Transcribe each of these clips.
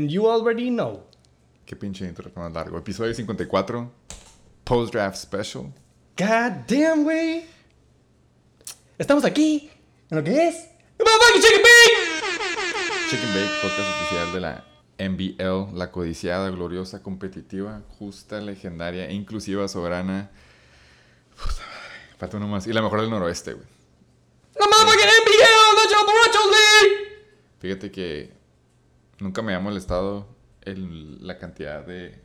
And you already know. Qué pinche intro más largo. Episodio 54. Post Draft Special. God damn, güey. Estamos aquí en lo que es. ¡Motherfucking Chicken Bake! Chicken Bake, podcast oficial de la NBL, la codiciada, gloriosa, competitiva, justa, legendaria, inclusiva, soberana. Puta madre. Falta uno más. Y la mejor del noroeste, güey. ¡La motherfucking NBL! ¡National Borrachos League! Fíjate que nunca me ha molestado el- la cantidad de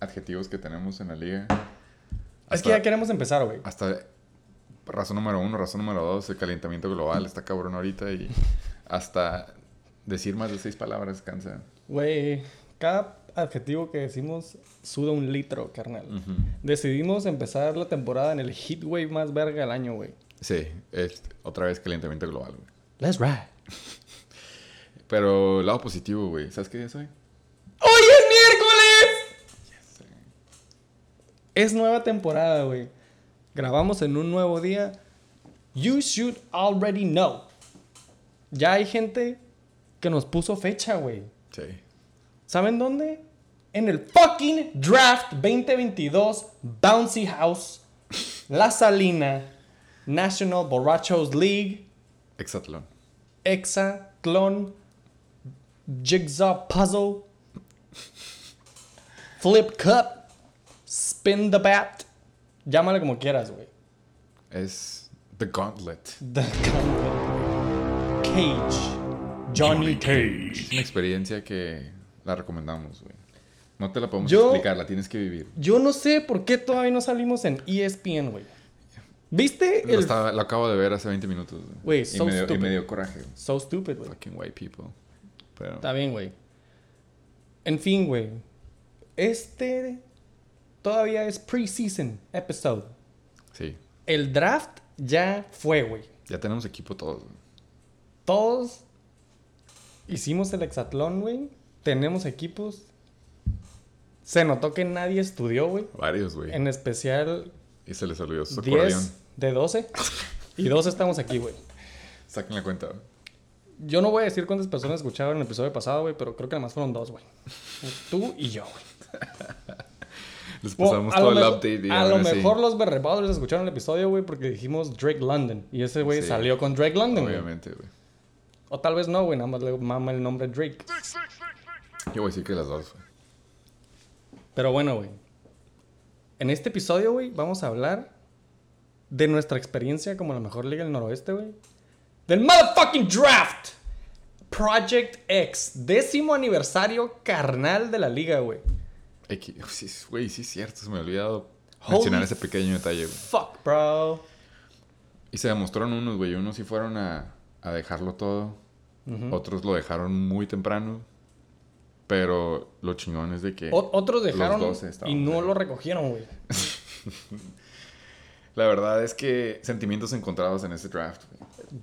adjetivos que tenemos en la liga. Es que ya queremos empezar, güey. Hasta razón número uno, razón número dos, el calentamiento global está cabrón ahorita y hasta decir más de seis palabras cansa. Güey, cada adjetivo que decimos suda un litro, carnal. Decidimos empezar la temporada en el heat wave más verga del año, güey. Sí, es otra vez calentamiento global, güey. Let's ride. Pero lado positivo, güey. ¿Sabes qué día soy? ¡Hoy es miércoles! Es nueva temporada, güey. Grabamos en un nuevo día. You should already know. Ya hay gente que nos puso fecha, güey. Sí. ¿Saben dónde? En el fucking Draft 2022 Bouncy House, La Salina, National Borrachos League, Exatlón. Hexatlón, Jigsaw Puzzle, Flip Cup, Spin the Bat. Llámale como quieras, güey. Es The Gauntlet. The Gauntlet. Cage. Johnny Cage. Es una experiencia que la recomendamos, güey. No te la podemos Yo- explicar, la tienes que vivir. Yo no sé por qué todavía no salimos en ESPN, güey. ¿Viste Lo, el estaba- lo acabo de ver hace 20 minutos. Güey, y, so me dio, y stupid. me dio coraje. So stupid, güey. Fucking white people. Pero, Está bien, güey. En fin, güey. Este todavía es preseason episode. sí. El draft ya fue, güey. Ya tenemos equipo todos. Todos hicimos el hexatlón, güey. Tenemos equipos. Se notó que nadie estudió, güey. Varios, güey. En especial Y se les olvidó su acordeón. 10 de 12. Y 12 estamos aquí, güey. Saquen la cuenta. güey. Yo no voy a decir cuántas personas escucharon el episodio pasado, güey, pero creo que además fueron dos, güey. Tú y yo, güey. Les pasamos a todo el update. y a lo mejor los berrepadores escucharon el episodio, güey, porque dijimos Drake London. Y ese güey Sí. salió con Drake London, güey. Obviamente, güey. O tal vez no, güey, nada más le mama el nombre Drake. Yo voy a decir que las dos, güey. Pero bueno, güey. En este episodio, güey, vamos a hablar de nuestra experiencia como la mejor liga del noroeste, güey. Del motherfucking draft. Project X, décimo aniversario carnal de la liga, güey. Güey, sí es cierto. Se me ha olvidado Holy mencionar ese pequeño detalle, güey. Fuck, bro. Y se demostraron unos, güey. Unos sí fueron a, a dejarlo todo. Otros lo dejaron muy temprano. Pero lo chingón es de que... O- otros dejaron Los 12 estaban y no lo recogieron, güey. La verdad es que sentimientos encontrados en ese draft, güey.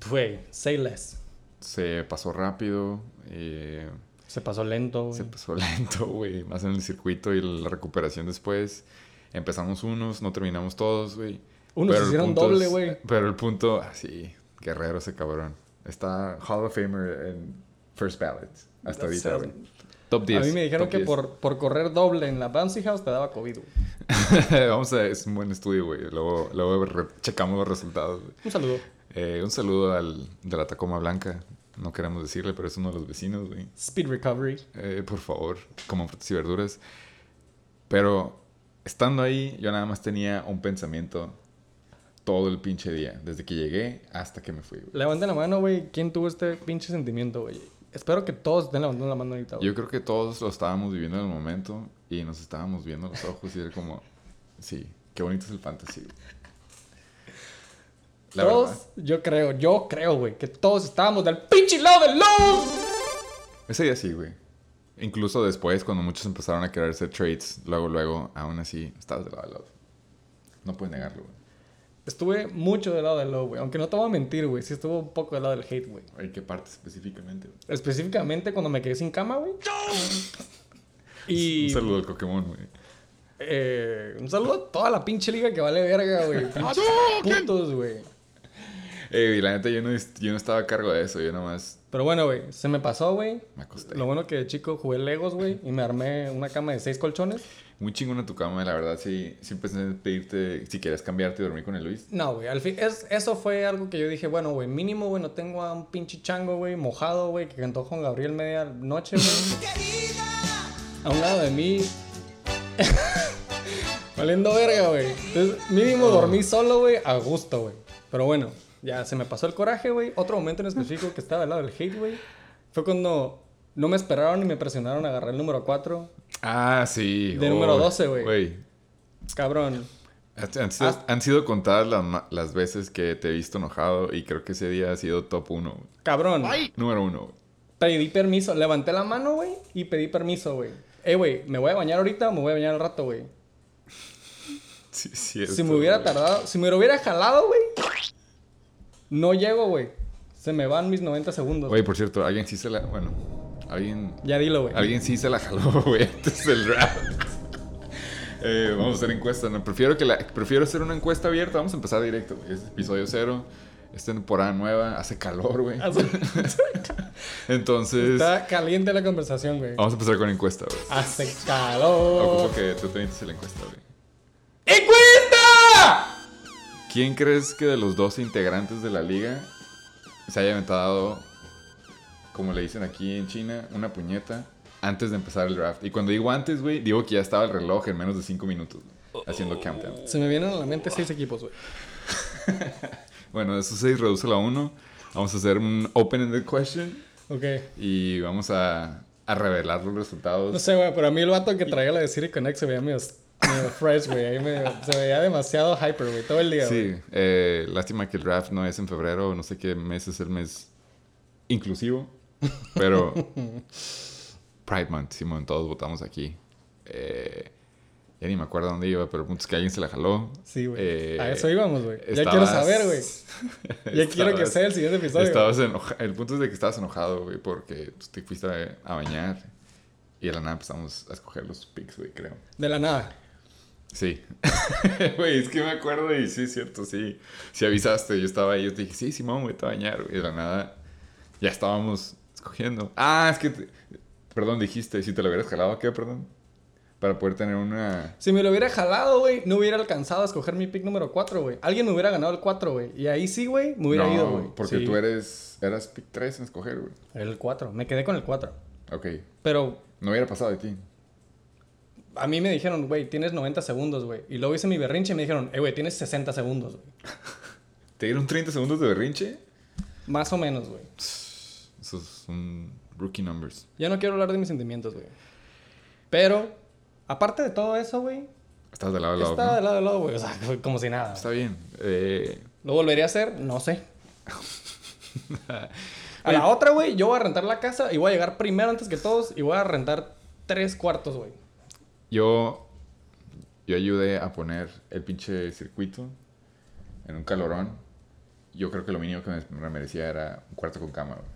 Güey, say less. Se pasó rápido. eh, Se pasó lento, güey. se pasó lento, güey. Más en el circuito y la recuperación después. Empezamos unos, no terminamos todos, güey. Unos Pero hicieron doble, güey. Pero el punto... Ah, sí. Guerrero ese cabrón. Está Hall of Famer en First Ballot. Hasta ahorita, güey. Top 10. A mí me dijeron que 10. por, por correr doble en la Bouncy House te daba COVID. Vamos a... Es un buen estudio, güey. Luego, luego checamos los resultados. Un saludo. Eh, un saludo al de la Tacoma Blanca. No queremos decirle, pero es uno de los vecinos, güey. Speed Recovery. Eh, por favor, como frutas y verduras. Pero estando ahí, yo nada más tenía un pensamiento todo el pinche día. Desde que llegué hasta que me fui, güey. Levanten la mano, güey. ¿Quién tuvo este pinche sentimiento, güey? Espero que todos estén levantando la mano ahorita, güey. Yo creo que todos lo estábamos viviendo en el momento y nos estábamos viendo los ojos y era como, sí, qué bonito es el fantasy. güey. La todos, verdad. yo creo, yo creo, güey, que todos estábamos del pinche lado del lobo. Ese día sí, güey. Incluso después, cuando muchos empezaron a querer hacer trades, luego, luego, aún así, estabas del lado del lado. No puedes negarlo, güey. Estuve mucho del lado del low, güey. Aunque no te voy a mentir, güey. Sí estuvo un poco del lado del hate, güey. ¿En qué parte específicamente? güey? Específicamente cuando me quedé sin cama, güey. Y Un saludo al Pokémon, güey. eh, un saludo a toda la pinche liga que vale verga, güey. Pinches putos, güey. Eh, y la neta, yo no, yo no estaba a cargo de eso, yo nomás Pero bueno, güey, se me pasó, güey. me acosté. Lo bueno que de chico jugué Legos, güey, y me armé una cama de seis colchones. Muy chingona tu cama, la verdad, sí, sí pensé en pedirte si quieres cambiarte y dormir con el Luis. No, güey, al fin, es, eso fue algo que yo dije, bueno, güey, mínimo, güey, no tengo a un pinche chango, güey, mojado, güey, que cantó con Gabriel media noche, güey. a un lado de mí. Valiendo verga, güey. Entonces, mínimo dormí solo, güey, a gusto, güey. Pero bueno, ya se me pasó el coraje, güey. Otro momento en específico que estaba al lado del hate, güey, fue cuando no me esperaron y me presionaron a agarrar el número 4. Ah, sí. De número 12, güey. Güey, Cabrón. han, sido, Ah. han sido contadas las, ma- las veces que te he visto enojado y creo que ese día ha sido top uno. Cabrón. Número uno. güey. Pedí permiso. Levanté la mano, güey, y pedí permiso, güey. Eh, güey, ¿me voy a bañar ahorita o me voy a bañar al rato, güey? Sí, sí, Si me hubiera tardado, si me lo hubiera jalado, güey, no llego, güey. Se me van mis 90 segundos. Güey, por cierto, alguien sí se la... Bueno, alguien... Ya dilo, güey. Alguien sí se la jaló, güey, antes del draft. Eh, vamos a hacer encuesta, ¿no? Prefiero, que la, prefiero hacer una encuesta abierta. Vamos a empezar directo, güey. Es episodio cero. Es temporada nueva. Hace calor, güey. Entonces, Está caliente la conversación, güey. vamos a empezar con encuesta, güey. Hace calor. Ocupo que tú te la encuesta, güey. ¡Encuesta! ¿Quién crees que de los 12 integrantes de la liga se haya aventado, como le dicen aquí en China, una puñeta antes de empezar el draft? Y cuando digo antes, güey, digo que ya estaba el reloj en menos de 5 minutos, haciendo countdown. Se me vienen a la mente seis equipos, güey. Bueno, de esos 6 redúcelo a 1. Vamos a hacer un open-ended question Ok. y vamos a, a revelar los resultados. No sé, güey, pero a mí el vato que traía la de Siri Connect se veía medio, medio fresh, güey. Se veía demasiado hyper, güey, todo el día, güey. Sí, eh, lástima que el draft no es en febrero, no sé qué mes es el mes inclusivo, pero Pride Month, Simón, todos votamos aquí. Eh, ya ni me acuerdo dónde iba, pero el punto es que alguien se la jaló. Sí, güey. Eh, a eso íbamos, güey. Ya quiero saber, güey. Ya quiero que sea el siguiente episodio. Estabas enoja- El punto es de que estabas enojado, güey, porque te fuiste a, a bañar y de la nada empezamos a escoger los picks, güey, creo. De la nada. Sí. Güey, es que me acuerdo y sí, es cierto, sí. Si avisaste, yo estaba ahí, yo te dije, sí, Simón, güey, te voy a bañar. güey. De la nada ya estábamos escogiendo. Ah, es que, te- perdón, dijiste, si te lo hubieras jalado, ¿qué, perdón? Para poder tener una... Si me lo hubiera jalado, güey, no hubiera alcanzado a escoger mi pick número 4, güey. Alguien me hubiera ganado el 4, güey. Y ahí sí, güey, me hubiera no, ido, güey. porque Sí. tú eres, eras pick 3 en escoger, güey. El 4. Me quedé con el 4. Ok, Pero no hubiera pasado de ti. A mí me dijeron, güey, tienes 90 segundos, güey. Y luego hice mi berrinche y me dijeron, eh, güey, tienes 60 segundos, güey. ¿Te dieron 30 segundos de berrinche? Más o menos, güey. Esos son rookie numbers. Ya no quiero hablar de mis sentimientos, güey. Pero, aparte de todo eso, güey, Estás de lado a lado, está ¿no? de lado a lado, güey. O sea, como si nada. Está bien. Eh, ¿Lo volvería a hacer? No sé. A la otra, güey, yo voy a rentar la casa y voy a llegar primero antes que todos y voy a rentar tres cuartos, güey. Yo, yo ayudé a poner el pinche circuito en un calorón. Yo creo que lo mínimo que me me merecía era un cuarto con cama. güey.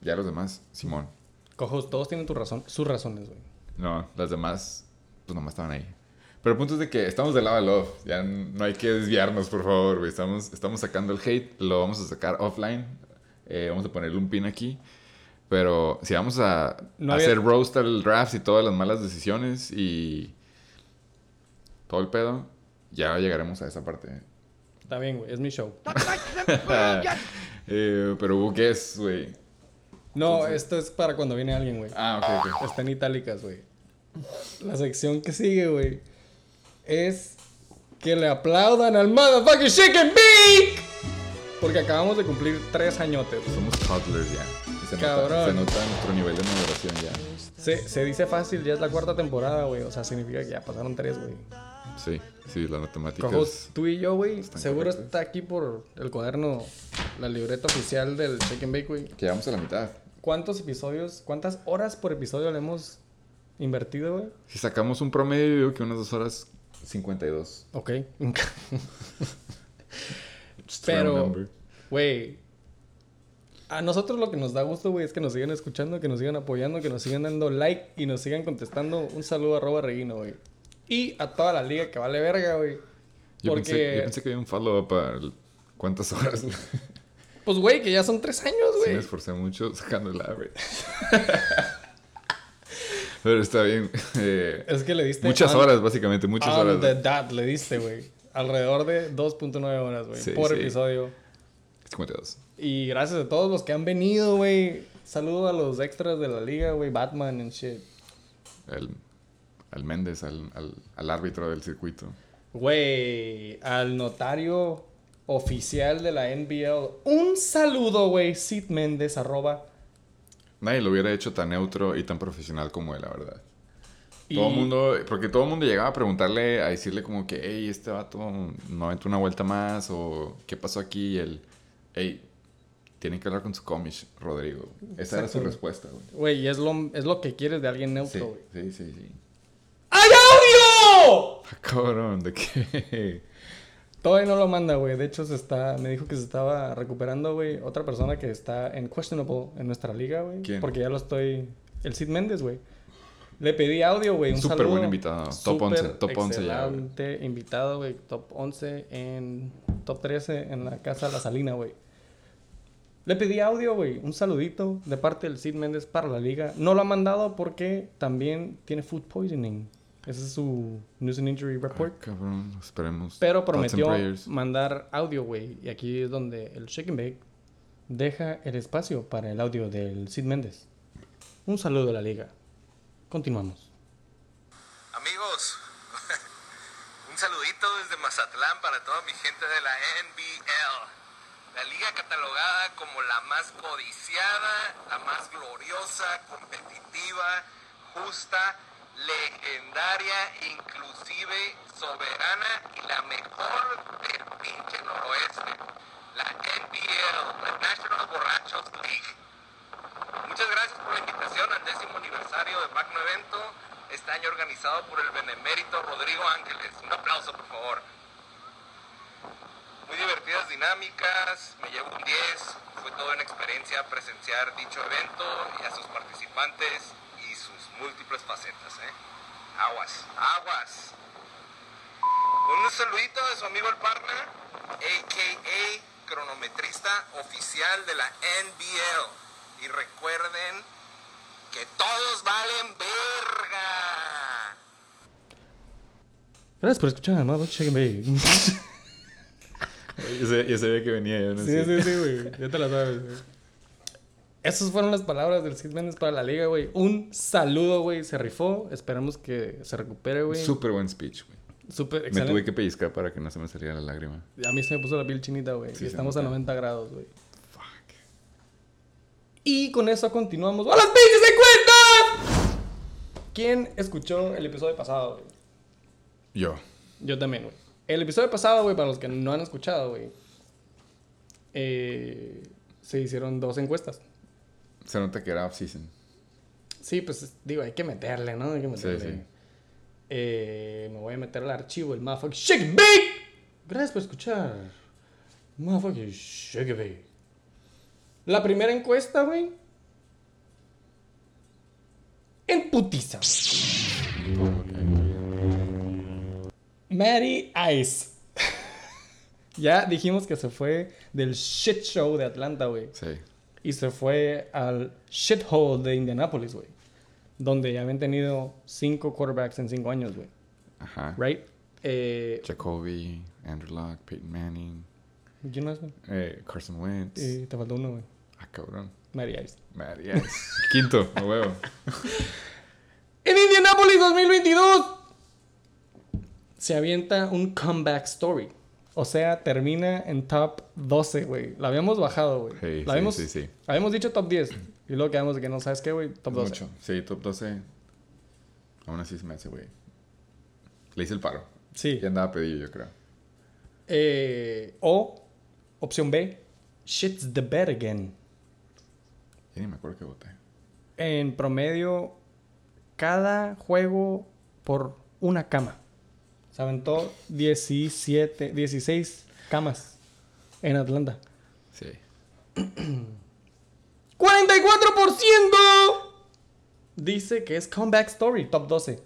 Ya los demás, Simón. Cojos, todos tienen tu razón, sus razones, güey. No, las demás, pues nomás estaban ahí. Pero el punto es de que estamos del lado de love. Ya no hay que desviarnos, por favor, güey. Estamos, estamos sacando el hate. Lo vamos a sacar offline. Eh, vamos a ponerle un pin aquí. Pero si vamos a No había- hacer roast al draft y todas las malas decisiones y todo el pedo, ya llegaremos a esa parte. Está bien, güey, es mi show. Eh, pero hubo guess, güey. No, esto es para cuando viene alguien, güey. Ah, ok, ok. Está en itálicas, güey. La sección que sigue, güey, es que le aplaudan al motherfucking Chicken Beak. Porque acabamos de cumplir tres añotes. Somos toddlers ya. Se, nota, se nota nuestro nivel de maduración ya. Se, se dice fácil, ya es la cuarta temporada, güey. O sea, significa que ya pasaron tres, güey. Sí, sí, las matemáticas. Cojos, tú y yo, güey, seguro correctas. está aquí por el cuaderno, la libreta oficial del Chicken Bake, güey. Que vamos a la mitad. ¿Cuántos episodios, cuántas horas por episodio le hemos invertido, güey? Si sacamos un promedio, digo que unas dos horas 52. Ok. Pero-. Güey, a nosotros lo que nos da gusto, güey, es que nos sigan escuchando, que nos sigan apoyando, que nos sigan dando like y nos sigan contestando. Un saludo a arroba Reguino, güey. Y a toda la liga que vale verga, güey. Yo, Porque... pensé, yo pensé que había un follow-up al, ¿Cuántas horas? Pues, güey, que ya son tres años, Sí, güey. me esforcé mucho sacando el average. Pero está bien. eh, es que le diste. muchas on- horas, básicamente, muchas on horas. the dot le diste, güey. Alrededor de 2.9 horas, güey. Sí, por sí. episodio. 52. Y gracias a todos los que han venido, güey. Saludo a los extras de la liga, güey. Batman and shit. El, al Méndez, al, al, al árbitro del circuito. Güey, al notario oficial de la NBL. Un saludo, güey. Sid Méndez, arroba. Nadie lo hubiera hecho tan neutro y tan profesional como él, la verdad. Y- Todo el mundo, porque todo el mundo llegaba a preguntarle, a decirle como que, hey, este vato no aventó una vuelta más, o qué pasó aquí, y él, hey, tienen que hablar con su comish, Rodrigo. Esa era su respuesta, güey. Güey, y es lo, es lo que quieres de alguien Sí, neutro, güey. sí, sí, sí. ¡Hay audio! Ah, cabrón, ¿de qué? Todavía no lo manda, güey. De hecho, se está, me dijo que se estaba recuperando, güey. Otra persona que está en questionable en nuestra liga, güey. ¿Quién? Porque ya lo estoy. El Sid Méndez, güey. Le pedí audio, güey. Un Súper buen invitado. Top 11, Súper top 11 ya, invitado, güey. Top 11 en. Top 13 en la casa La Salina, güey. Le pedí audio, güey. Un saludito de parte del Sid Méndez para la liga. No lo ha mandado porque también tiene food poisoning. Ese es su News and Injury Report. Ah, cabrón, esperemos. Pero prometió mandar audio, güey. Y aquí es donde el Shake and Bake deja el espacio para el audio del Sid Méndez. Un saludo de la liga. Continuamos. Amigos, un saludito desde Mazatlán para toda mi gente de la NBL. La liga catalogada como la más codiciada, la más gloriosa, competitiva, justa, legendaria, inclusive soberana y la mejor del pinche noroeste. La NBL, la National Borrachos League. Muchas gracias por la invitación al décimo aniversario de Magno Evento, este año organizado por el benemérito Rodrigo Ángeles. Un aplauso, por favor. Muy divertidas dinámicas, me llevo un 10, fue toda una experiencia presenciar dicho evento y a sus participantes y sus múltiples facetas. ¿eh? Aguas, aguas. Un saludito de su amigo el Parna, a.k.a. cronometrista oficial de la NBL. Y recuerden que todos valen verga. Gracias por escuchar, amado Bake. Ya se, ya ve que venía yo, no sí, sé. sí, sí, güey. Ya te la sabes, güey. Esas fueron las palabras del Sid Méndez para la liga, güey. Un saludo, güey. Se rifó. Esperemos que se recupere, güey. Súper buen speech, güey. Súper Me excelente. tuve que pellizcar para que no se me saliera la lágrima. A mí se me puso la piel chinita, güey. Sí, estamos a nota. 90 grados, güey. Fuck. Y con eso continuamos. ¡A las pinches encuestas! ¿Quién escuchó el episodio pasado, güey? Yo. Yo también, güey. El episodio pasado, güey, para los que no han escuchado, güey, eh, se hicieron dos encuestas. Se nota que era off-season. Sí, pues digo, hay que meterle, ¿no? Hay que meterle. sí. Eh, me voy a meter al archivo, el motherfucking Shake Bake. Gracias por escuchar. Motherfucking Shake Bake. La primera encuesta, güey. En putiza. Mary Ice. ya dijimos que se fue del shit show de Atlanta, güey. Sí. Y se fue al shithole de Indianapolis, güey. Donde ya habían tenido cinco quarterbacks en cinco años, güey. Ajá. Right? Eh, Jacoby, Andrew Luck, Peyton Manning, ¿Quién más, güey? eh, Carson Wentz. Eh, te faltó uno, güey. Ah, cabrón. Mary Ice. Marías. Quinto, a huevo. En Indianapolis 2022 se avienta un comeback story. O sea, termina en top 12, güey. La habíamos bajado, güey. Sí, la sí, habíamos, sí, sí. Habíamos dicho top 10. Y luego quedamos de que no sabes qué, güey. Top 12. Mucho. Sí, top 12. Aún así se me hace, güey. Le hice el paro. Sí. Ya andaba pedido, yo creo. Eh, o, opción B, shit's the bed again. Ya ni me acuerdo que voté. En promedio, cada juego por una cama. Se aventó 17, 16 camas en Atlanta. Sí. 44% dice que es comeback story, top 12.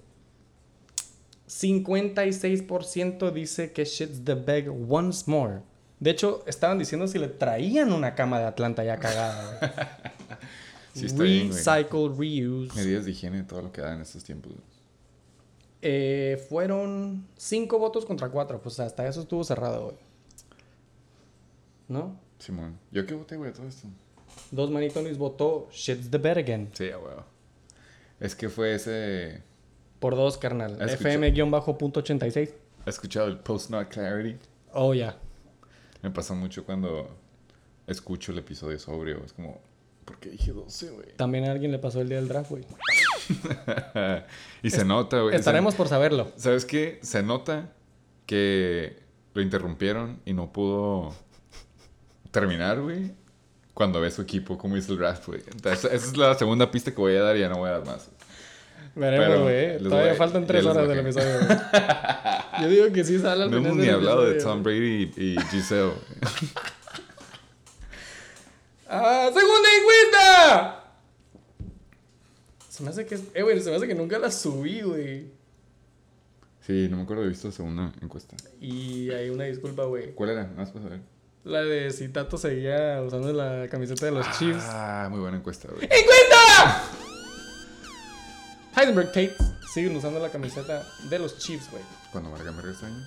56% dice que shit's the bag once more. De hecho, estaban diciendo si le traían una cama de Atlanta ya cagada, güey. Sí, está bien, güey. Recycle, reuse. Medidas de higiene, todo lo que da en estos tiempos. Güey. Eh, fueron cinco votos contra cuatro. Pues hasta eso estuvo cerrado, güey. ¿No? Simón. ¿Yo qué voté, güey, todo esto? Dos manitones votó Shit's the bed again. Sí, huevo. Es que fue ese... Por dos, carnal. Ah, escuché. FM-.86. ¿Has escuchado el Post Not Clarity? Oh, ya. Me pasa mucho cuando escucho el episodio sobrio. Es como, ¿por qué dije 12, güey? También a alguien le pasó el día del draft, güey. y se nota, güey. Estaremos por saberlo. ¿Sabes qué? Se nota que lo interrumpieron y no pudo terminar, güey. Cuando ve su equipo, como hizo el draft, güey. Entonces, esa es la segunda pista que voy a dar y ya no voy a dar más. Veremos, güey. Todavía faltan tres horas del episodio, güey. Yo digo que sí sale al No hemos ni hablado de Tom. Brady y, y Giselle. ¡Ah! ¡Segunda encuesta! Se me hace que... Eh, güey, se me hace que nunca la subí, güey. Sí, no me acuerdo de visto la segunda encuesta. Y hay una disculpa, güey. ¿Cuál era? Más para saber. La de si Tato seguía usando la camiseta de los Chiefs. Ah, muy buena encuesta, güey. ¡Encuesta! Heisenberg Tate siguen usando la camiseta de los Chiefs, güey. Cuando valga merga este año.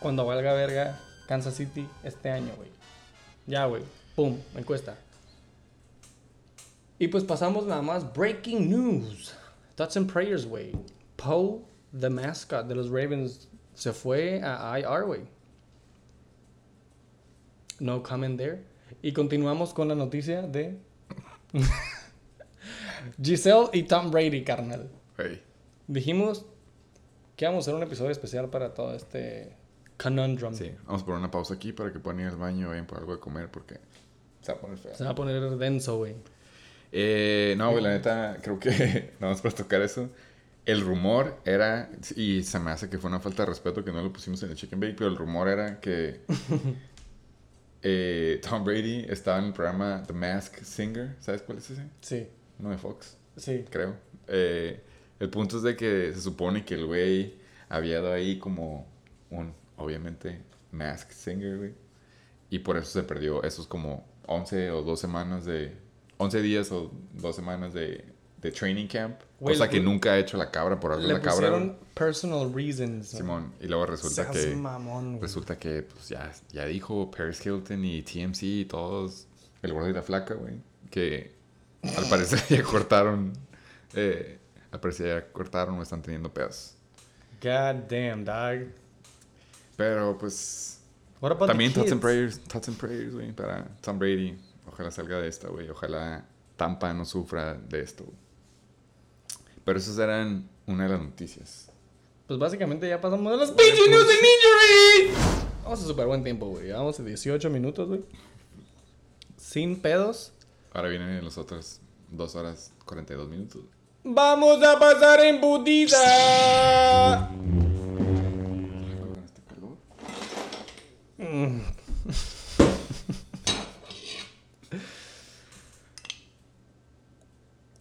Cuando valga verga Kansas City este año, güey. Ya, güey. Pum, encuesta. Y pues pasamos nada más. Breaking news. Thoughts and prayers, güey. Poe, the mascot de los Ravens, se fue a IR, güey. No comment there. Y continuamos con la noticia de Giselle y Tom Brady, carnal. Güey. Dijimos que vamos a hacer un episodio especial para todo este conundrum. Sí, vamos a poner una pausa aquí para que puedan ir al baño o vayan por algo de comer porque se va a poner feo. Se va a poner denso, güey. Eh, no, güey, la neta, creo que nada más para tocar eso. El rumor era, y se me hace que fue una falta de respeto que no lo pusimos en el Chicken Bake, pero el rumor era que eh, Tom Brady estaba en el programa The Mask Singer. ¿Sabes cuál es ese? Sí, No de Fox, sí. creo. Eh, el punto es de que se supone que el güey había dado ahí como un, obviamente, Mask Singer, güey. Y por eso se perdió esos como 11 o 2 semanas de... 11 días o 2 semanas de, de training camp. Güey, cosa que nunca ha hecho la cabra por algo Le la cabra. pusieron personal reasons. Simón. Y luego resulta Seas que... mamón. Resulta que pues ya, ya dijo Paris Hilton y TMC y todos, el gordo y la flaca, güey, que al parecer ya cortaron, eh, al parecer ya cortaron o están teniendo pedos. God damn, dog. Pero pues What about también the thoughts and kids? prayers, thoughts and prayers, güey, para Tom Brady. Ojalá salga de esta, güey. Ojalá Tampa no sufra de esto. güey. Pero esas eran una de las noticias. Pues básicamente ya pasamos de las pinches news and injuries. Vamos a super buen tiempo, güey. Vamos a 18 minutos, güey. Sin pedos. Ahora vienen las otras 2 horas 42 minutos. Vamos a pasar en putita. Con este calor.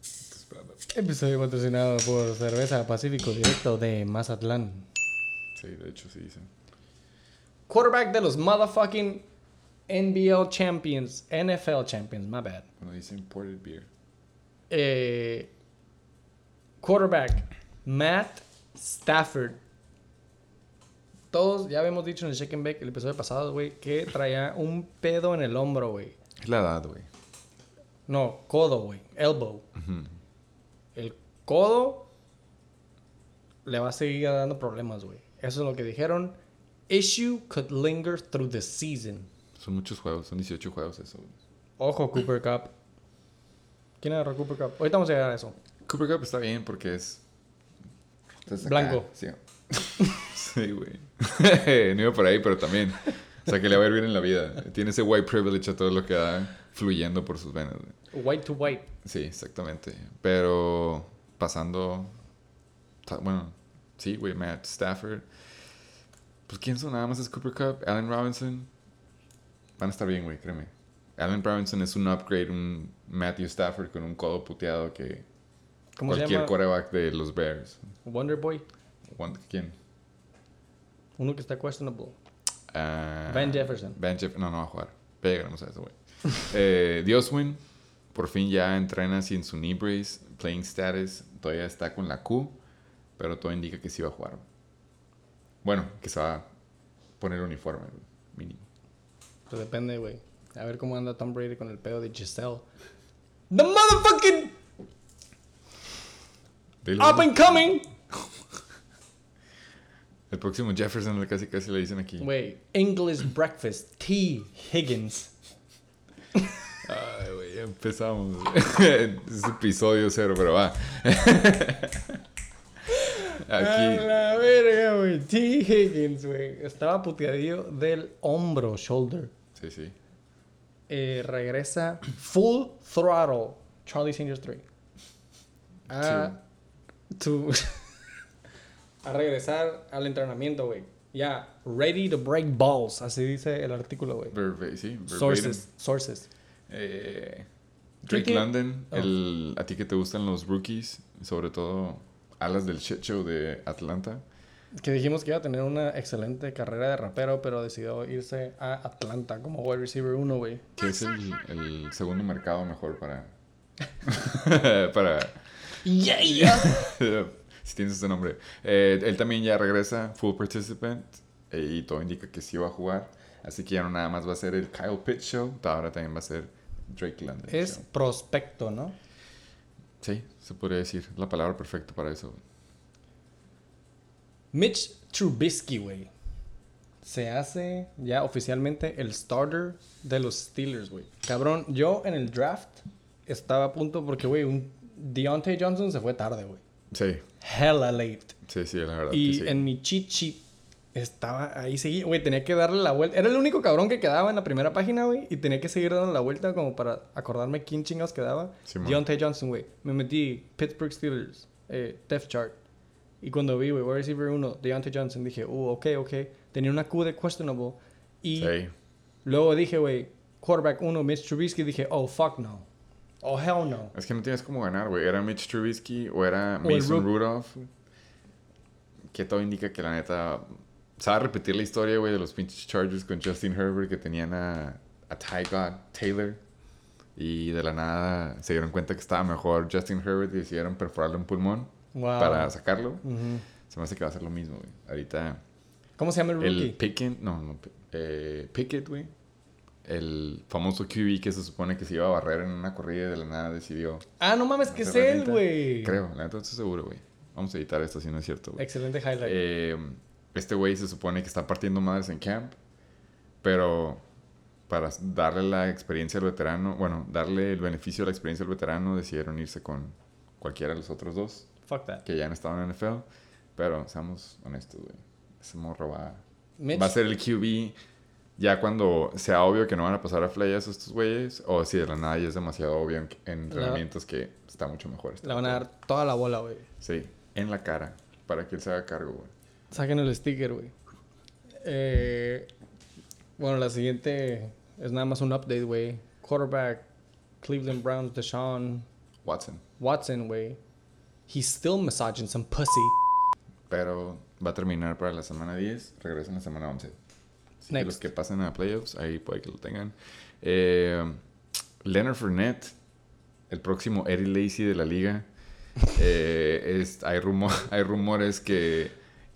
Estoy esperando. Episodio patrocinado por Cerveza Pacífico Directo de Mazatlán. Sí, de hecho sí dicen. Quarterback de los motherfucking NBL Champions. NFL Champions, my bad. Cuando dicen imported beer. Eh, quarterback Matt Stafford. Todos ya habíamos dicho en el Check and Bake el episodio pasado, güey, que traía un pedo en el hombro, güey. Es la edad, güey. No, codo, güey. Elbow. El codo le va a seguir dando problemas, güey. Eso es lo que dijeron. Issue could linger through the season. Son muchos juegos, son 18 juegos eso. güey. Ojo, Cooper Cup. ¿Quién agarró Cooper Cup? Ahorita vamos a llegar a eso. Cooper Cup está bien porque es. Blanco. Sí, sí güey. no iba por ahí, pero también. O sea, que le va a ir bien en la vida. Tiene ese white privilege a todo lo que da fluyendo por sus venas, güey. White to white. Sí, exactamente. Pero pasando. Bueno, sí, güey, Matt Stafford. Pues quién son nada más es Cooper Cup, Allen Robinson. Van a estar bien, güey, créeme. Allen Robinson es un upgrade, un Matthew Stafford con un codo puteado que ¿Cómo se cualquier quarterback de los Bears. Wonder Boy. ¿Quién? Uno que está questionable. Ah, Van Jefferson. Van Jeff- no, no va a jugar. Ya llegaremos a eso, güey. eh, Dioswin, por fin ya entrena sin su knee brace. Playing status, todavía está con la Q, pero todo indica que sí va a jugar. Bueno, que se va a poner uniforme, mínimo. Pues depende, güey. A ver cómo anda Tom Brady con el pedo de Giselle. The motherfucking up and coming. El próximo Jefferson, le casi casi le dicen aquí. Güey, English breakfast. T. Higgins. Ay, güey, ya empezamos. es episodio cero, pero va. A Aquí. la verga, güey. T. Higgins, güey. Estaba puteadillo del hombro, shoulder. Sí, sí. Eh, regresa full throttle. Charlie Seniors 3. A, to- a regresar al entrenamiento, güey. Ya, ready to break balls. Así dice el artículo, güey. Sí, verbatim. Sources. Sources. Eh, Drake London, Oh. el, a ti que te gustan los rookies, sobre todo alas del shit show de Atlanta. Que dijimos que iba a tener una excelente carrera de rapero, pero decidió irse a Atlanta como wide receiver 1, güey. Que es el, el segundo mercado mejor para. para. Yeah, si tienes ese nombre. Eh, él también ya regresa, full participant, eh, y todo indica que sí va a jugar. Así que ya no nada más va a ser el Kyle Pitts show, ahora también va a ser Drake London. Es show. prospecto, ¿no? Sí, se podría decir. La palabra perfecta para eso. Mitch Trubisky, güey. Se hace ya oficialmente el starter de los Steelers, güey. Cabrón, yo en el draft estaba a punto porque, güey, un Deontay Johnson se fue tarde, güey. Sí, Hella late. sí, sí, la verdad. Y que sí. en mi cheat sheet estaba ahí seguí, güey, tenía que darle la vuelta. Era el único cabrón que quedaba en la primera página, güey, y tenía que seguir dando la vuelta como para acordarme quién chingados quedaba. Deontay Johnson, güey. Me metí Pittsburgh Steelers, eh, depth chart. Y cuando vi, güey, wide receiver 1, Deontay Johnson, dije, uh, ok, ok. Tenía una Q de questionable. Y Sí. luego dije, güey, quarterback 1, Mitch Trubisky, dije, oh, fuck no. Oh, hell no. Es que no tienes cómo ganar, güey. Era Mitch Trubisky o era Mason Ru- Rudolph. Que todo indica que la neta. Se va a repetir la historia, güey, de los pinches Chargers con Justin Herbert que tenían a, a Ty God Taylor. Y de la nada se dieron cuenta que estaba mejor Justin Herbert y decidieron perforarle un pulmón Wow. para sacarlo. Ujú. Se me hace que va a ser lo mismo, güey. Ahorita ¿Cómo se llama el rookie? el Pickett, no, no, eh, Pickett, güey. El famoso QB que se supone que se iba a barrer en una corrida y de la nada decidió Ah, no mames, que es él, güey. Creo, la neta estoy seguro, güey. Vamos a editar esto si no es cierto, güey. Excelente highlight. Eh, este güey se supone que está partiendo madres en camp, pero para darle la experiencia al veterano, bueno, darle el beneficio de la experiencia al veterano, decidieron irse con cualquiera de los otros dos Fuck that. que ya han estado en NFL. Pero seamos honestos, güey. Ese morro va, Mitch, va a ser el QB ya cuando sea obvio que no van a pasar a flyers estos güeyes, o si de la nada ya es demasiado obvio en, en entrenamientos que está mucho mejor. este le van a dar toda la bola, güey. Sí, en la cara, para que él se haga cargo, güey. Saquen el sticker, güey. Eh, bueno, la siguiente es nada más un update, güey. Quarterback, Cleveland Browns, Deshaun Watson. Watson, güey. He's still massaging some pussy. Pero va a terminar para la semana 10, regresa en la semana 11. Así que los que pasen a playoffs, ahí puede que lo tengan. Eh, Leonard Fournette, el próximo Eddie Lacy de la liga. Eh, es, hay, hay rumores que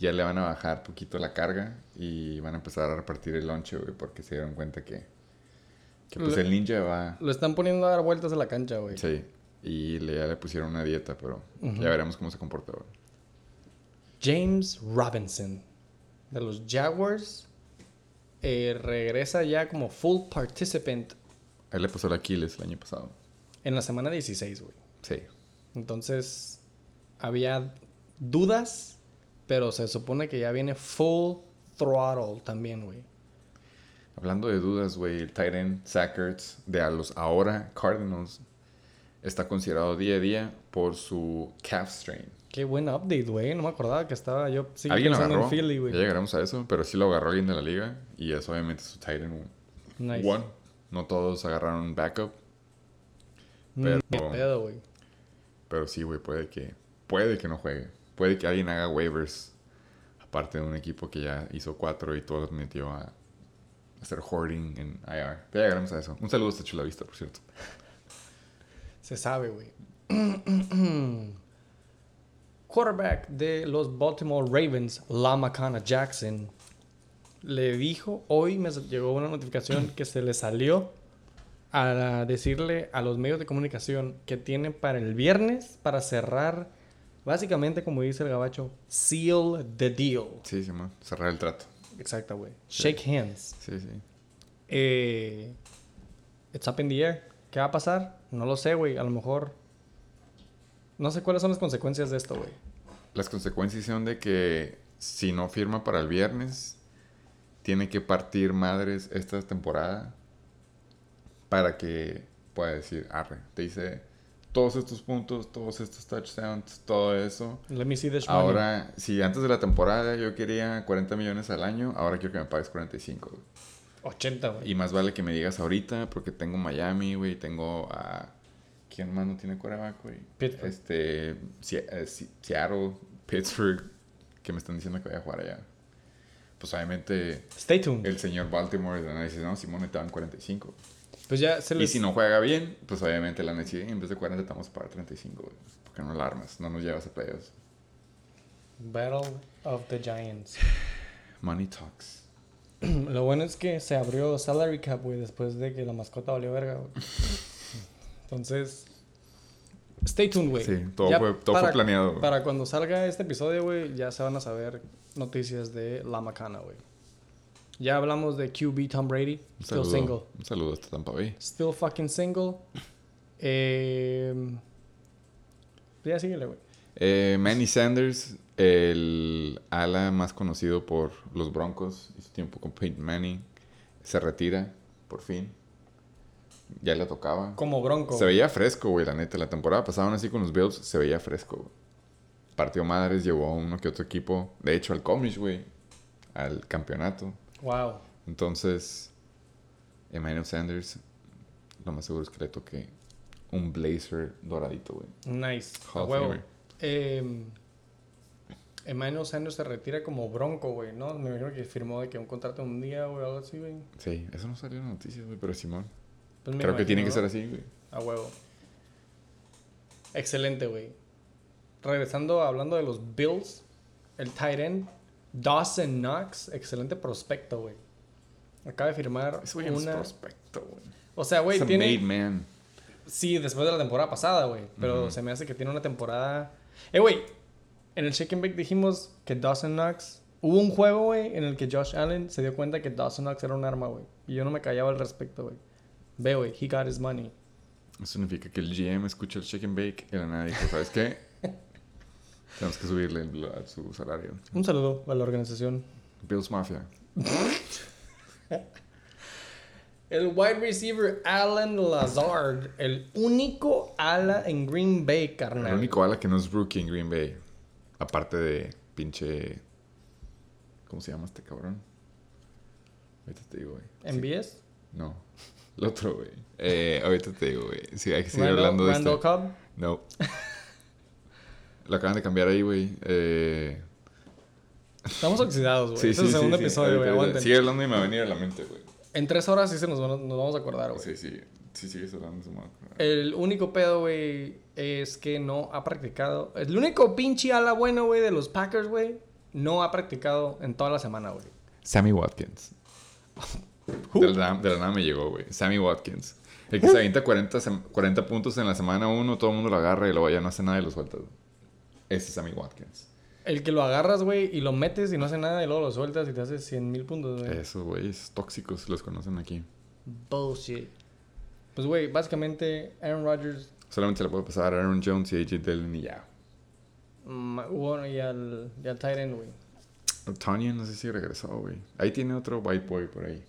ya le van a bajar poquito la carga y van a empezar a repartir el lonche, güey, porque se dieron cuenta que, que pues el ninja va... Lo están poniendo a dar vueltas a la cancha, güey. Sí, y le, ya le pusieron una dieta, pero ya veremos cómo se comporta, güey. James Robinson de los Jaguars eh, regresa ya como full participant él le pasó el Aquiles el año pasado. en la semana 16, güey. Sí. Entonces, había dudas, pero se supone que ya viene full throttle también, güey. Hablando de dudas, güey, el tight end de a los ahora Cardinals está considerado día a día por su calf strain. Qué buen update, güey. No me acordaba que estaba yo Alguien lo agarró, en Philly, ya güey. llegaremos a eso, pero sí lo agarró alguien de la liga y es obviamente su tight end Nice. one. No todos agarraron backup, Mm, pero- qué pedo, güey. pero sí, güey, puede que, puede que no juegue. Puede que alguien haga waivers, aparte de un equipo que ya hizo cuatro y todos los metió a hacer hoarding en IR. Ya llegaremos a eso. Un saludo hasta Chula Vista, por cierto. Se sabe, güey. Quarterback de los Baltimore Ravens, Lamacana Jackson, le dijo, hoy me llegó una notificación que se le salió a decirle a los medios de comunicación que tiene para el viernes para cerrar, básicamente como dice el gabacho, seal the deal. Sí, Simón. Cerrar el trato. Exacto, güey. Shake hands. Sí, sí. Eh, it's up in the air. ¿Qué va a pasar? No lo sé, güey. A lo mejor. No sé cuáles son las consecuencias de esto, güey. Las consecuencias son de que si no firma para el viernes, tiene que partir madres esta temporada para que pueda decir, arre, te hice todos estos puntos, todos estos touchdowns, todo eso. Let me see this money. Ahora, si antes de la temporada yo quería 40 millones al año, ahora quiero que me pagues 45. güey. 80, güey. Y más vale que me digas ahorita, porque tengo Miami, güey, tengo a... ¿Quién más no tiene quarterback, güey? Pittsburgh. Este, eh, Seattle, Pittsburgh, que me están diciendo que voy a jugar allá. Pues obviamente Stay tuned. el señor Baltimore de no, Simón, te dan 45. Pues ya se Y les... si no juega bien, pues obviamente la NCAA en vez de 40 te vamos a pagar 35, güey. Porque no la armas, no nos llevas a playoffs. Battle of the Giants. Money talks. Lo bueno es que se abrió salary cap, güey, después de que la mascota valió verga, güey. Entonces, stay tuned, güey. Sí, todo Ya fue- todo fue planeado, güey. Para cuando salga este episodio, güey, ya se van a saber noticias de La Macana, güey. Ya hablamos de QB Tom Brady, Un still saludo, single. Un saludo hasta Tampa Bay. Still fucking single. Eh, ya síguele, güey. Eh, Manny Sanders, el ala más conocido por los Broncos, hizo tiempo con Peyton Manning, se retira, por fin. Ya le tocaba. Como bronco. Se veía fresco, güey, la neta. La temporada pasada, aún así con los Bills, se veía fresco. güey. Partió madres, llevó a uno que otro equipo. De hecho, al Comish, güey. Al campeonato. Wow. Entonces, Emmanuel Sanders, lo más seguro es que le toque un blazer doradito, güey. Nice. A huevo. Eh, Emmanuel Sanders se retira como bronco, güey, ¿no? Me imagino que firmó de que un contrato de un día, güey, algo así, güey. Sí, eso no salió en las noticias, güey, pero Simón. Pues Creo que tiene que ¿no? ser así, güey. A huevo. Excelente, güey. Regresando, hablando de los Bills, el tight end, Dawson Knox, excelente prospecto, güey. Acaba de firmar es una... prospecto, güey. O sea, güey, Es a tiene... made man. Sí, después de la temporada pasada, güey. Pero Ujú. se me hace que tiene una temporada. Eh, güey. En el Shake and Bake dijimos que Dawson Knox. Hubo un juego, güey, en el que Josh Allen se dio cuenta que Dawson Knox era un arma, güey. Y yo no me callaba al respecto, güey. Ve, güey, he got his money. Eso significa que el GM escucha el chicken bake y la nada dijo, ¿sabes qué? Tenemos que subirle a su salario. Un saludo a la organización. Bills Mafia. El wide receiver Alan Lazard, el único ala en Green Bay, carnal. El único ala que no es rookie en Green Bay. Aparte de pinche... ¿Cómo se llama este cabrón? Ahorita te digo, güey. Sí. ¿MBS? No. El otro, güey. Eh, ahorita te digo, güey. Sí, hay que seguir Randall, hablando de Randall este. Cobb. No. Lo acaban de cambiar ahí, güey. Eh... Estamos oxidados, güey. Sí, este sí, es el segundo sí. episodio, güey. Ahorita- Aguanten. Sigue hablando y me va a venir a la mente, güey. En tres horas sí se nos, van- nos vamos a acordar, güey. Sí, sí. Sí, sigues hablando. se me va a acordar. El único pedo, güey, es que no ha practicado. El único pinche ala bueno, güey, de los Packers, güey, no ha practicado en toda la semana, güey. Sammy Watkins. De la, nada- de la nada me llegó, güey. Sammy Watkins. El que se avienta 40, sem- 40 puntos en la semana 1, todo el mundo lo agarra y luego ya no hace nada y lo suelta. güey. Ese es Sammy Watkins. El que lo agarras, güey, y lo metes y no hace nada y luego lo sueltas y te haces 100 mil puntos, güey. Esos güeyes tóxicos los conocen aquí. Bullshit. Pues, güey, básicamente Aaron Rodgers Solamente se le puede pasar a Aaron Jones y AJ Dillon y ya. mm, bueno, y al, y al tight end, güey. Tanya no sé si regresó, güey. Ahí tiene otro white boy por ahí.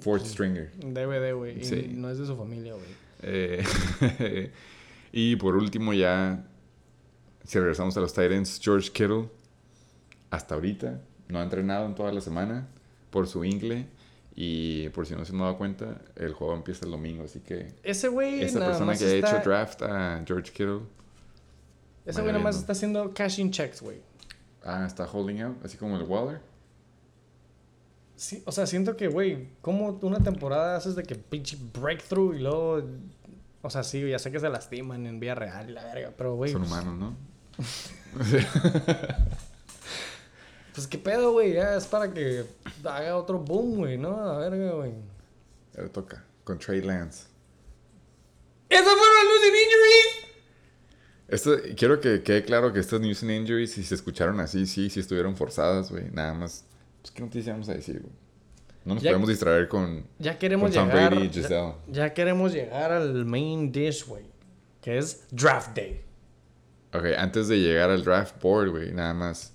Fourth stringer. DVD, güey. Sí. no es de su familia, güey. Eh, y por último ya, si regresamos a los Titans, George Kittle, hasta ahorita, no ha entrenado en toda la semana por su ingle. Y por si no se han dado cuenta, el juego empieza el domingo, así que Ese güey esa persona más que ha hecho draft a George Kittle, Ese güey Vaya nada más viendo. está haciendo cashing checks, güey. ah, está holding out, así como el Waller. Sí, o sea, siento que, güey, ¿cómo una temporada haces de que pinche breakthrough y luego. O sea, sí, ya sé que se lastiman en vía real y la verga, pero, güey. Son humanos, ¿no? Pues qué pedo, güey, ya es para que haga otro boom, güey, ¿no? La verga, güey. Ya le toca. Con Trey Lance. ¡Esos fueron losing injuries! Esto, quiero que quede claro que estas news and injuries, si se escucharon así, sí, sí estuvieron forzadas, güey. Nada más. Pues, ¿qué noticia vamos a decir, güey? No nos Ya- podemos distraer con, Ya queremos con llegar. Brady y ya- Giselle. Ya, queremos llegar al main dish, güey. Que es draft day. Ok, antes de llegar al draft board, güey, nada más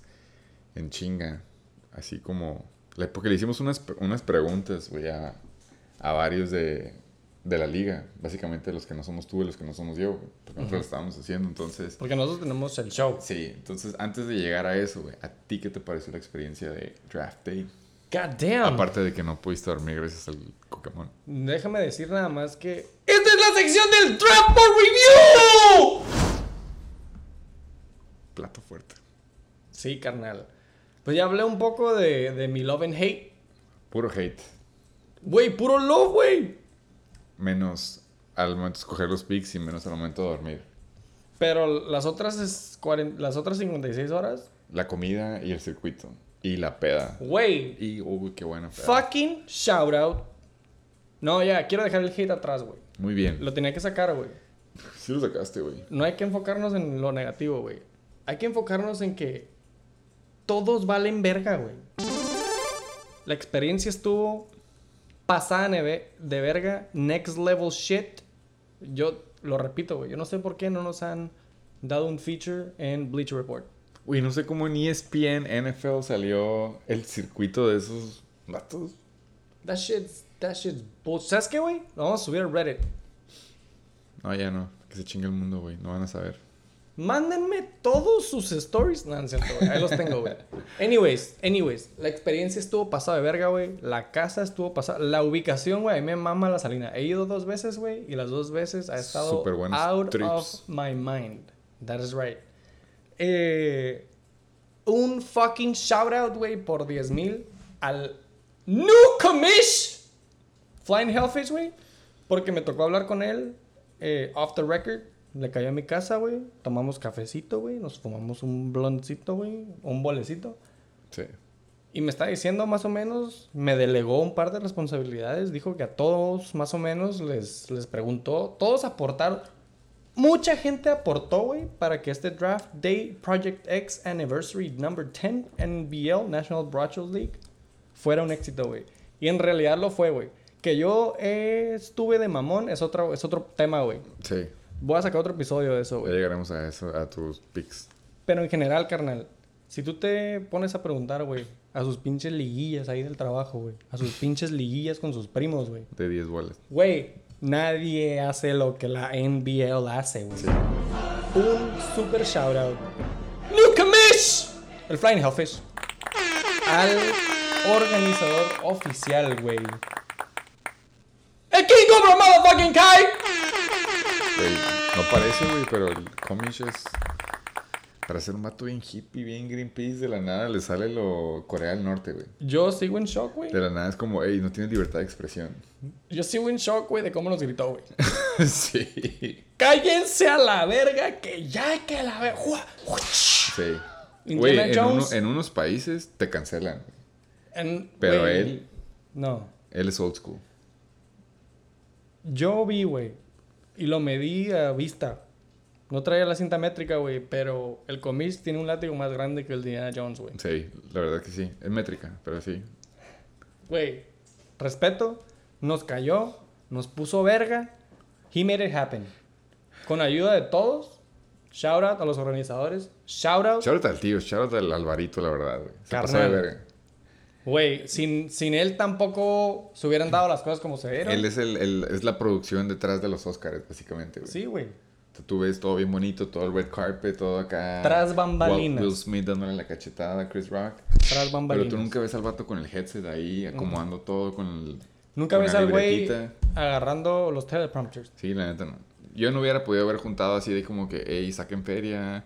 en chinga. Así como. le- Porque le hicimos unas, unas preguntas, güey, a, a varios de, de la liga. Básicamente los que no somos tú y los que no somos yo, güey. Porque nosotros lo estábamos haciendo, entonces. Porque nosotros tenemos el show. Sí, entonces antes de llegar a eso, güey, ¿a ti qué te pareció la experiencia de draft day? God damn. Aparte de que no pudiste dormir gracias al Pokémon. Déjame decir nada más que. ¡Esta es la sección del Draft Board Review! Plato fuerte. Sí, carnal. Pues ya hablé un poco de, de mi love and hate. Puro hate. Güey, puro love, güey. Menos al momento de escoger los picks y menos al momento de dormir. Pero las otras, es cuaren- las otras 56 horas, La comida y el circuito. Y la peda. güey. Y, uy, qué buena peda. Fucking shout out. No, ya, quiero dejar el hate atrás, güey. Muy bien. Lo tenía que sacar, güey. Sí lo sacaste, güey. No hay que enfocarnos en lo negativo, güey. Hay que enfocarnos en que todos valen verga, güey. La experiencia estuvo pasada de verga, next level shit. Yo lo repito, güey. Yo no sé por qué no nos han dado un feature en Bleacher Report. Uy, no sé cómo en ESPN, NFL salió el circuito de esos vatos. That shit's, that shit's bull- ¿Sabes qué, güey? Lo vamos a subir a Reddit. No, ya no. Que se chingue el mundo, güey. No van a saber. Mándenme todos sus stories. No, no es cierto, güey. Ahí los tengo, güey. Anyways, anyways. La experiencia estuvo pasada de verga, güey. La casa estuvo pasada. La ubicación, güey. A mí me mama la salina. He ido dos veces, güey. Y las dos veces ha estado buenos out trips. of my mind. That is right. Eh, un fucking shout out, güey, por 10 mil al new commish Flying Hellfish, güey. Porque me tocó hablar con él eh, off the record. Le cayó a mi casa, güey. Tomamos cafecito, güey. Nos fumamos un bloncito, güey. Un bolecito. Sí. Y me está diciendo más o menos, me delegó un par de responsabilidades. Dijo que a todos más o menos les, les preguntó. Todos aportaron. Mucha gente aportó, güey, para que este Draft Day Project X Anniversary Number 10 NBL National Broadcast League fuera un éxito, güey. Y en realidad lo fue, güey. Que yo eh, estuve de mamón es otro, es otro tema, güey. Sí. Voy a sacar otro episodio de eso, Ya güey. llegaremos a eso, a tus picks. Pero en general, carnal, si tú te pones a preguntar, güey, a sus pinches liguillas ahí del trabajo, güey, a sus pinches liguillas con sus primos, güey, De 10 bolas. güey, nadie hace lo que la NBL hace, güey. Un super shout out. Commish, el Flying Hellfish, al organizador oficial, güey. El King Cobra Motherfucking Kai. No parece, güey, pero el Comish es. Para ser un vato bien hippie, bien Greenpeace, de la nada le sale lo Corea del Norte, güey. Yo sigo en shock, güey. De la nada es como, hey, no tienes libertad de expresión. Yo sigo en shock, güey, de cómo nos gritó, güey. sí. Cállense a la verga que ya hay que la ver. Sí. Güey, en, uno- en unos países te cancelan. Pero él- No. Él es old school. Yo vi, güey. Y lo medí a vista. No traía la cinta métrica, güey. Pero el comis tiene un látigo más grande que el de Indiana Jones, güey. Sí, la verdad que sí. Es métrica, pero sí. Güey. Respeto. Nos cayó. Nos puso verga. He made it happen. Con ayuda de todos. Shout out a los organizadores. Shout out. Shout out al tío, shout out al Alvarito, la verdad, güey. Se pasó de verga. Güey, sin, sin él tampoco se hubieran dado las cosas como se dieron. Él es, el, el- es la producción detrás de los Oscars, básicamente, güey. Sí, güey. Tú ves todo bien bonito, todo el red carpet, todo acá. Tras bambalinas. Will, Will Smith dándole la cachetada a Chris Rock. Tras bambalinas. Pero tú nunca ves al vato con el headset ahí, acomodando todo con el. Nunca con ves al güey agarrando los teleprompters. Sí, la neta no. Yo no hubiera podido haber juntado así de como que, hey, saquen feria,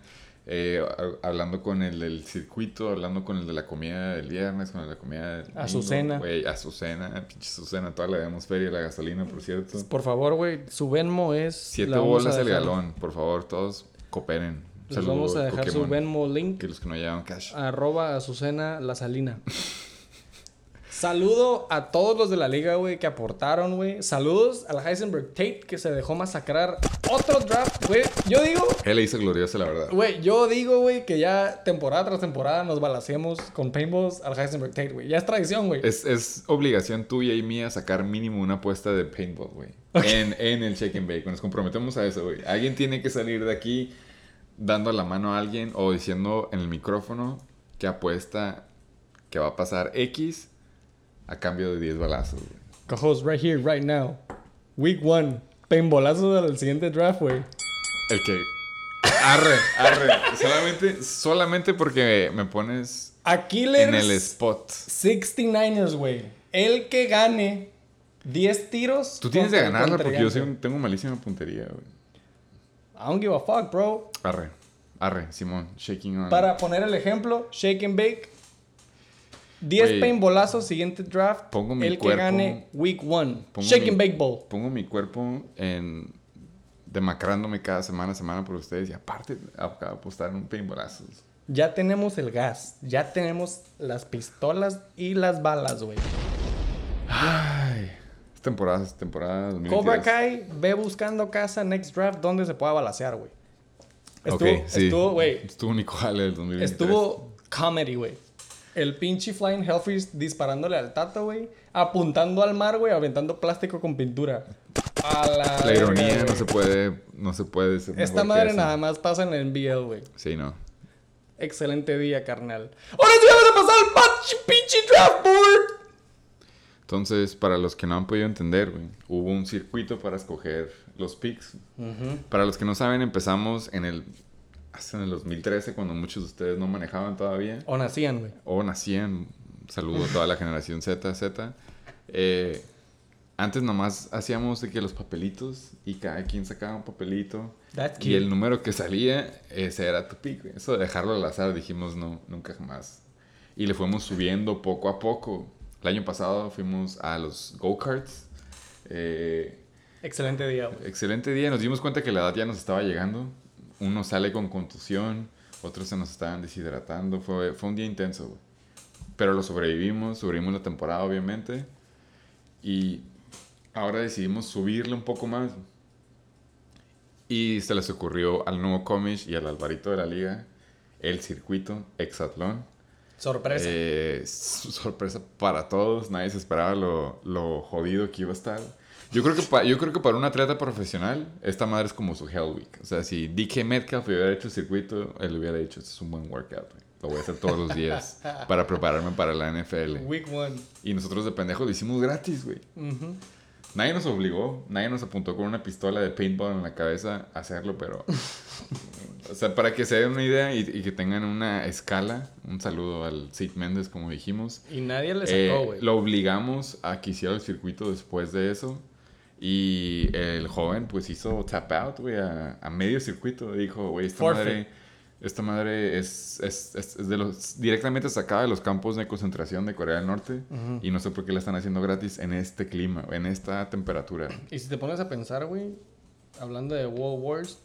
eh, hablando con el del circuito, hablando con el de la comida del viernes, con el de la comida del domingo, Azucena. Güey, Azucena, pinche Azucena, toda le damos feria, la gasolina, por cierto. Por favor, güey, su Venmo es... Siete la bolas el galón, por favor, todos cooperen. Les vamos a dejar su Pokémon, Venmo link Que los que no llevan cash. arroba Azucena La Salina. Saludo a todos los de la liga, güey, que aportaron, güey. Saludos al Heisenberg Tate, que se dejó masacrar otro draft, güey. Yo digo, Él le hizo gloriosa, la verdad. güey, yo digo, güey, que ya temporada tras temporada nos balaseemos con paintballs al Heisenberg Tate, güey. Ya es tradición, güey. Es, es obligación tuya y mía sacar mínimo una apuesta de paintball, güey. En, en el Shake and Bake. Nos comprometemos a eso, güey. Alguien tiene que salir de aquí dando la mano a alguien o diciendo en el micrófono que apuesta que va a pasar X a cambio de 10 balazos, güey. Cojos, right here, right now. Week one. Paintballazo del siguiente draft, güey. El que... Arre, arre. Solamente, solamente porque me pones Aquiles. en el spot. 69ers, güey. El que gane 10 tiros. Tú tienes de ganarla porque yo soy tengo malísima puntería, güey. I don't give a fuck, bro. Arre, arre, Simón. Shaking on. Para poner el ejemplo, shake and bake. 10 Güey, paintballazos, siguiente draft. pongo mi el que gane week 1. pongo Shake mi- and bake ball. pongo mi cuerpo en demacrándome cada semana semana por ustedes y aparte acabo de apostar en un paintballazos. Ya tenemos el gas. Ya tenemos las pistolas y las balas, güey. Ay, es temporada, es temporada 2022. Cobra Kai ve buscando casa next draft donde se pueda balasear, güey. Estuvo, sí. estuvo, güey. Estuvo Nico Jale del 2023. Estuvo comedy, güey. El pinche Flying Hellfish disparándole al tato, güey. Apuntando al mar, güey, aventando plástico con pintura. A la, La ironía no se puede, no se puede ser Esta madre nada más pasa en el NBL, güey. Sí, no. Excelente día, carnal. Ahora sí vamos a pasar al pinche, pinche draft board. Entonces, para los que no han podido entender, güey, hubo un circuito para escoger los picks. Para los que no saben, empezamos en el hasta en el 2013 cuando muchos de ustedes no manejaban todavía. O nacían, güey. o nacían. Saludo a toda la generación Z, Z. Eh, antes nomás hacíamos de que los papelitos y cada quien sacaba un papelito. That's Y el número que salía, ese era tu güey. Eso de dejarlo al azar, dijimos no, nunca jamás. Y le fuimos subiendo poco a poco. El año pasado fuimos a los go-karts. Eh, Excelente día, güey. excelente día. Nos dimos cuenta que la edad ya nos estaba llegando. Uno sale con contusión, otros se nos estaban deshidratando. Fue, fue un día intenso, güey. Pero lo sobrevivimos, sobrevivimos la temporada, obviamente. Y ahora decidimos subirle un poco más. Y se les ocurrió al nuevo Comish y al Alvarito de la Liga el circuito Exatlón. Sorpresa. Eh, sorpresa para todos, nadie se esperaba lo, lo jodido que iba a estar. Yo creo, que pa- yo creo que para un atleta profesional, esta madre es como su Hell Week. O sea, si DK Metcalf hubiera hecho el circuito, él hubiera dicho, este es un buen workout. güey. Lo voy a hacer todos los días para prepararme para la NFL. Week one. Y nosotros de pendejos lo hicimos gratis, güey. Nadie nos obligó, nadie nos apuntó con una pistola de paintball en la cabeza a hacerlo, pero... o sea, para que se den una idea y, y que tengan una escala, un saludo al Sid Méndez, como dijimos. Y nadie le Eh, sacó, güey. lo obligamos a que hiciera el circuito después de eso. Y el joven, pues, hizo tap out, güey, a, a medio circuito. Dijo, güey, esta Forfeit. madre, esta madre es, es, es- es de los, directamente sacada de los campos de concentración de Corea del Norte. Y no sé por qué la están haciendo gratis en este clima, en esta temperatura. Y si te pones a pensar, güey, hablando de World Wars,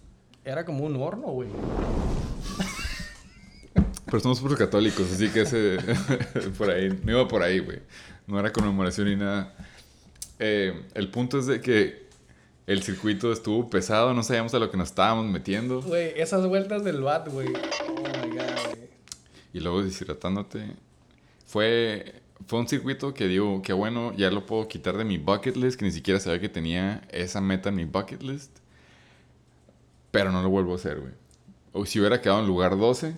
era como un horno, güey. Pero somos puros católicos, así que ese, por ahí, no iba por ahí, güey. No era conmemoración ni nada. Eh, el punto es de que el circuito estuvo pesado, no sabíamos a lo que nos estábamos metiendo. Güey, esas vueltas del bat, güey. Oh my god, güey. Y luego deshidratándote. Fue, fue un circuito que digo, que bueno, ya lo puedo quitar de mi bucket list, que ni siquiera sabía que tenía esa meta en mi bucket list. Pero no lo vuelvo a hacer, güey. O si hubiera quedado en lugar 12,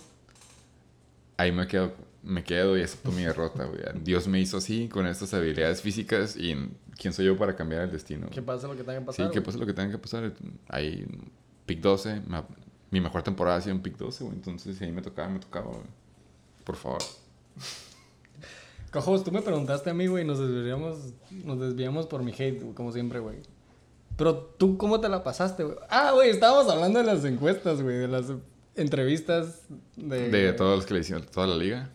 ahí me quedo, me quedo y acepto mi derrota, güey. Dios me hizo así, con estas habilidades físicas, y ¿quién soy yo para cambiar el destino? Que pase lo que tenga que Sí, pasar. que güey. pase lo que tenga que pasar. Ahí, pick 12, me- mi mejor temporada ha sido en pick 12, güey. Entonces, si ahí me tocaba, me tocaba, güey. Por favor. Cojos, tú me preguntaste a mí, güey, nos desviamos, nos desviamos por mi hate, güey, como siempre, güey. Pero tú, ¿cómo te la pasaste, güey? Ah, güey, estábamos hablando de las encuestas, güey, de las entrevistas de... De todos los que le hicieron, toda la liga.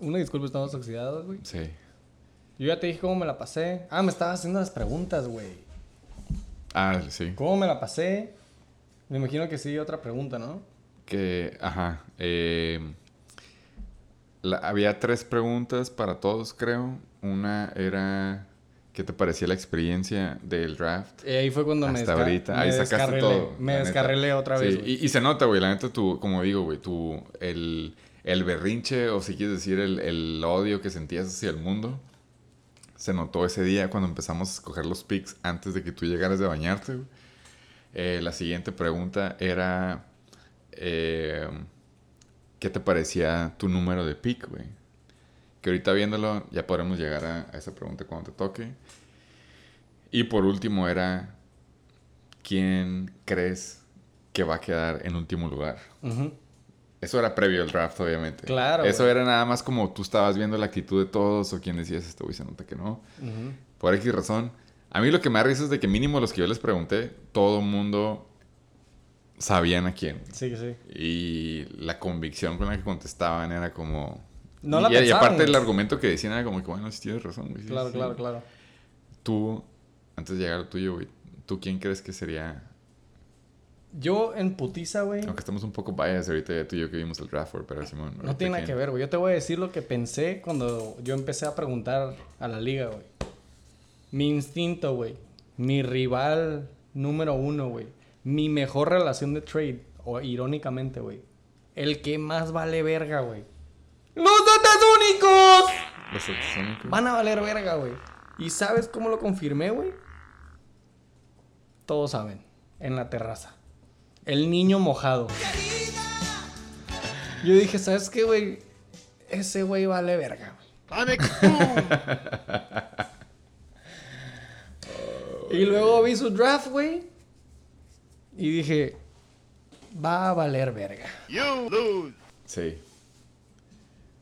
Una disculpa, estamos oxidados, güey. Sí. Yo ya te dije cómo me la pasé. Ah, me estabas haciendo las preguntas, güey. Ah, sí. ¿Cómo me la pasé? Me imagino que sí, otra pregunta, ¿no? Que, ajá. eh, la- había tres preguntas para todos, creo. Una era, ¿qué te parecía la experiencia del draft? Y ahí fue cuando me, Hasta ahorita. me Ahí sacaste todo. Me descarrilé otra Sí, vez. güey. y, y se nota, güey. La neta, tu, como digo, güey, tu, el, el berrinche, o si quieres decir, el, el odio que sentías hacia el mundo, se notó ese día cuando empezamos a escoger los picks antes de que tú llegaras de bañarte. Eh, la siguiente pregunta era, eh, ¿qué te parecía tu número de pick, güey? Que ahorita viéndolo ya podremos llegar a, esa pregunta cuando te toque. Y por último era, ¿quién crees que va a quedar en último lugar? Ujú. Eso era previo al draft, obviamente. Claro, Eso güey. era nada más como tú estabas viendo la actitud de todos o quién decías, este güey se nota que no. Por X razón. A mí lo que me da risa es de que mínimo los que yo les pregunté, todo el mundo sabían a quién. Sí, sí. Y la convicción con la que contestaban era como... No y, la y aparte el argumento que decían era como que, bueno, sí tienes razón, güey. sí, Claro, sí". claro, claro. Tú, antes de llegar al tuyo, güey, ¿tú quién crees que sería? Yo en putiza, güey. Aunque estamos un poco bias ahorita tú y yo que vimos el draft, güey, pero Simón. No tiene nada que ver, güey. Yo te voy a decir lo que pensé cuando yo empecé a preguntar a la liga, güey. Mi instinto, güey. Mi rival número uno, güey. Mi mejor relación de trade. O irónicamente, güey. El que más vale verga, güey. ¡Los datos únicos! Los Satasónicos. Van a valer verga, güey. ¿Y sabes cómo lo confirmé, güey? Todos saben. En la terraza. El niño mojado. Yo dije, ¿sabes qué, güey? Ese güey vale verga, güey. Y luego vi su draft, güey. Y dije, va a valer verga. Sí.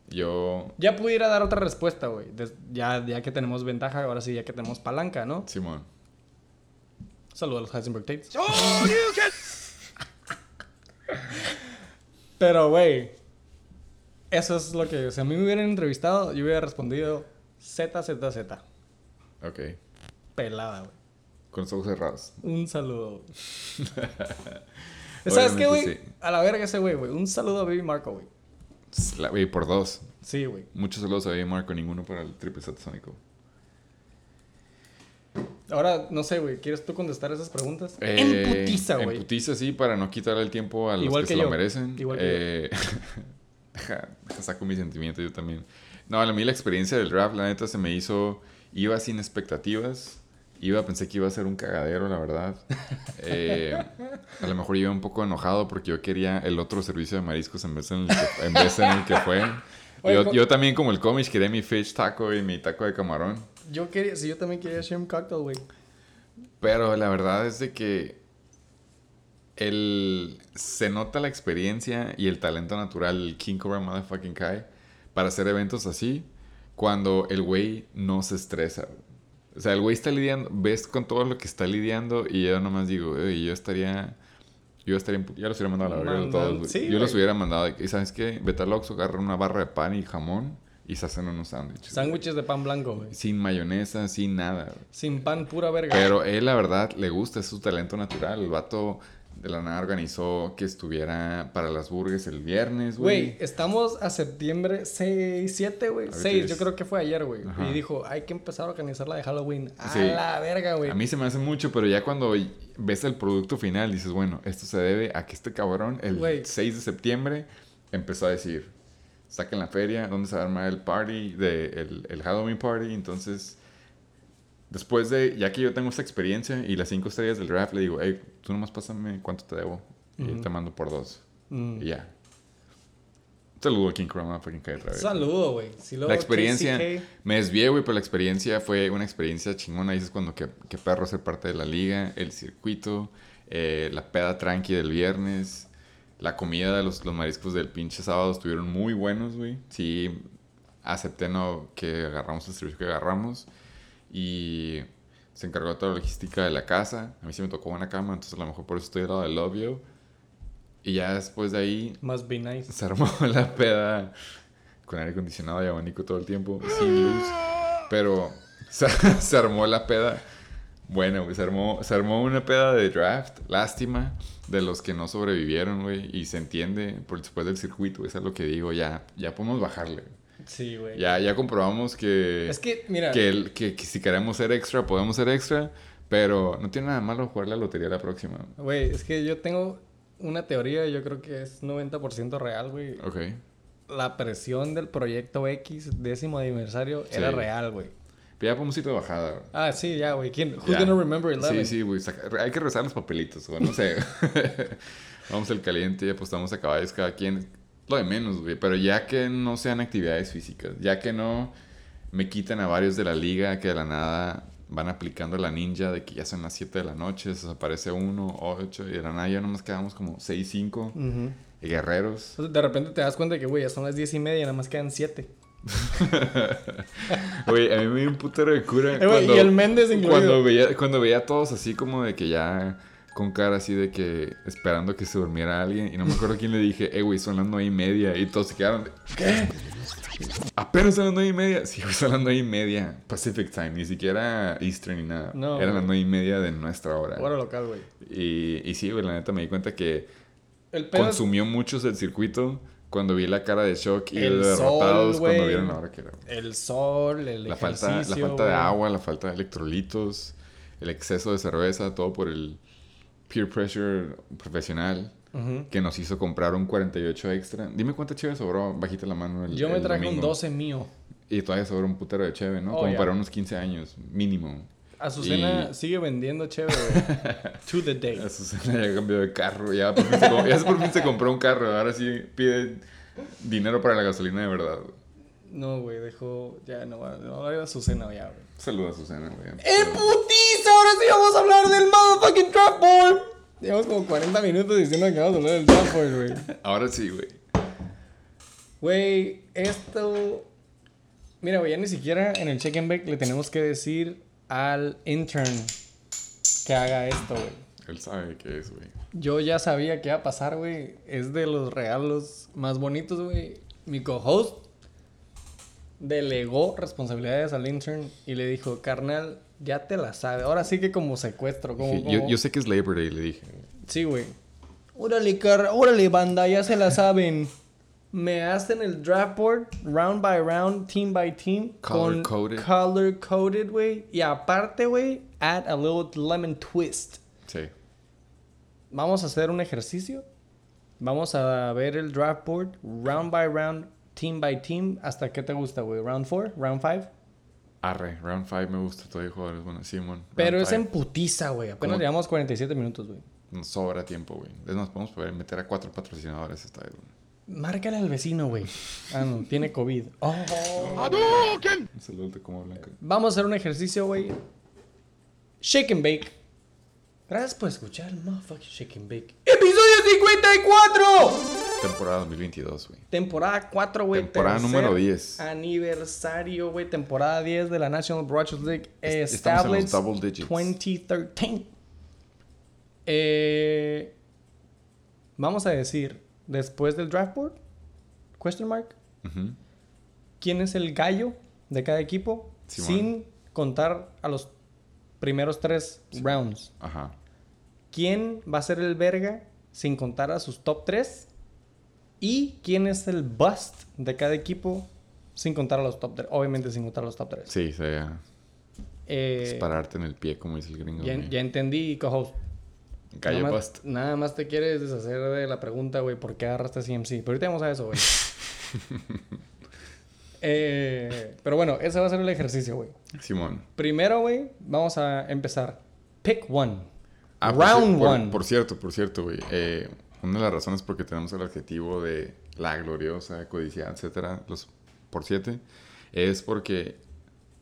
Yo, Ya pudiera dar otra respuesta, güey. Ya, ya que tenemos ventaja, ahora sí, ya que tenemos palanca, ¿no? Simón. Saludos a los Heisenberg Tates. Pero, güey, eso es lo que... Si a mí me hubieran entrevistado, yo hubiera respondido Z, Z, Z. Ok. Pelada, güey. Con los ojos cerrados. Un saludo. ¿Sabes qué, güey? sí. A la verga ese güey, güey. Un saludo a Baby Marco, güey. La- güey, por dos. Sí, güey. Muchos saludos a Baby Marco, ninguno para el triple satasónico. Ahora, no sé, güey. ¿Quieres tú contestar esas preguntas? Eh, en putiza, En güey. putiza, sí, para no quitarle el tiempo a los Igual que, que se yo. lo merecen. Igual que Eh, deja- deja saco mis sentimientos yo también. No, a mí la experiencia del draft, la neta, se me hizo... Iba sin expectativas. Iba, pensé que iba a ser un cagadero, la verdad. Eh, a lo mejor iba un poco enojado porque yo quería el otro servicio de mariscos en vez en el que, en vez en el que fue. Oye, yo, yo también, como el cómic, quería mi fish taco y mi taco de camarón. Yo quería... Si yo también quería shrimp cocktail, güey. Pero la verdad es de que el, se nota la experiencia y el talento natural, el King Cobra Motherfucking Kai, para hacer eventos así, cuando el güey no se estresa. O sea, el güey está lidiando, ves con todo lo que está lidiando y yo nomás digo, "Ey, yo estaría... Yo estaría... Ya los hubiera mandado a la verga a Mandando- todos, sí, yo los hubiera mandado. Y ¿sabes qué? Vete al Oxxo, agarra una barra de pan y jamón y se hacen unos sándwiches. Sándwiches de pan blanco, güey. Sin mayonesa, sin nada. Sin pan, pura verga. Pero él, la verdad, le gusta, es su talento natural. El vato de la nada organizó que estuviera para las burgues el viernes, Güey, güey. estamos a septiembre 6, 7, güey. Ahorita 6, es- yo creo que fue ayer, güey. Y dijo, hay que empezar a organizar la de Halloween. A Sí. la verga, güey. A mí se me hace mucho, pero ya cuando ves el producto final, dices, bueno, esto se debe a que este cabrón, el Güey. 6 de septiembre, empezó a decir, saquen la feria, ¿dónde se va a armar el party, de, el, el Halloween party? Entonces, después de, ya que yo tengo esta experiencia y las cinco estrellas del draft, le digo, hey, tú nomás pásame cuánto te debo y te mando por dos. Mm. Y ya. Saludo a King Chroma fucking Kai otra vez. Saludo, güey. Si La experiencia, KCK, me desvié, güey, pero la experiencia fue una experiencia chingona. Dices cuando que, que perro ser parte de la liga, el circuito, eh, la peda tranqui del viernes, la comida de los, los mariscos del pinche sábado estuvieron muy buenos, güey. Sí, acepté no que agarramos el servicio que agarramos y se encargó de toda la logística de la casa. A mí sí me tocó buena cama, entonces a lo mejor por eso estoy al lado del Love You. Y ya después de ahí Must be nice. se armó la peda con aire acondicionado y abanico todo el tiempo, sin luz. Pero se, se armó la peda. Bueno, se armó, se armó una peda de draft. Lástima de los que no sobrevivieron, güey. Y se entiende por después del circuito, eso es lo que digo. Ya, ya podemos bajarle. Sí, güey. Ya, ya comprobamos que, Es que, mira. que, el- que- que si queremos ser extra, podemos ser extra. Pero no tiene nada malo jugar la lotería la próxima. Güey, es que yo tengo una teoría, yo creo que es 90% real, güey. Ok. La presión del proyecto X, décimo aniversario, era real, güey. Pero ya podemos ir de bajada. güey. Ah, sí, ya, güey. ¿Quién? Who's Ya. gonna remember 11? Sí, sí, güey. Hay que rezar los papelitos, güey. No sé. Vamos al caliente y apostamos a caballos cada quien. Lo de menos, güey. Pero ya que no sean actividades físicas. Ya que no me quiten a varios de la liga que de la nada van aplicando la ninja de que ya son las 7 de la noche, se desaparece uno, 8 y de la nada ya nomás quedamos como 6, 5 Ujú. guerreros. Entonces, de repente te das cuenta de que, güey, ya son las 10 y media y nada más quedan 7. Güey, a mí me dio un putero de cura. Eh, güey, y el Méndez incluido. Cuando veía, cuando veía a todos así como de que ya con cara así de que esperando que se durmiera alguien. Y no me acuerdo quién le dije, eh, güey, son las nueve y media. Y todos se quedaron de, ¿qué? Apenas son las nueve y media. Sí, güey, son las nueve y media. Pacific Time, ni siquiera Eastern ni nada. No, Eran las nueve y media de nuestra hora. Hora local, güey. Y, y sí, güey, la neta me di cuenta que El pedo es- consumió muchos el circuito cuando vi la cara de shock y de El derrotados sol, cuando vieron la hora que era. el sol, el La falta, la ejercicio, falta de agua, la falta de electrolitos, el exceso de cerveza, todo por el peer pressure profesional que nos hizo comprar un 48 extra. Dime cuánta cheve sobró, bajita la mano el Yo me el traje un domingo. 12 mío. Y todavía sobró un putero de cheve, ¿no? Oh, Como para unos 15 años, mínimo. Azucena Y- sigue vendiendo chévere, to the day. Azucena ya cambió de carro, ya por, fin se, com- ya por fin se compró un carro, ahora sí pide dinero para la gasolina de verdad. No, güey, dejó. Ya no va no va a ir a Azucena ya, güey. Saludos, Azucena, güey. ¡Eh, putiza! Ahora sí vamos a hablar del motherfucking draft board. Llevamos como 40 minutos diciendo que vamos a hablar del draft board, güey. Ahora sí, güey. Güey, esto. Mira, güey, ya ni siquiera en el check and bake le tenemos que decir al intern que haga esto, güey. Él sabe qué es, güey. Yo ya sabía que iba a pasar, güey. Es de los regalos más bonitos, güey. Mi co-host delegó responsabilidades al intern y le dijo, carnal, ya te la sabe. Ahora sí que como secuestro, como... Sí, yo, yo sé que es Labor Day, le dije. Sí, güey. Órale, car... Órale, banda, ya se la saben. Me hacen el draft board, round by round, team by team. Color con coded. Color coded, güey. Y aparte, güey, add a little lemon twist. Sí. Vamos a hacer un ejercicio. Vamos a ver el draft board, round by round, team by team. ¿Hasta qué te gusta, güey? ¿Round 4? ¿Round 5? Arre, round 5 me gusta, todavía hay jugadores buenos. Simón. Pero es five. en putiza, güey. Apenas ¿Cómo? llevamos 47 minutos, güey. Nos sobra tiempo, güey. Es más, podemos poder meter a cuatro patrocinadores esta vez, güey. Márcale al vecino, güey. Ah, no, tiene COVID. Oh. Un saludo de como blanca. Vamos a hacer un ejercicio, güey. Shake and bake. Gracias por escuchar el motherfucking Shake and bake. ¡Episodio 54! Temporada 2022, güey. Temporada 4, güey. Temporada número 10. Aniversario, güey. Temporada 10 de la National Broadcast League. Es- estamos en los Established double digits. 2013. Eh, vamos a decir, después del draft board, question mark, Ujú. ¿quién es el gallo de cada equipo? Simón. Sin contar a los primeros tres rounds. Ajá. ¿Quién va a ser el verga sin contar a sus top 3? ¿Y quién es el bust de cada equipo sin contar a los top 3? Obviamente sin contar a los top 3. Sí, sería dispararte en el pie, como dice el gringo. Eh, ya, ya entendí, co-host. Gallo nada, bust. más, nada más te quieres deshacer de la pregunta, güey, ¿por qué agarraste CMC? Pero ahorita vamos a eso, güey. Eh, pero bueno, ese va a ser el ejercicio, güey. Simón. Primero, güey, vamos a empezar. Pick one. Ah, Round cier- por- one. Por, cierto, por cierto, güey. eh, una de las razones por que tenemos el adjetivo de la gloriosa, codiciada, etcétera, los por siete, es porque,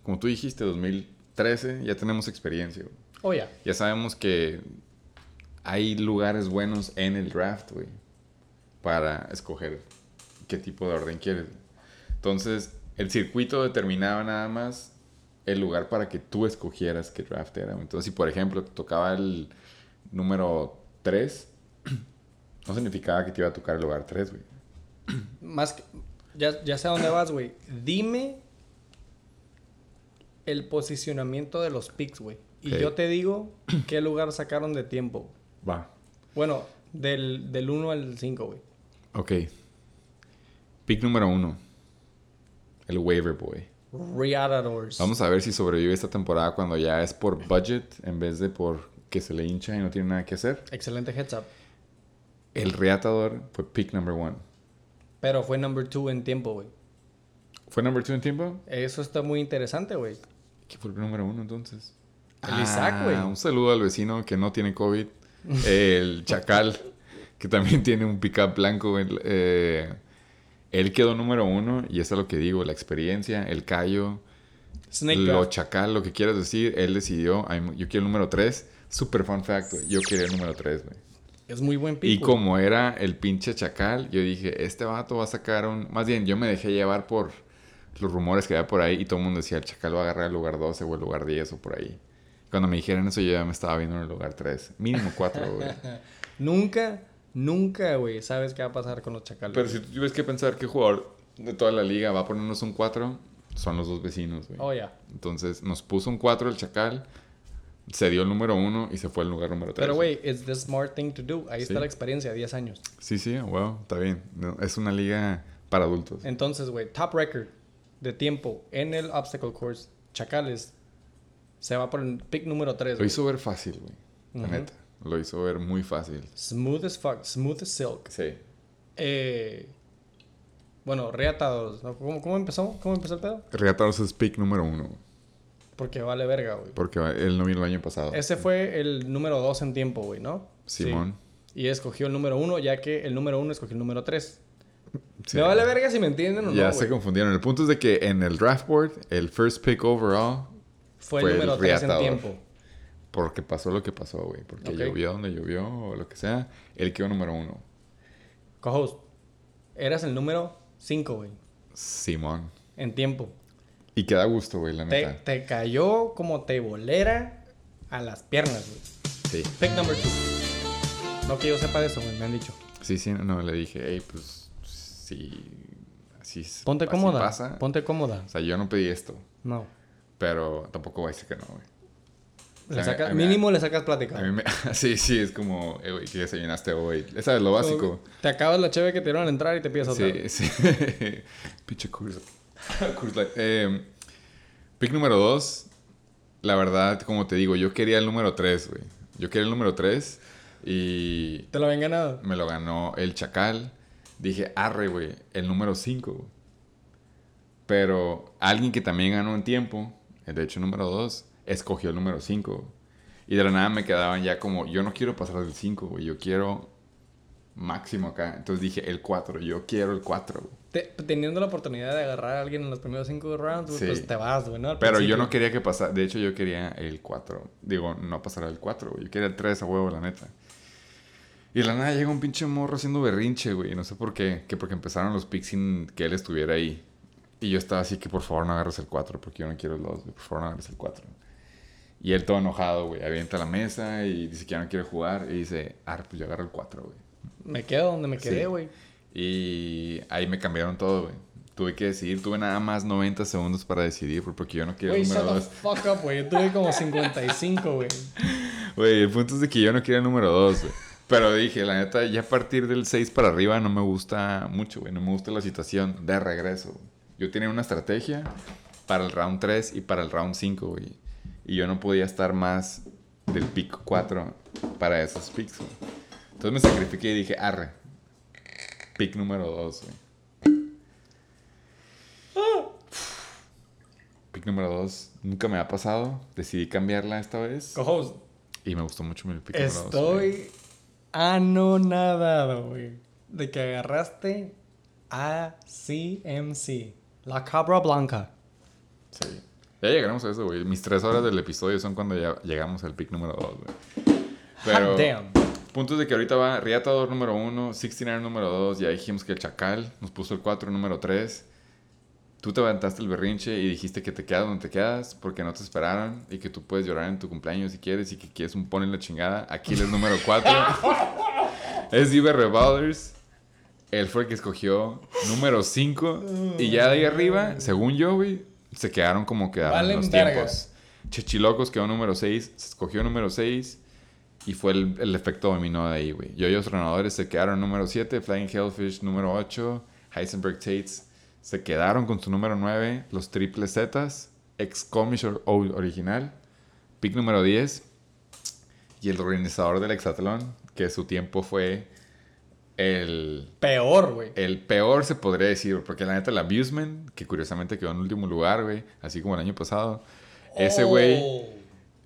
como tú dijiste, 2013 ya tenemos experiencia. güey. Oh, ya. Ya sabemos que hay lugares buenos en el draft, güey, para escoger qué tipo de orden quieres. Entonces, el circuito determinaba nada más el lugar para que tú escogieras qué draft era. Entonces, si por ejemplo tocaba el número 3, No significaba que te iba a tocar el lugar 3, güey. Más que- ya, ya sé a dónde vas, güey. Dime el posicionamiento de los picks, güey. Y yo te digo qué lugar sacaron de tiempo. Va. Bueno, del, del 1 al 5, güey. Ok. Pick número 1. El Waiver Boy. Vamos a ver si sobrevive esta temporada cuando ya es por budget en vez de por que se le hincha y no tiene nada que hacer. Excelente heads up. El reatador fue pick number 1. Pero fue number 2 en tiempo, güey. ¿Fue number 2 en tiempo? Eso está muy interesante, güey. ¿Qué fue el número 1 entonces? El Isaac, güey. Ah, Un saludo al vecino que no tiene COVID. El Chacal, que también tiene un pickup blanco. el, eh, él quedó número uno y eso es lo que digo, la experiencia, el callo, Snake lo draft. chacal, lo que quieras decir. Él decidió, "Ay, yo quiero el número 3. Super fun fact, güey. Yo quería el número 3, güey. Es muy buen pick, Y como era el pinche chacal, yo dije, este vato va a sacar un... Más bien, yo me dejé llevar por los rumores que había por ahí y todo el mundo decía, el chacal va a agarrar el lugar 12 o el lugar 10 o por ahí. Cuando me dijeron eso, yo ya me estaba viendo en el lugar 3. Mínimo 4, güey. Nunca, nunca, güey, sabes qué va a pasar con los chacales. Pero si tú tuvieras que pensar qué jugador de toda la liga va a ponernos un 4, son los dos vecinos, güey. Oh, ya. Entonces, nos puso un 4 el chacal, se dio el número 1 y se fue el lugar número 3. Pero, güey, it's the smart thing to do. Ahí Sí. está la experiencia, 10 años. Sí, sí, wow, está bien. No, es una liga para adultos. Entonces, güey, top record de tiempo en el obstacle course, Chacales, se va por el pick número 3. Lo hizo ver fácil, güey. La neta. Lo hizo ver muy fácil. Smooth as fuck, smooth as silk. Sí. Eh, bueno, reatados. ¿Cómo, ¿Cómo empezó? ¿Cómo empezó el pedo? Reatados es pick número uno. Porque vale verga, güey. Porque él no vino el año pasado. Ese fue el número 2 en tiempo, güey, ¿no? Simón. Sí. Y escogió el número 1, ya que el número 1 escogió el número 3. Sí. Me vale verga si me entienden o Ya no, se güey. confundieron. El punto es de que en el draft board, el first pick overall, Fue, fue el el número 3 en tiempo. porque pasó lo que pasó, güey. Porque llovió donde llovió o lo que sea, él quedó número uno. Co-host, eras el número 5, güey, Simón. en tiempo. Y queda gusto, güey, la Te, neta. te cayó como tebolera a las piernas, güey. Sí. Pick number 2. No que yo sepa de eso, güey, me han dicho. Sí, sí, no, le dije, hey, pues, sí, así, es- Ponte así cómoda. pasa. Ponte cómoda. O sea, yo no pedí esto, No. pero tampoco voy a decir que no, güey. O Le sea, saca- a mí- mínimo le sacas plática. A mí me... sí, sí, es como, eh, güey, ¿qué desayunaste hoy? Esa es lo básico. Te acabas la cheve que te dieron al entrar y te pides otra. Sí, sí. Pinche Coors Coors Light. Eh, pick número dos. La verdad, como te digo, yo quería el número tres, güey. Yo quería el número tres y Te lo habían ganado. me lo ganó el Chacal. Dije, arre, güey, el número cinco. Pero alguien que también ganó en tiempo, de hecho número dos, escogió el número cinco. Y de la nada me quedaban ya como, yo no quiero pasar del 5, güey, yo quiero máximo acá. Entonces dije, el 4, yo quiero el 4, güey. Te- teniendo la oportunidad de agarrar a alguien en los primeros cinco rounds, güey, Sí. pues te vas, güey, ¿no? Al Pero yo no quería que pasara, de hecho yo quería el 4. Digo, no pasar el 4, güey. Yo quería el 3 a huevo, la neta. Y de la nada llega un pinche morro haciendo berrinche, güey. No sé por qué. Que porque empezaron los picks sin que él estuviera ahí. Y yo estaba así que por favor no agarres el 4 porque yo no quiero el 2, güey. Por favor no agarres el 4. Y él todo enojado, güey. Avienta la mesa y dice que ya no quiere jugar. Y dice, ah, pues yo agarro el 4, güey. Me quedo donde me quedé, Sí. Y ahí me cambiaron todo, güey. Tuve que decidir. Tuve nada más 90 segundos para decidir porque yo no quiero el número the 2. fuck up, güey. Yo tuve como 55, güey. Güey, el punto es de que yo no quiero el número 2, güey. Pero dije, la neta, ya a partir del 6 para arriba no me gusta mucho, güey. No me gusta la situación de regreso. Yo tenía una estrategia para el round 3 y para el round 5, güey. Y yo no podía estar más del pick 4 para esos picks, güey. Entonces me sacrifiqué y dije, arre. Pick número 2, güey. Pick número 2. Nunca me ha pasado. Decidí cambiarla esta vez. Co-host, Y me gustó mucho mi pick número 2. estoy anonadado, güey. De que agarraste a CMC. La Cabra Blanca. Sí. Ya llegaremos a eso, güey. Mis tres horas del episodio son cuando ya llegamos al pick número 2, güey. Pero, Hot damn. Puntos de que ahorita va Riatador número 1, 69 número 2. Ya dijimos que el Chacal nos puso el 4 número 3. Tú te levantaste el berrinche y dijiste que te quedas donde te quedas porque no te esperaron y que tú puedes llorar en tu cumpleaños si quieres y que quieres un pon en la chingada. Aquiles número 4. Es Diver Revolvers. Él fue el que escogió número 5. Y ya de ahí arriba, según yo, güey, se quedaron como quedaron Valen los verga. tiempos. Chechilocos quedó número 6. Se escogió número 6. Y fue el, el efecto dominó de ahí, güey. Yoyos Renadores se quedaron número 7. Flying Hellfish número 8. Heisenberg Tates se quedaron con su número 9. Los Triple Zetas. Ex Comish or- o- original. Pick número 10. Y el organizador del hexatlón, que su tiempo fue el, Peor, güey. el peor, se podría decir, porque la neta, el Abusement, que curiosamente quedó en último lugar, güey, así como el año pasado, ese güey Oh.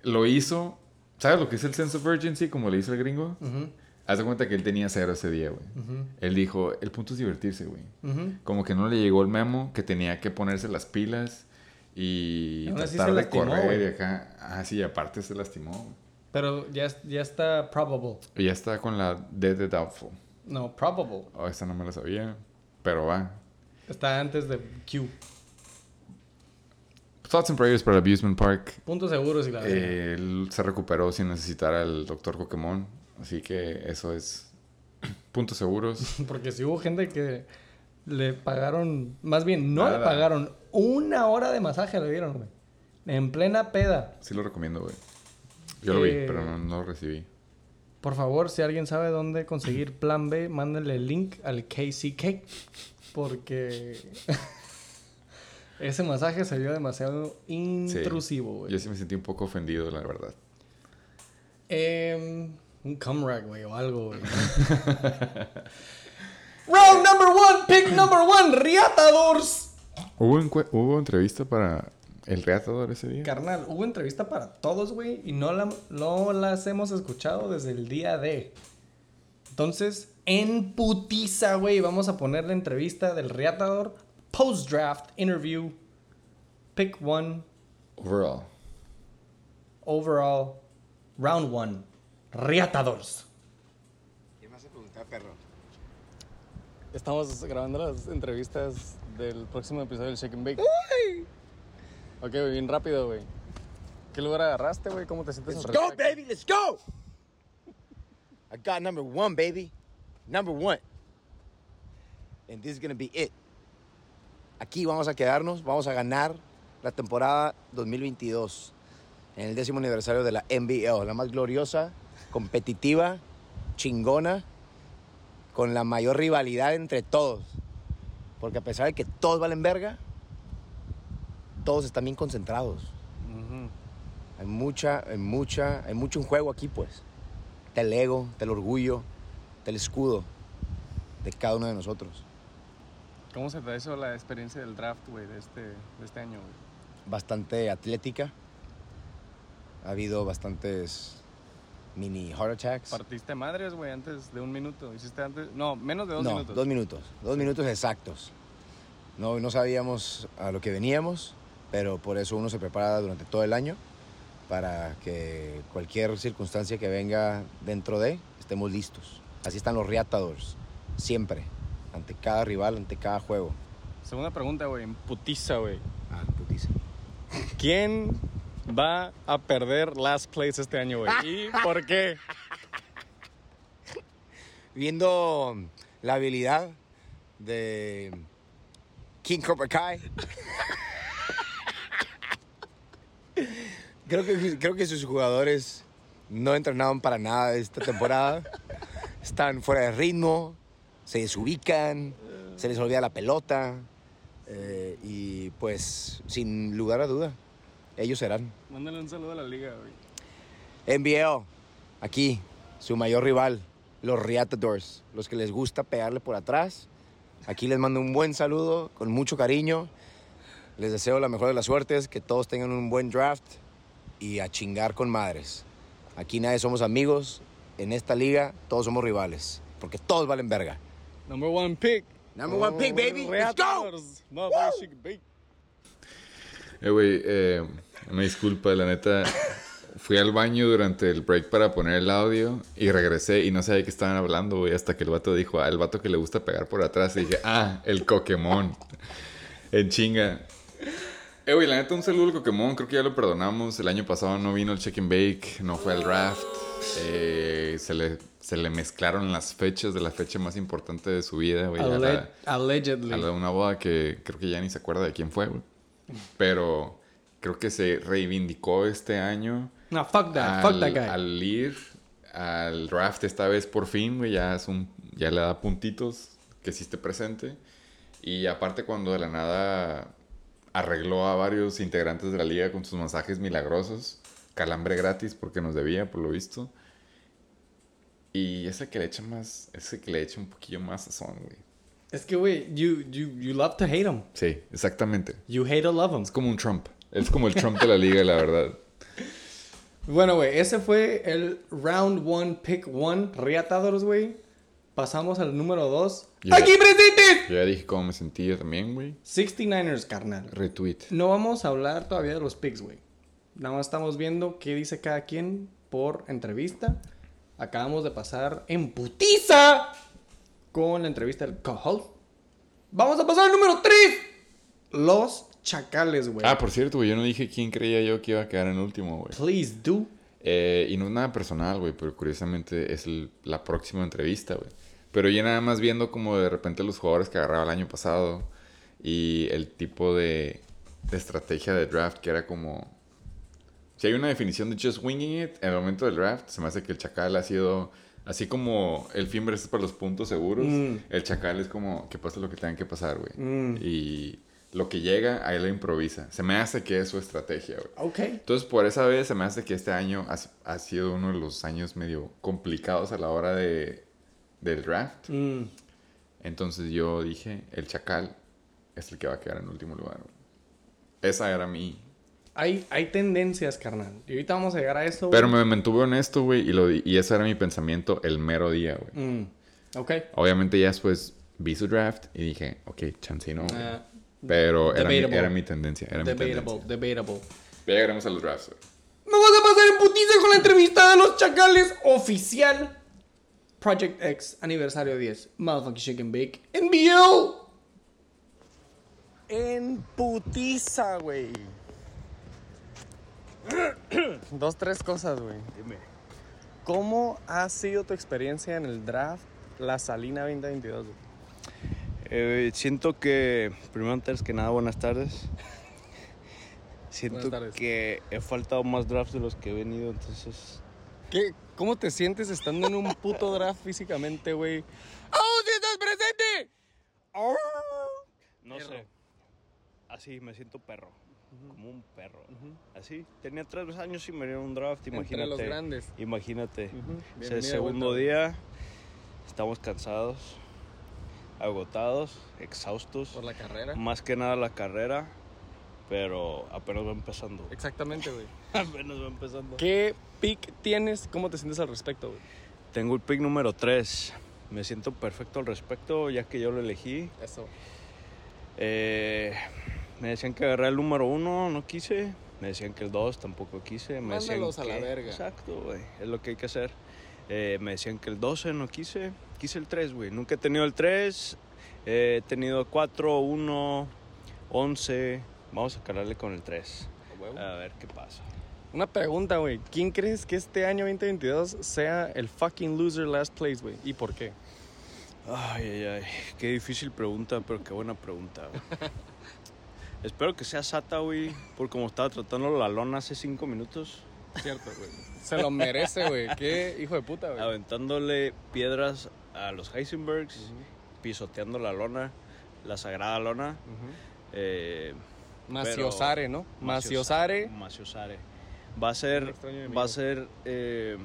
lo hizo, ¿sabes lo que es el sense of urgency, como le dice el gringo? Ujú, Haz de cuenta que él tenía cero ese día, güey. ujú, Él dijo, el punto es divertirse, güey. ujú. Como que no le llegó el memo, que tenía que ponerse las pilas y Aún tratar de lastimó, correr y acá. Ah, sí, aparte se lastimó. Pero ya, ya está probable. Y ya está con la Dead de Doubtful. No, probable. Oh, esa no me la sabía. Pero va. Está antes de Q. Thoughts and prayers para Abusement Park. Puntos seguros y la. Eh, él se recuperó sin necesitar al Dr. Pokémon. Así que eso es puntos seguros. Porque si hubo gente que le pagaron, más bien no le pagaron, una hora de masaje le dieron, güey. En plena peda. Sí lo recomiendo, güey. Yo lo vi, Eh, pero no, no lo recibí. Por favor, si alguien sabe dónde conseguir plan B, mándenle el link al KCK. Porque ese masaje se vio demasiado intrusivo, güey. Yo sí me sentí un poco ofendido, la verdad. Em, un cum güey, o algo, güey. Round number one, pick number one, Riatadors. ¿Hubo, ¿Hubo entrevista para el reatador ese día? Carnal, hubo entrevista para todos, güey, y no, la, no las hemos escuchado desde el día de. Entonces, en putiza, güey, vamos a poner la entrevista del Riatador, post-draft interview, pick one, Overall. overall, round one, Riatadors. ¿Qué me vas a preguntar, perro? Estamos grabando las entrevistas del próximo episodio del Shake and Bake. Ok, güey, bien rápido, güey. ¿Qué lugar agarraste, güey? ¿Cómo te sientes Let's go, respecto? baby. Let's go. I got number one, baby. Number one. And this is gonna be it. Aquí vamos a quedarnos, vamos a ganar la temporada 2022 en el décimo aniversario de la NBL, la más gloriosa, competitiva, chingona, con la mayor rivalidad entre todos. Porque a pesar de que todos valen verga, todos están bien concentrados. Hay mucha, hay mucha, hay mucho en juego aquí, pues. Está el ego, está el orgullo, está el escudo de cada uno de nosotros. ¿Cómo se te hizo la experiencia del draft, güey, de este, de este año, güey? Bastante atlética. Ha habido bastantes mini heart attacks. Partiste madres, güey, antes de un minuto. ¿Hiciste antes? No, menos de dos no, minutos. dos minutos. Dos minutos exactos. No, no sabíamos a lo que veníamos, pero por eso uno se prepara durante todo el año para que cualquier circunstancia que venga dentro de, estemos listos. Así están los Reatadores, siempre, ante cada rival, ante cada juego. Segunda pregunta, güey, en putiza, güey. Ah, putísimo. ¿Quién va a perder last place este año, güey? ¿Y por qué? Viendo la habilidad de King Cobra Kai. creo, que, creo que sus jugadores no entrenaron para nada esta temporada. Están fuera de ritmo, se desubican, se les olvida la pelota. eh, y pues, sin lugar a duda, ellos serán. Mándale un saludo a la liga, güey. NBL, aquí, su mayor rival, los Reatadores, los que les gusta pegarle por atrás. Aquí les mando un buen saludo, con mucho cariño. Les deseo la mejor de las suertes, que todos tengan un buen draft y a chingar con madres. Aquí nadie somos amigos, en esta liga todos somos rivales, porque todos valen verga. Number one pick. Number one pick, baby. Let's go. Eh, güey, eh, una disculpa, la neta. Fui al baño durante el break para poner el audio y regresé y no sabía de qué estaban hablando, güey, hasta que el vato dijo, ah, el vato que le gusta pegar por atrás. Y dije, ah, el Pokémon. En chinga. Eh, güey, la neta, un saludo al Pokémon. Creo que ya lo perdonamos. El año pasado no vino el check and bake, no fue el draft. eh, se, le, se le mezclaron las fechas de la fecha más importante de su vida, güey. a la- Alleg- allegedly. a la de una boda que creo que ya ni se acuerda de quién fue, güey. Pero creo que se reivindicó este año No, fuck that. al, fuck that guy. al ir al draft esta vez por fin, güey, ya es un ya le da puntitos que sí esté presente. Y aparte cuando de la nada arregló a varios integrantes de la liga con sus masajes milagrosos, calambre gratis porque nos debía, por lo visto. Y ese que le echa más, ese que le echa un poquillo más sazón, güey. Es que, güey, you, you, you love to hate him. Sí, exactamente. You hate to love him. Es como un Trump. Es como el Trump de la liga, la verdad. Bueno, güey, ese fue el round one, pick one, reatados, güey. Pasamos al número dos. Ya. ¡Aquí presentes! Yo ya dije cómo me sentía también, güey. 69ers, carnal. Retweet. No vamos a hablar todavía de los picks, güey. Nada más estamos viendo qué dice cada quien por entrevista. Acabamos de pasar en putiza con la entrevista del co-host. Vamos a pasar al número 3. Los chacales, güey. Ah, por cierto, güey, yo no dije quién creía yo que iba a quedar en último, güey. Please do. Eh, y no es nada personal, güey, pero curiosamente es el- la próxima entrevista, güey. Pero ya nada más viendo como de repente los jugadores que agarraba el año pasado y el tipo de, de estrategia de draft que era como... Si hay una definición de just winging it en el momento del draft, se me hace que el Chacal ha sido... Así como el Fimber es para los puntos seguros, Mm. el Chacal es como que pase lo que tenga que pasar, güey. Mm. Y lo que llega, ahí lo improvisa. Se me hace que es su estrategia, güey. Ok. Entonces, por esa vez se me hace que este año ha, ha sido uno de los años medio complicados a la hora de, del draft. Mm. Entonces yo dije, el Chacal es el que va a quedar en último lugar. güey. Esa era mi... Hay, hay tendencias, carnal. Y ahorita vamos a llegar a eso. Pero güey. me mantuve honesto, güey, y, lo y ese era mi pensamiento el mero día, güey. Mm. Ok. Obviamente ya después vi su draft y dije, ok, chance no. Ah, Pero era mi, era mi tendencia. Era mi debatable, tendencia. debatable. Ya llegaremos a los drafts, güey. Me vas a pasar en putiza con la entrevista de los chacales oficial. Project X, aniversario 10. Motherfucking Chicken Bake. NBL. En putiza, güey. Dos, tres cosas, güey. Dime. ¿Cómo ha sido tu experiencia en el draft La Salina 2022? güey? Eh, siento que, primero antes que nada, buenas tardes. Siento Buenas tardes. que he faltado más drafts de los que he venido, entonces... ¿Qué, ¿Cómo te sientes estando en un puto draft físicamente, güey? ¡Oh, si estás presente! ¡Oh! No Perro. sé. Así, me siento perro. Como un perro. Así. Tenía tres años sin venir a un draft, imagínate. Entre los grandes. Imagínate. Ujú. Es el segundo vuelta. día. Estamos cansados, agotados, exhaustos. Por la carrera. Más que nada la carrera, pero apenas va empezando. Exactamente, güey. apenas va empezando. ¿Qué pick tienes? ¿Cómo te sientes al respecto, güey? Tengo el pick número 3. Me siento perfecto al respecto, ya que yo lo elegí. Eso. Eh, me decían que agarré el número 1, no quise. Me decían que el 2 tampoco quise. Me decían Mándalos a la que- verga. Exacto, güey. Es lo que hay que hacer. Eh, me decían que el 12 no quise. Quise el 3, güey. Nunca he tenido el 3. Eh, he tenido 4, 1, 11. Vamos a calarle con el 3. A ver qué pasa. Una pregunta, güey. ¿Quién crees que este año 2022 sea el fucking loser last place, güey? ¿Y por qué? Ay, ay, ay. Qué difícil pregunta, pero qué buena pregunta. güey. Espero que sea Sata, güey. Por como estaba tratando la lona hace cinco minutos. Cierto, güey. Se lo merece, güey. Qué hijo de puta, güey. Aventándole piedras a los Heisenbergs. Pisoteando la lona. La sagrada lona. Ujú. Eh, Maciosare, ¿no? Maciosare. Maciosare. Va a ser. Va a ser. eh,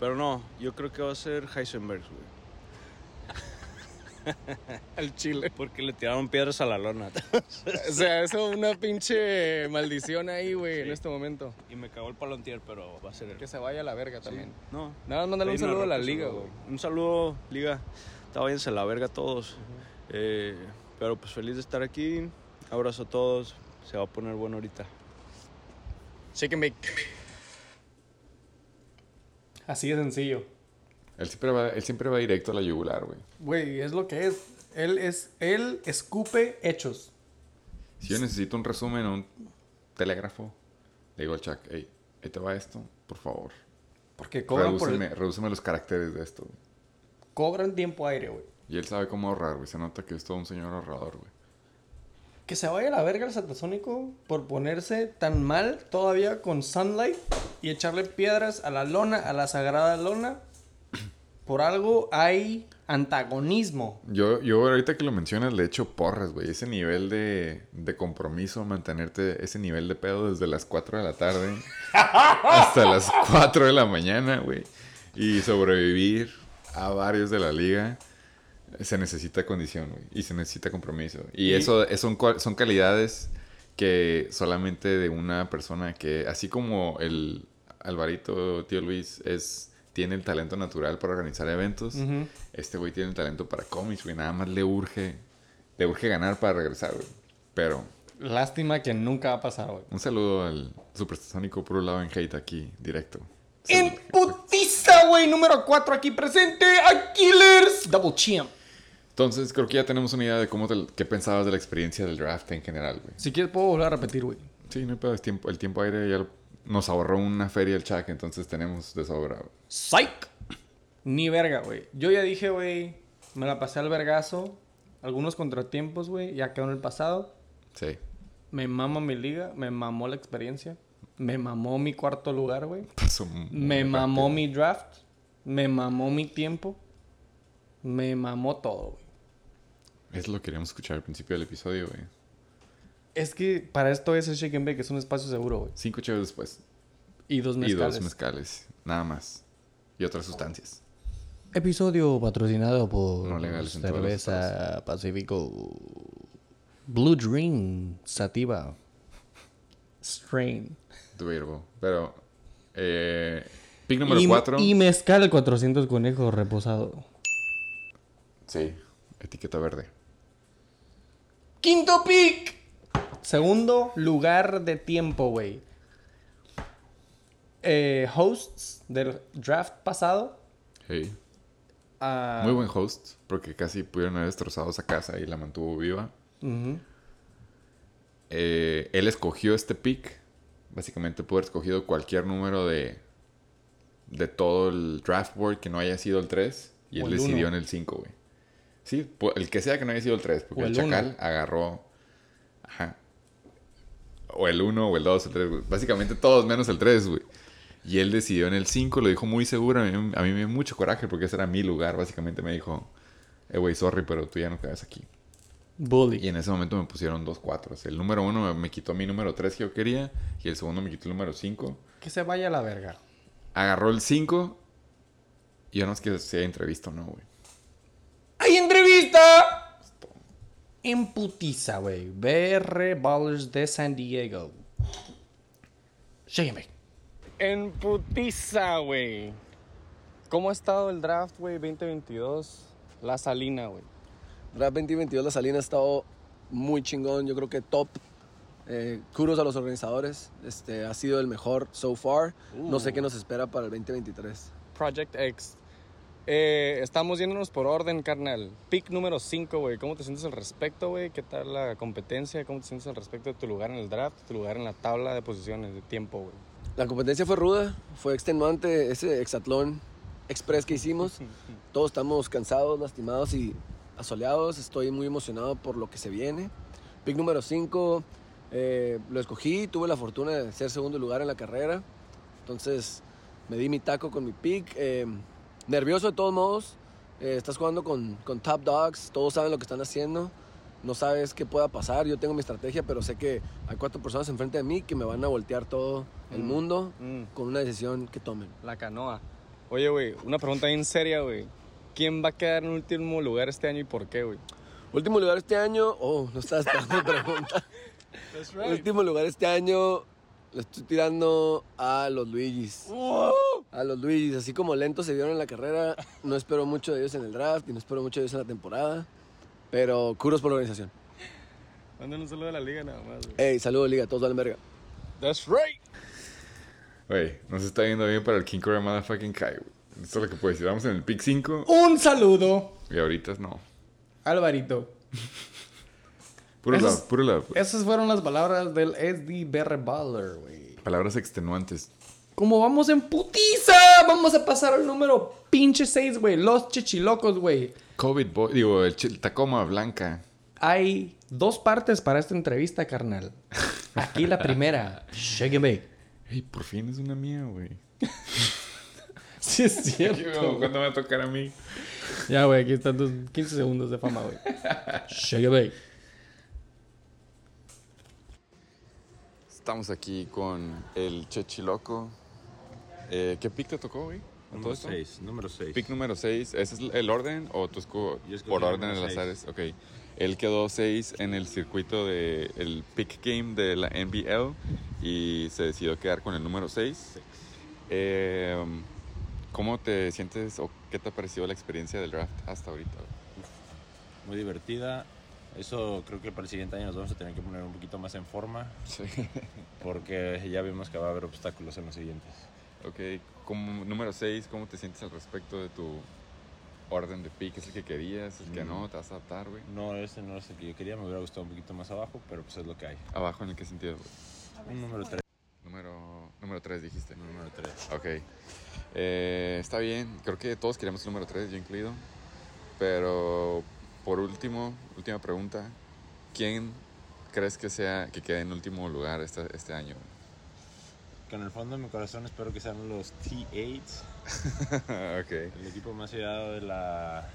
pero no, yo creo que va a ser Heisenbergs, güey. Al chile. Porque le tiraron piedras a la lona. O sea, eso es una pinche maldición ahí, güey, en este momento. y me cagó el palontier, pero va a ser él. Que se vaya a la verga también. No. Nada más mándale un saludo a la liga, güey. Un saludo, liga. Está váyanse a la verga todos. Eh, pero pues feliz de estar aquí. Abrazo a todos. Se va a poner bueno ahorita. Chicken bake. Así de sencillo. Él siempre va, él siempre va directo a la yugular, güey. Güey, es lo que es. Él es. Él escupe hechos. Si yo necesito un resumen o un telégrafo, le digo al Chuck, hey, ahí te va esto, por favor. Porque cobran, por el- Redúceme, redúceme los caracteres de esto. güey. cobran tiempo aire, güey. Y él sabe cómo ahorrar, güey. Se nota que es todo un señor ahorrador, güey. Que se vaya a la verga el satasónico por ponerse tan mal todavía con Sunlight y echarle piedras a la lona, a la sagrada lona. Por algo hay antagonismo. Yo, yo ahorita que lo mencionas le echo porras, güey. Ese nivel de, de compromiso, mantenerte ese nivel de pedo desde las 4 de la tarde hasta las 4 de la mañana, güey. Y sobrevivir a varios de la liga. Se necesita condición, güey. Y se necesita compromiso. Y, Y- eso, eso son, son calidades que solamente de una persona que, así como el Alvarito, tío Luis, es, tiene el talento natural para organizar eventos, este güey tiene el talento para cómics, güey. Nada más le urge, le urge ganar para regresar, güey. Pero Lástima que nunca va a pasar, güey. un saludo al supersónico puro lado en hate aquí, directo. En putiza, güey. Número 4 aquí presente. A Killers. Double Champ. Entonces, creo que ya tenemos una idea de cómo te- qué pensabas de la experiencia del draft en general, güey. Si quieres, puedo volver a repetir, güey. Sí, no hay pedo, es tiempo, el tiempo aire ya lo- nos ahorró una feria el Chuck, entonces tenemos de sobra. güey. Psych. Ni verga, güey. Yo ya dije, güey. Me la pasé al vergazo. Algunos contratiempos, güey. Ya quedó en el pasado. Sí. Me mama mi liga. Me mamó la experiencia. Me mamó mi cuarto lugar, güey. Pasó muy Me rápido. mamó mi draft. Me mamó mi tiempo. Me mamó todo, güey. Es lo que queríamos escuchar al principio del episodio, güey. Es que para esto es el Shake and Bake, es un espacio seguro, güey. Cinco chéveres después. Y dos Y mezcales. dos mezcales. Nada más. Y otras sustancias. Episodio patrocinado por No legales en todos los Cerveza Pacífico Blue Dream Sativa Strain. Debatable. Pero, eh, pick número y, 4. y mezcal 400 conejos reposado. Sí. Etiqueta verde. Quinto pick. Segundo lugar de tiempo, güey. Eh, hosts del draft pasado. Hey. ah, Muy buen host, porque casi pudieron haber destrozado esa casa y la mantuvo viva. Eh, él escogió este pick. Básicamente pudo haber escogido cualquier número de, de todo el draft board que no haya sido el 3. Y O él decidió uno. en el 5, güey. Sí, el que sea que no haya sido el 3. Porque O el, el uno. Chacal agarró. Ajá. O el 1, o el 2, o el 3, güey. Básicamente todos menos el 3, güey. Y él decidió en el 5, lo dijo muy seguro. A mí, a mí me dio mucho coraje porque ese era mi lugar. Básicamente me dijo, eh, güey, sorry, pero tú ya no quedas aquí. Y Bully. en ese momento me pusieron dos cuatros. El número uno me, quitó mi número 3 que yo quería. Y el segundo me quitó el número 5. Que se vaya a la verga. Agarró el 5. Y yo no sé si hay entrevista o no, güey. ¡Hay entrevista! En putiza, güey. BR Ballers de San Diego. Sígueme. En putiza, güey. ¿Cómo ha estado el draft, güey, 2022? La Salina, güey. Draft 2022 La Salina ha estado muy chingón, yo creo que top. Eh, kudos a los organizadores, este, ha sido el mejor so far. No sé qué nos espera para el 2023. Project X. Eh, estamos yéndonos por orden, carnal. Pick número 5, güey. ¿Cómo te sientes al respecto, güey? ¿Qué tal la competencia? ¿Cómo te sientes al respecto de tu lugar en el draft? Tu lugar en la tabla de posiciones de tiempo, güey. La competencia fue ruda, fue extenuante ese hexatlón express que hicimos. Todos estamos cansados, lastimados y asoleados. Estoy muy emocionado por lo que se viene. Pick número 5, lo escogí, tuve la fortuna de ser segundo lugar en la carrera. Entonces me di mi taco con mi pick. Eh, nervioso de todos modos. Eh, estás jugando con, con top dogs, todos saben lo que están haciendo. No sabes qué pueda pasar. Yo tengo mi estrategia, pero sé que hay cuatro personas enfrente de mí que me van a voltear todo el Mm. mundo Mm. con una decisión que tomen. La canoa. Oye, güey, una pregunta bien seria, güey. ¿Quién va a quedar en último lugar este año y por qué, güey? Último lugar este año. Oh, no esperando mi pregunta. Último lugar este año. Le estoy tirando a los Luigis. A los Luigis. Así como lentos se dieron en la carrera, no espero mucho de ellos en el draft y no espero mucho de ellos en la temporada. Pero curos por la organización. Mándanos un saludo de la liga nada más, güey. Ey, saludos, Liga. Todos valen verga. That's right. Güey, nos está yendo bien para el King Cobra Motherfucking Kai, güey. Esto es lo que puedo decir. Vamos en el pick 5 Un saludo, y ahorita no. Alvarito. Puro Esos- love, puro love. Esas fueron las palabras del SD Baller, güey. Palabras extenuantes. Como vamos en putiza, vamos a pasar al número pinche 6, güey. Los chichilocos, güey. COVID Boy, digo, el, Tacoma Blanca. Hay dos partes para esta entrevista, carnal. Aquí la primera. Shake and bake. Ey, por fin es una mía, güey. Sí, es cierto. ¿Cuándo me va a tocar a mí? Ya, güey, aquí están tus 15 segundos de fama, güey. Shake and bake. Estamos aquí con el Chechiloco. Eh, ¿Qué pick te tocó, todo Número esto? 6, número 6. Pick número 6, ¿ese es el orden o tú por orden de las áreas? Ok. Él quedó 6 en el circuito del el pick game de la NBL y se decidió quedar con el número 6. ¿Cómo te sientes o qué te ha parecido la experiencia del draft hasta ahorita? Muy divertida. Eso creo que para el siguiente año nos vamos a tener que poner un poquito más en forma Sí. porque ya vimos que va a haber obstáculos en los siguientes. ok. Como número 6, ¿cómo te sientes al respecto de tu orden de pick? ¿Es el que querías? ¿El que Mm. no? ¿Te vas a adaptar, güey? No, este no es el que yo quería, me hubiera gustado un poquito más abajo, pero pues es lo que hay. ¿Abajo en qué sentido? güey? Un número 3. Número, número 3 dijiste. Número 3. Ok. Eh, está bien. Creo que todos queríamos el número 3, yo incluido. Pero por último, última pregunta. ¿Quién crees que sea que quede en último lugar este, este año? Que en el fondo de mi corazón espero que sean los T8s, ok. el equipo más odiado de la,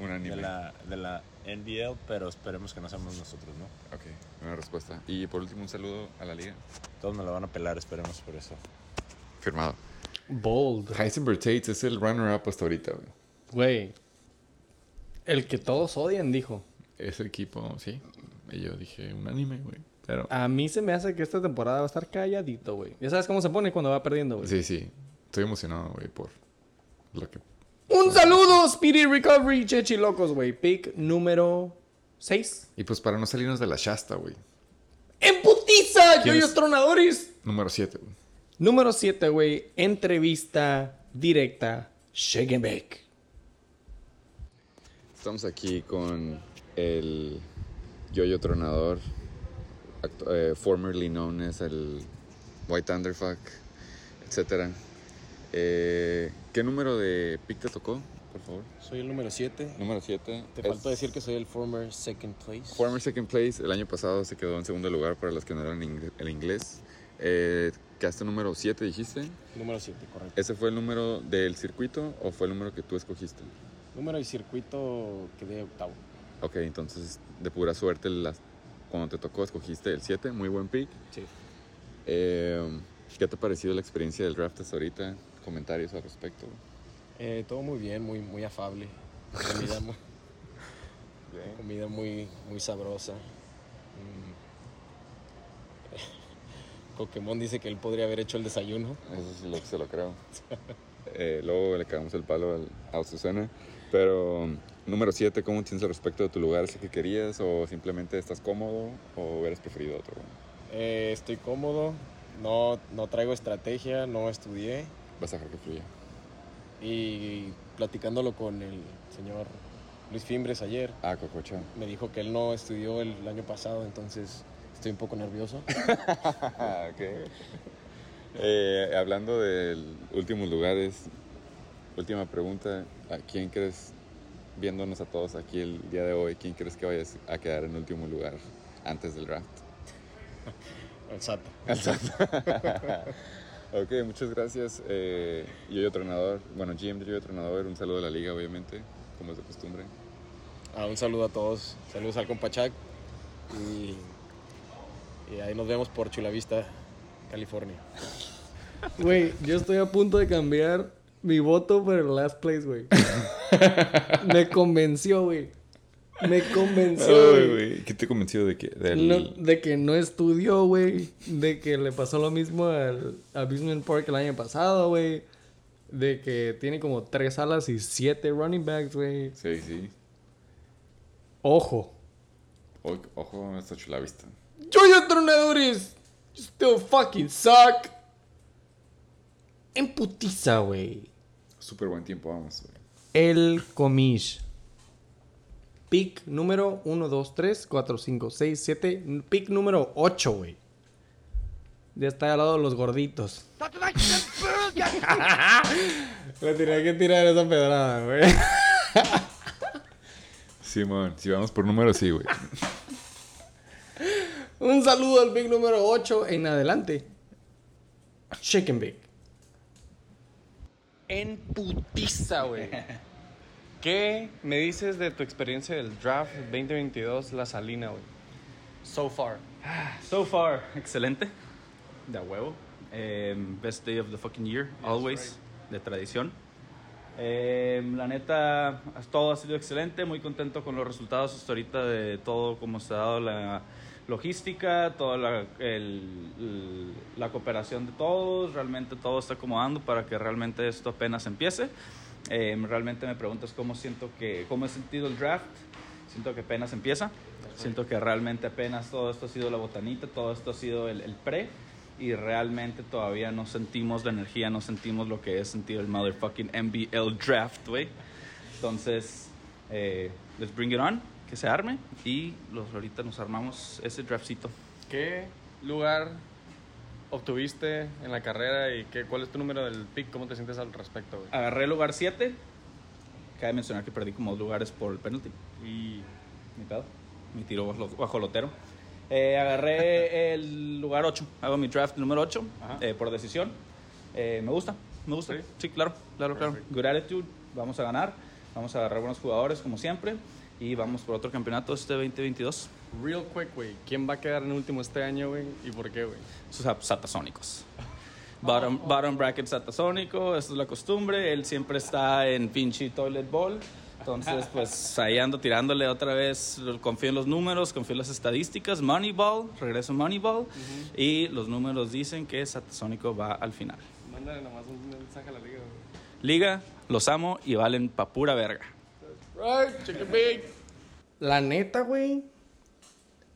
Un de la, de la NBL, pero esperemos que no seamos nosotros, ¿no? Ok, buena respuesta. Y por último, un saludo a la liga. Todos me lo van a pelar, esperemos por eso. Firmado. Bold. Heisenberg Tate es el runner-up hasta ahorita, güey. Güey. El que todos odian, dijo. Ese equipo, sí. Y yo dije, un anime, güey. Pero... A mí se me hace que esta temporada va a estar calladito, güey. Ya sabes cómo se pone cuando va perdiendo, güey. Sí, sí. Estoy emocionado, güey, por lo que... Un saludo, Speedy Recovery, Chechi Locos, güey. Pick número 6. Y pues para no salirnos de la Shasta, güey. ¡En putiza! ¿Quién ¡Yoyos es? Tronadores! Número 7, güey. Número 7, güey. Entrevista directa. Bake. Estamos aquí con el Yoyo Tronador, eh, formerly known as el White Thunderfuck, etc. Eh, ¿Qué número de pick te tocó, por favor? Soy el número 7. Número 7. Te faltó decir que soy el former second place. Former second place, el año pasado se quedó en segundo lugar para los que no eran ing- el inglés. Eh, ¿Quedaste número 7, dijiste? Número 7, correcto. ¿Ese fue el número del circuito o fue el número que tú escogiste? Número y circuito quedé octavo. Ok, entonces de pura suerte las- cuando te tocó escogiste el 7, muy buen pick. Sí. Eh, ¿Qué te ha parecido la experiencia del draft hasta ahorita? Comentarios al respecto. Eh, todo muy bien, muy, muy afable. Comida muy, comida muy, muy sabrosa. Mm. Pokémon dice que él podría haber hecho el desayuno. Eso sí lo, se lo creo. Eh, luego le cagamos el palo al, a Susana. Pero número 7, ¿cómo tienes al respecto de tu lugar? ¿Es el que querías o simplemente estás cómodo o hubieras preferido otro? Eh, estoy cómodo, no, no traigo estrategia, no estudié. Vas a dejar que fluya. Y platicándolo con el señor Luis Fimbres ayer, Ah, Cococha. me dijo que él no estudió el año pasado, entonces estoy un poco nervioso. ok. Eh, hablando de últimos lugares, última pregunta. ¿A quién crees, viéndonos a todos aquí el día de hoy, quién crees que vayas a quedar en último lugar antes del draft? El SATA. ok, muchas gracias. Eh, yo Tronador, bueno, GM Yo Tronador, un saludo a la liga, obviamente, como es de costumbre. Ah, un saludo a todos, saludos al Compachac y, y ahí nos vemos por Chulavista, California. Güey, yo estoy a punto de cambiar mi voto por el last place, güey. Me convenció, güey. Me convenció, güey. ¿Qué te convenció de que? Del... No- de que no estudió, güey. De que le pasó lo mismo al Abusement Park el año pasado, güey. De que tiene como tres alas y siete running backs, güey. Sí, sí. Ojo. O- ojo, está chula vista. ¡Yoyo Tronadores! You still fucking suck. En putiza, güey. Súper buen tiempo, vamos. güey. El Comish. Pick número 1, 2, 3, 4, 5, 6, 7. Pick número 8, güey. Ya está al lado de los gorditos. Le tenía que tirar esa pedrada, güey. Simón, si vamos por números, sí, güey. Un saludo al Big número 8 en adelante. Chicken Big. En putiza, güey. ¿Qué me dices de tu experiencia del draft 2022 La Salina, güey? So far. So far, excelente. De huevo. Em, best day of the fucking year, always. De tradición. Em, la neta, todo ha sido excelente. Muy contento con los resultados hasta ahorita de todo, cómo se ha dado la logística, toda la, el- el- la cooperación de todos. Realmente todo está acomodando para que realmente esto apenas empiece. Em, realmente me preguntas cómo siento que, cómo he sentido el draft. Siento que apenas empieza. Siento que realmente apenas todo esto ha sido la botanita, todo esto ha sido el, el pre. Y realmente todavía no sentimos la energía, no sentimos lo que es sentir el motherfucking NBL draft, güey. Entonces, eh, let's bring it on, que se arme. Y los, ahorita nos armamos ese draftcito. ¿Qué lugar obtuviste en la carrera y qué, cuál es tu número del pick? ¿Cómo te sientes al respecto, güey? Agarré el lugar 7. Cabe mencionar que perdí como dos lugares por el penalty. Y Mi pedo. Mi tiro bajo, bajo lotero. Eh, agarré el lugar 8. Hago mi draft número 8 Ajá. eh, por decisión. Eh, me gusta, me gusta. Sí. Sí, claro, claro, claro. Perfecto. Good attitude. Vamos a ganar. Vamos a agarrar buenos jugadores como siempre. Y vamos por otro campeonato este 2022. real quick, güey. ¿Quién va a quedar en último este año, güey? ¿Y por qué, güey? Sus sat- satasónicos. Bottom, bottom bracket satasónico, esto es la costumbre. Él siempre está en pinche toilet ball. Entonces, pues ahí ando tirándole otra vez. Confío en los números, confío en las estadísticas. Moneyball, regreso Moneyball. Y los números dicen que satasónico va al final. Mándale nomás un mensaje a la liga, güey. Liga, los amo y valen pa' pura verga. Right, chicken big. La neta, güey.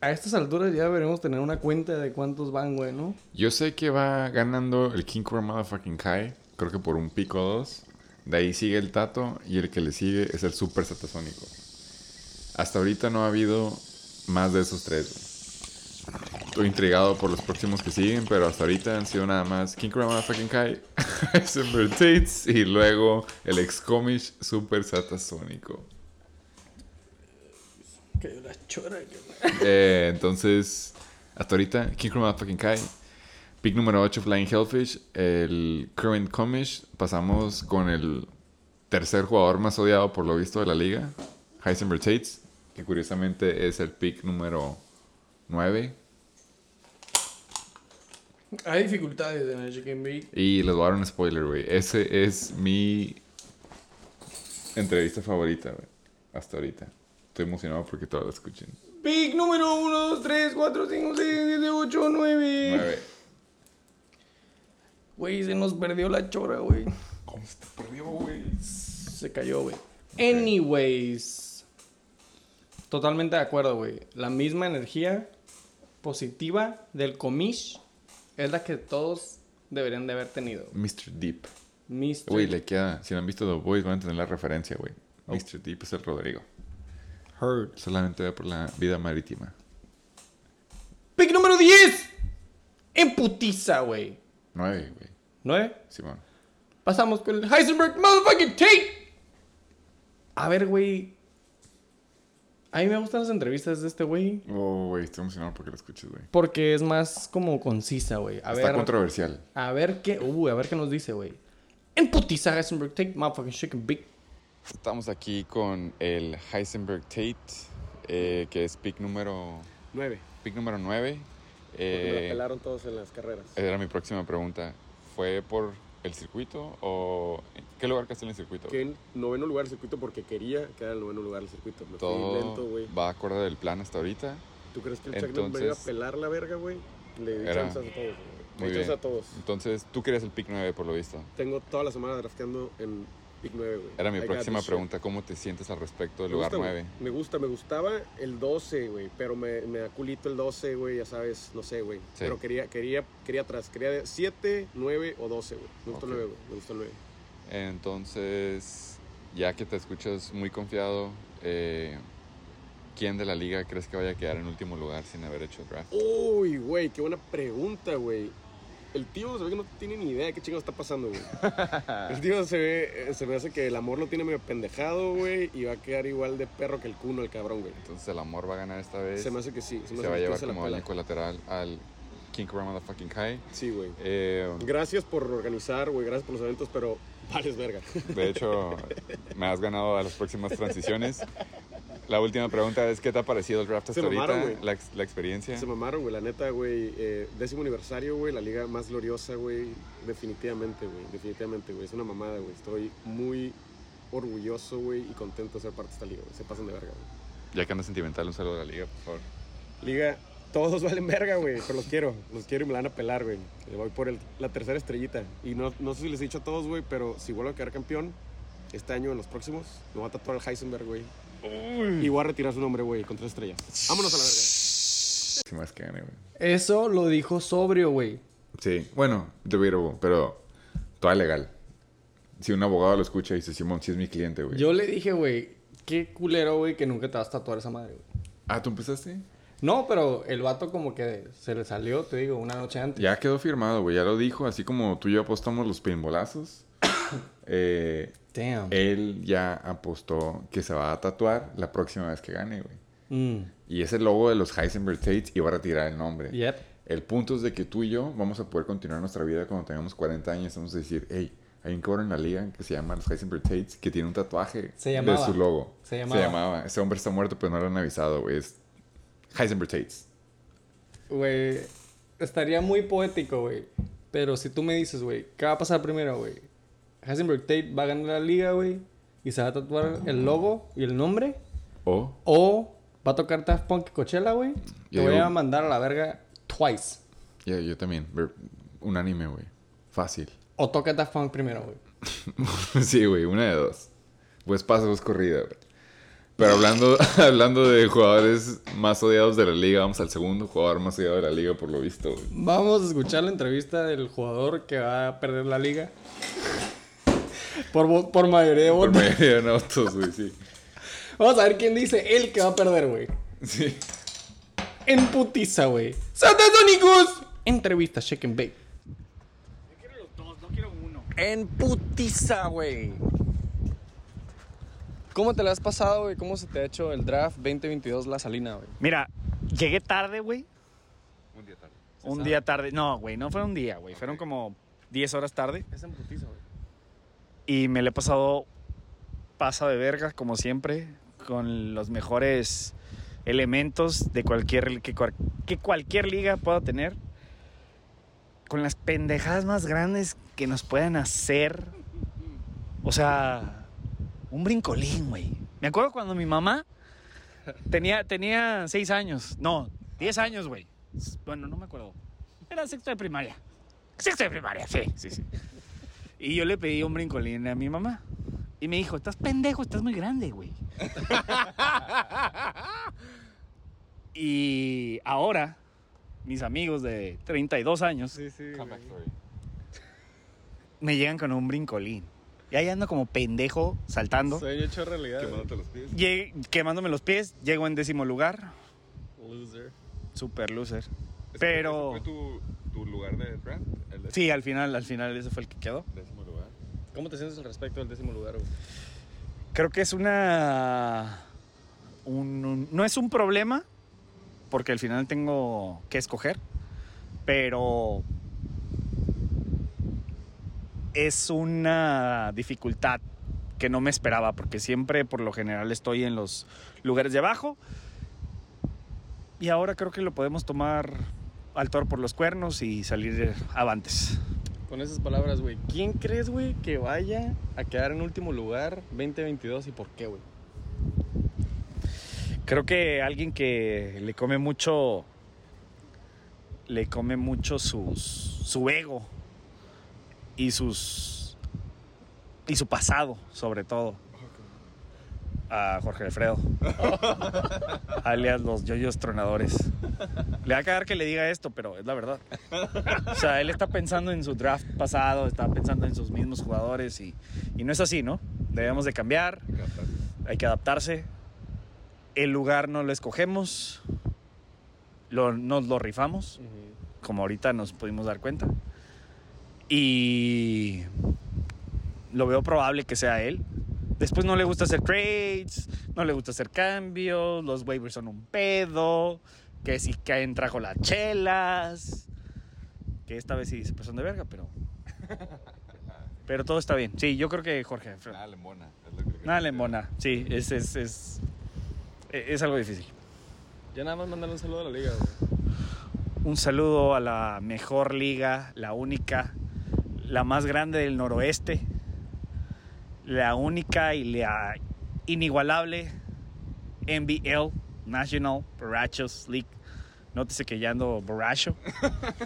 A estas alturas ya deberíamos tener una cuenta de cuántos van, güey, ¿no? Yo sé que va ganando el King Cobra Motherfucking Kai. Creo que por un pico o dos. De ahí sigue el Tato. Y el que le sigue es el Super Satasónico. Hasta ahorita no ha habido más de esos tres, güey. Estoy intrigado por los próximos que siguen, pero hasta ahorita han sido nada más King Cobra Motherfucking Kai, Heisenberg Tates y luego el Excomish Super Satasónico. Eh, entonces, hasta ahorita, King Cobra Motherfucking Kai. Pick número 8, Flying Hellfish. El Current Comish. Pasamos con el tercer jugador más odiado por lo visto de la liga, Heisenberg Tates, que curiosamente es el pick número 9. Hay dificultades en el Chicken Big. Y les voy a dar un spoiler, güey. Ese es mi entrevista favorita, güey. Hasta ahorita. Estoy emocionado porque todos la escuchen. Big número 1, 2, 3, 4, 5, 6, 7, 8, 9. 9. Güey, se nos perdió la chora, güey. ¿Cómo se te perdió, güey? Se cayó, güey. Anyways. Totalmente de acuerdo, güey. La misma energía positiva del comish es la que todos deberían de haber tenido. Mr. Deep. Mr. Güey, le queda. Si no han visto The Boys, van a entender la referencia, güey. Mr. Deep es el Rodrigo. Heard. Solamente ve por la vida marítima. Pick número 10. En putiza, güey. 9, güey. ¿Nueve? Simón. Pasamos con el Heisenberg Motherfucking Tate. A ver, güey. A mí me gustan las entrevistas de este güey. Oh, güey, estoy emocionado porque lo escuches, güey. Porque es más como concisa, güey. Está ver. controversial. A ver qué. Uh, a ver qué nos dice, güey. En putiza, Heisenberg Tate. Motherfucking chicken big. Estamos aquí con el Heisenberg Tate, eh, que es pick número, Nueve. pick número 9. Porque me la pelaron todos en las carreras. era mi próxima pregunta. ¿Fue por el circuito o en qué lugar quedaste en el circuito? Que en noveno lugar del circuito porque quería quedar en el noveno lugar del circuito. Me fui Todo lento, güey. va acorde del plan hasta ahorita. ¿Tú crees que el Norris me iba a Entonces- pelar la verga, güey? Le di Era- chances a todos, güey. Muy bien. a todos. Entonces, tú querías el pick 9 por lo visto. Tengo toda la semana drafteando en pick 9, güey. Era mi I próxima pregunta. ¿Cómo te sientes al respecto del Me lugar gusta, 9? güey. Me gusta, me gustaba el 12, güey, pero me, me da culito el 12, güey, ya sabes, no sé, güey. Pero quería, quería, quería atrás, quería 7, 9 o 12, güey. Me gustó Ok. el 9, güey, me gustó el 9. Entonces, ya que te escuchas muy confiado, eh, ¿quién de la liga crees que vaya a quedar en último lugar sin haber hecho draft? Uy, güey, qué buena pregunta, güey. El tío se ve que no tiene ni idea de qué chingo está pasando, güey. El tío se ve, eh, se me hace que el amor lo tiene medio pendejado, güey, y va a quedar igual de perro que el cuno, el cabrón, güey. Entonces el amor va a ganar esta vez. Se me hace que sí. Se, me va hace a llevar como daño colateral al King Cobra Motherfucking Kai. Sí, güey. Eh, Gracias por organizar, güey, gracias por los eventos, pero vales verga. de hecho, me has ganado a las próximas transiciones. La última pregunta es: ¿qué te ha parecido el draft hasta mamaron, ahorita? La, ex- la experiencia. Se mamaron, güey, la neta, güey. eh, décimo aniversario, güey, la liga más gloriosa, güey. Definitivamente, güey, definitivamente, güey. Es una mamada, güey. Estoy muy orgulloso, güey, y contento de ser parte de esta liga, güey. Se pasan de verga, güey. Ya que andas sentimental, un saludo a la liga, por favor. Liga, todos valen verga, güey, pero los quiero. Los quiero y me la van a pelar, güey. Le voy por el- la tercera estrellita. Y no, no sé si les he dicho a todos, güey, pero si vuelvo a quedar campeón este año en los próximos, me voy a tatuar al Heisenberg, güey. Y voy a retirar su nombre, güey, con tres estrellas. Vámonos a la verga. Más que gane, güey. Eso lo dijo sobrio, güey. Sí, bueno, debatable, pero toda legal. Si un abogado lo escucha y dice, Simón, si es mi cliente, güey. Yo le dije, güey, qué culero, güey, que nunca te vas a tatuar esa madre, güey. Ah, ¿tú empezaste? No, pero el vato como que se le salió, te digo, una noche antes. Ya quedó firmado, güey. Ya lo dijo. Así como tú y yo apostamos los paintbolazos. eh, Damn. él ya apostó que se va a tatuar la próxima vez que gane, güey. Mm. Y ese logo de los Heisenberg Tates y va a retirar el nombre. Yep. El punto es de que tú y yo vamos a poder continuar nuestra vida cuando tengamos 40 años. Vamos a decir, hey, hay un cabrón en la liga que se llama los Heisenberg Tates que tiene un tatuaje Se de llamaba. su logo. Se llamaba. Ese hombre está muerto, pero no lo han avisado, güey. Es Heisenberg Tates. Güey, estaría muy poético, güey. Pero si tú me dices, güey, ¿qué va a pasar primero, güey? Heisenberg Tate va a ganar la liga, güey. Y se va a tatuar el logo y el nombre. O O va a tocar Daft Punk y Coachella, güey. Te Yo voy digo- a mandar a la verga twice. Ya, yo también. Un anime, güey. Fácil. O toca Daft Punk primero, güey. sí, güey, una de dos. Pues pasa dos corridas, güey. Pero hablando, hablando de jugadores más odiados de la liga, vamos al segundo jugador más odiado de la liga, por lo visto, güey. Vamos a escuchar la entrevista del jugador que va a perder la liga. Por, por mayoría de Por votos. mayoría de votos, güey, sí. Vamos a ver quién dice él que va a perder, güey. Sí. En putiza, güey. ¡Satasónicos! Entrevista, check and bake. En putiza, güey. ¿Cómo te la has pasado, güey? ¿Cómo se te ha hecho el draft 2022 La Salina, güey? Mira, llegué tarde, güey. Un día tarde. Un día tarde. No, güey, no fue un día, güey. Fueron como 10 horas tarde. Es en putiza, güey. Y me le he pasado pasa de verga, como siempre, con los mejores elementos de cualquier que, cual- que cualquier liga pueda tener. Con las pendejadas más grandes que nos puedan hacer. O sea, un brincolín, güey. Me acuerdo cuando mi mamá tenía, tenía 6 años. No, 10 años, güey. Bueno, no me acuerdo. Era sexto de primaria. Sexto de primaria, sí, sí, sí. Y yo le pedí un brincolín a mi mamá. Y me dijo, estás pendejo, estás muy grande, güey. y ahora, mis amigos de 32 años Comeback story. me llegan con un brincolín. Y ahí ando como pendejo, saltando, Sueño hecho realidad. Quemándote los pies. Lleg- quemándome los pies. Llego en décimo lugar. Loser. Super loser. ¿Ese- Pero- ese ¿Fue tu, tu lugar de draft? El de- Sí, al final, al final ese fue el que quedó. décimo lugar. ¿Cómo te sientes al respecto del décimo lugar, güey? Creo que es una... un- un- no es un problema, porque al final tengo que escoger, pero es una dificultad que no me esperaba, porque siempre por lo general estoy en los lugares de abajo. Y ahora creo que lo podemos tomar al toro por los cuernos y salir avantes. Con esas palabras, güey, ¿quién crees, güey, que vaya a quedar en último lugar 2022 y por qué, güey? Creo que alguien que le come mucho. Le come mucho sus, su ego. Y sus. Y su pasado, sobre todo. A Jorge Alfredo. alias los yoyos tronadores. Le va a quedar que le diga esto, pero es la verdad. O sea, él está pensando en su draft pasado, está pensando en sus mismos jugadores y, y no es así, ¿no? Debemos de cambiar, hay que adaptarse. El lugar no lo escogemos, lo, nos lo rifamos, como ahorita nos pudimos dar cuenta. Y lo veo probable que sea él. Después no le gusta hacer trades, no le gusta hacer cambios, los waivers son un pedo, que si caen trajo las chelas, que esta vez sí se pasaron de verga, pero... Pero todo está bien. Sí, yo creo que Jorge. Nada le embona, es lo que- Nada le embona. Sí, es, es, es, es algo difícil. Ya nada más mandarle un saludo a la liga, güey. Un saludo a la mejor liga, la única, la más grande del noroeste, la única y la inigualable NBL, National Borrachos League. Nótese que ya ando borracho.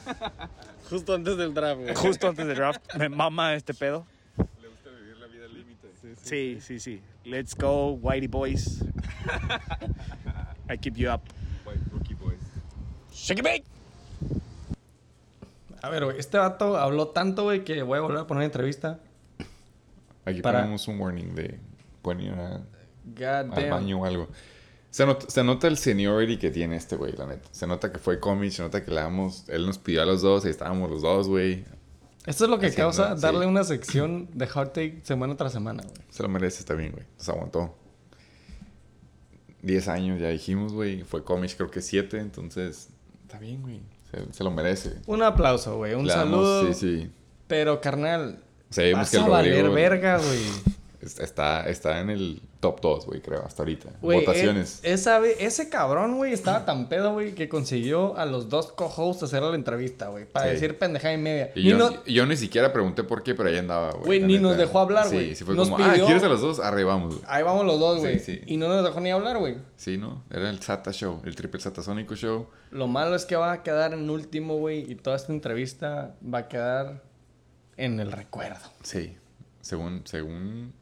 Justo antes del draft, güey. Justo antes del draft. Me mama este pedo. Le gusta vivir la vida al límite. Sí, sí, sí. Let's go, Whitey Boys. I keep you up. White Rookie Boys. Shake it, bake. A ver, güey, este vato habló tanto, güey, que voy a volver a poner entrevista. Aquí Para- ponemos un warning de God al baño o algo. Se nota, se nota el seniority que tiene este güey, la neta. Se nota que fue cómic, se nota que le damos... Él nos pidió a los dos, ahí estábamos los dos, güey. Esto es lo que Haciendo, causa sí. darle una sección de hard take semana tras semana, güey. Se lo merece, está bien, güey. Nos aguantó. 10 años, ya dijimos, güey. Fue cómic, creo que 7, entonces... Está bien, güey. Se, se lo merece. Un aplauso, güey. Un Le damos- saludo. Sí, sí. Pero, carnal, Vas que el a valer Rodrigo- verga, güey. es- Está, está en el top 2, güey, creo, hasta ahorita. Votaciones. e- esa ese cabrón, güey, estaba tan pedo, güey, que consiguió a los dos co-hosts hacerle la entrevista, güey. Para Sí. decir pendejada y media. Y yo, no- yo ni siquiera pregunté por qué, pero ahí andaba, güey. Güey, ni neta. nos dejó hablar, güey. Sí, sí fue Nos como, ah, pidió- ¿quieres a los dos? Arribamos, güey. Ahí vamos los dos, güey. Sí, sí. Y no nos dejó ni hablar, güey. Sí, ¿no? Era el Sata Show, el triple satasónico show. Lo malo es que va a quedar en último, güey. Y toda esta entrevista va a quedar en el recuerdo. Sí. Según, según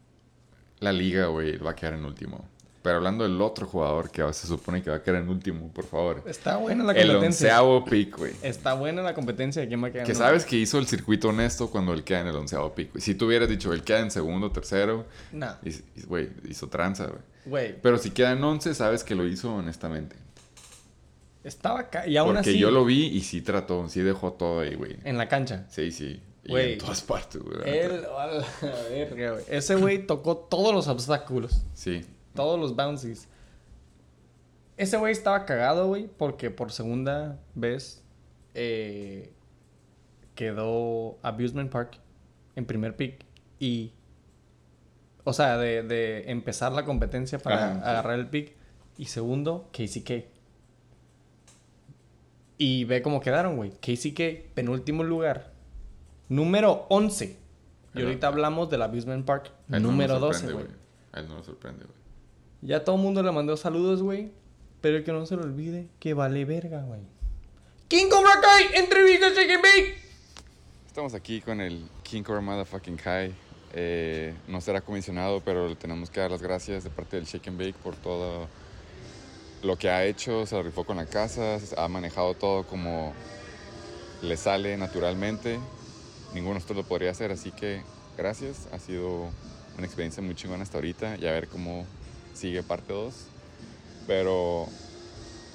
la liga, güey, va a quedar en último. Pero hablando del otro jugador que se supone que va a quedar en último, por favor. Está buena la El competencia. onceavo pick, güey. Está buena la competencia de quién va a quedar. Que en sabes que hizo el circuito honesto cuando él queda en el onceavo pick, güey. Si tú hubieras dicho, él queda en segundo, tercero, No. güey, hizo tranza, güey. Güey, Pero si queda en once, sabes que lo hizo honestamente. estaba acá. Y aún Porque así. yo lo vi y sí trató, sí dejó todo ahí, güey. En la cancha. Sí, sí. Y Güey. en todas partes, güey. Él. a la verga, güey. Ese güey tocó todos los obstáculos. Sí. Todos los bouncies. Ese güey estaba cagado, güey, porque por segunda vez eh, quedó Abusement Park en primer pick y... O sea, de, de empezar la competencia para Ajá, sí. agarrar el pick. Y segundo, KCK. Y ve cómo quedaron, güey. KCK, penúltimo lugar. Número 11. Y ahorita hablamos del Abusement Park. No número nos 12, sorprende, güey. A él no nos sorprende, güey. Ya todo el mundo le mandó saludos, güey. Pero que no se le olvide que vale verga, güey. King Cobra Kai, entrevista Chicken Bake. Estamos aquí con el King Cobra Motherfucking Kai. Eh, no será comisionado, pero le tenemos que dar las gracias de parte del Shake and Bake por todo lo que ha hecho. Se rifó con la casa, ha manejado todo como le sale naturalmente. Ninguno de nosotros lo podría hacer, así que gracias. Ha sido una experiencia muy chingona hasta ahorita y a ver cómo sigue parte 2. Pero,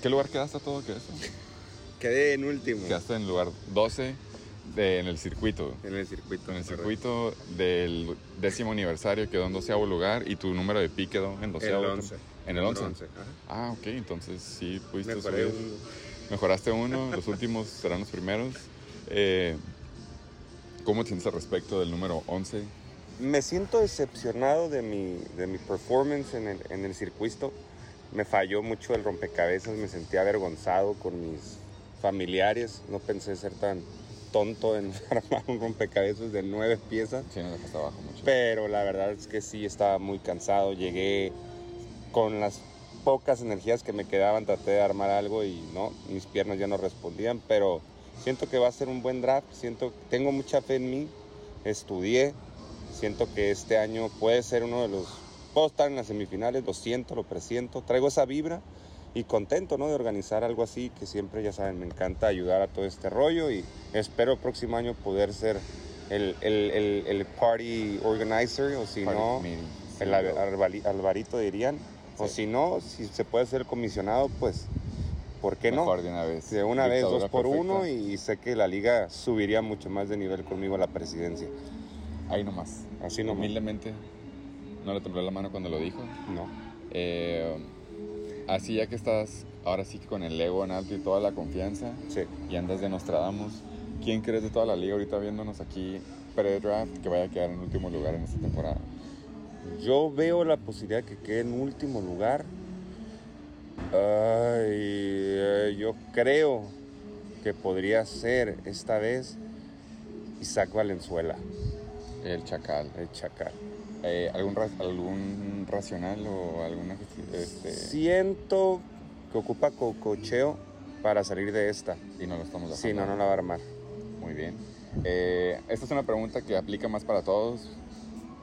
¿qué lugar quedaste a todo que eso? Quedé en último. Quedaste en el lugar 12 de- en el circuito. En el circuito. En el correcto. circuito del décimo aniversario quedó en doceavo lugar y tu número de pi quedó en doceavo. El 11. En el 11. Número 11, ajá. Ah, ok, entonces sí pudiste Mejoré subir. uno. Mejoraste uno, los últimos serán los primeros. Eh, ¿Cómo te sientes al respecto del número 11? Me siento decepcionado de mi, de mi performance en el, en el circuito. Me falló mucho el rompecabezas, me sentí avergonzado con mis familiares. No pensé ser tan tonto en armar un rompecabezas de nueve piezas. Sí, no dejaste abajo mucho. Pero la verdad es que sí, estaba muy cansado. Llegué con las pocas energías que me quedaban, traté de armar algo y no, mis piernas ya no respondían, pero siento que va a ser un buen draft, siento, tengo mucha fe en mí, estudié, siento que este año puede ser uno de los, puedo estar en las semifinales, lo siento, lo presiento, traigo esa vibra y contento, ¿no? De organizar algo así, que siempre, ya saben, me encanta ayudar a todo este rollo y espero el próximo año poder ser el, el, el, el party organizer o si Party no, committee. el alvarito dirían. O si no, si se puede ser comisionado, pues ¿por qué Mejor no? de una vez. De una vez, dos por perfecta. uno, y sé que la liga subiría mucho más de nivel conmigo a la presidencia. Ahí nomás. Así nomás. Humildemente. No le tembló la mano cuando lo dijo. No. Eh, así ya que estás ahora sí con el ego en alto y toda la confianza Sí. y andas de Nostradamus, ¿quién crees de toda la liga ahorita viéndonos aquí pre-draft que vaya a quedar en último lugar en esta temporada? Yo veo la posibilidad que quede en último lugar. Ay, eh, yo creo que podría ser esta vez Isaac Valenzuela, El Chacal. el Chacal. Eh, ¿algún, ra- ¿Algún racional o alguna... Este, Siento que ocupa cococheo para salir de esta. Y no lo estamos Sí, dejando. no, no la va a armar. Muy bien. Eh, esta es una pregunta que aplica más para todos.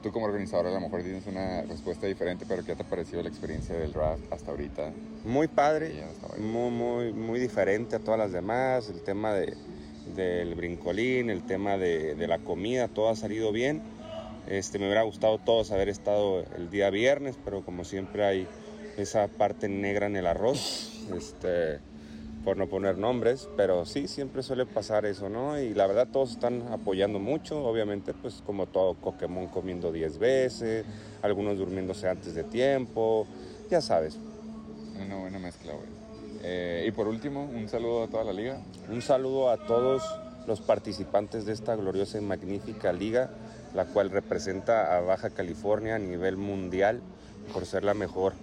Tú como organizador a lo mejor tienes una respuesta diferente, pero ¿qué te ha parecido la experiencia del draft hasta ahorita? Muy padre, muy, muy, muy diferente a todas las demás. El tema de, del brincolín, el tema de, de la comida, todo ha salido bien. Este, me hubiera gustado todos haber estado el día viernes, pero como siempre hay esa parte negra en el arroz, este, por no poner nombres, pero sí, siempre suele pasar eso, ¿no? Y la verdad todos están apoyando mucho, obviamente, pues como todo Pokémon comiendo 10 veces, algunos durmiéndose antes de tiempo, ya sabes, Una buena mezcla, güey. Eh, y por último, un saludo a toda la liga. Un saludo a todos los participantes de esta gloriosa y magnífica liga, la cual representa a Baja California a nivel mundial por ser la mejor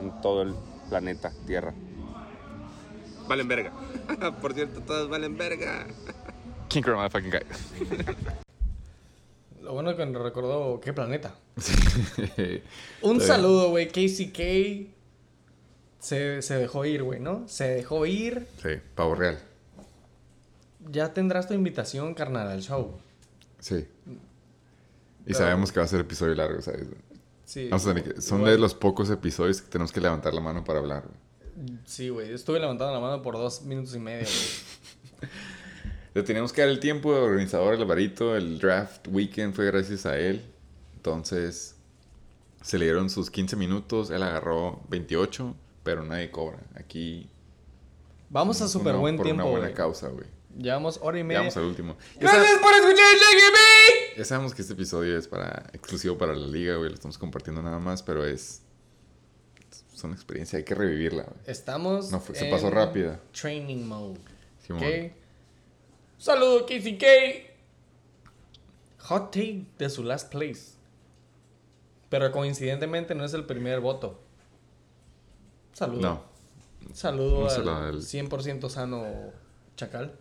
en todo el planeta Tierra. Valen verga. por cierto, todos valen verga. King Chrome, motherfucking guy. Lo bueno que nos recordó qué planeta. Un Está saludo, güey. KCK se, se dejó ir, güey, ¿no? Se dejó ir. Sí, pavo real. Ya tendrás tu invitación, carnal, al show. Sí. Y Pero- sabemos que va a ser episodio largo, ¿sabes? Sí. Vamos a tener que- son igual- de los pocos episodios que tenemos que levantar la mano para hablar. güey. Sí, güey. Estuve levantando la mano por dos minutos y medio, güey. Le teníamos que dar el tiempo de organizador Alvarito. El draft weekend fue gracias a él. Entonces, se le dieron sus 15 minutos. Él agarró 28, pero nadie cobra. Aquí. Vamos a súper buen por tiempo, una buena causa, güey. Llevamos hora y media. Llegamos al último. ¡Gracias por escuchar Shaggy ya sabemos que este episodio es para exclusivo para la liga, güey. Lo estamos compartiendo nada más, pero es. Es una experiencia, hay que revivirla. Estamos. No fue- se en pasó rápida. Training mode. Simón. ¿Ok? Saludo, KCK. Hot take de su last place. Pero coincidentemente no es el primer voto. Saludo. No, Saludo al- 100% sano Chacal.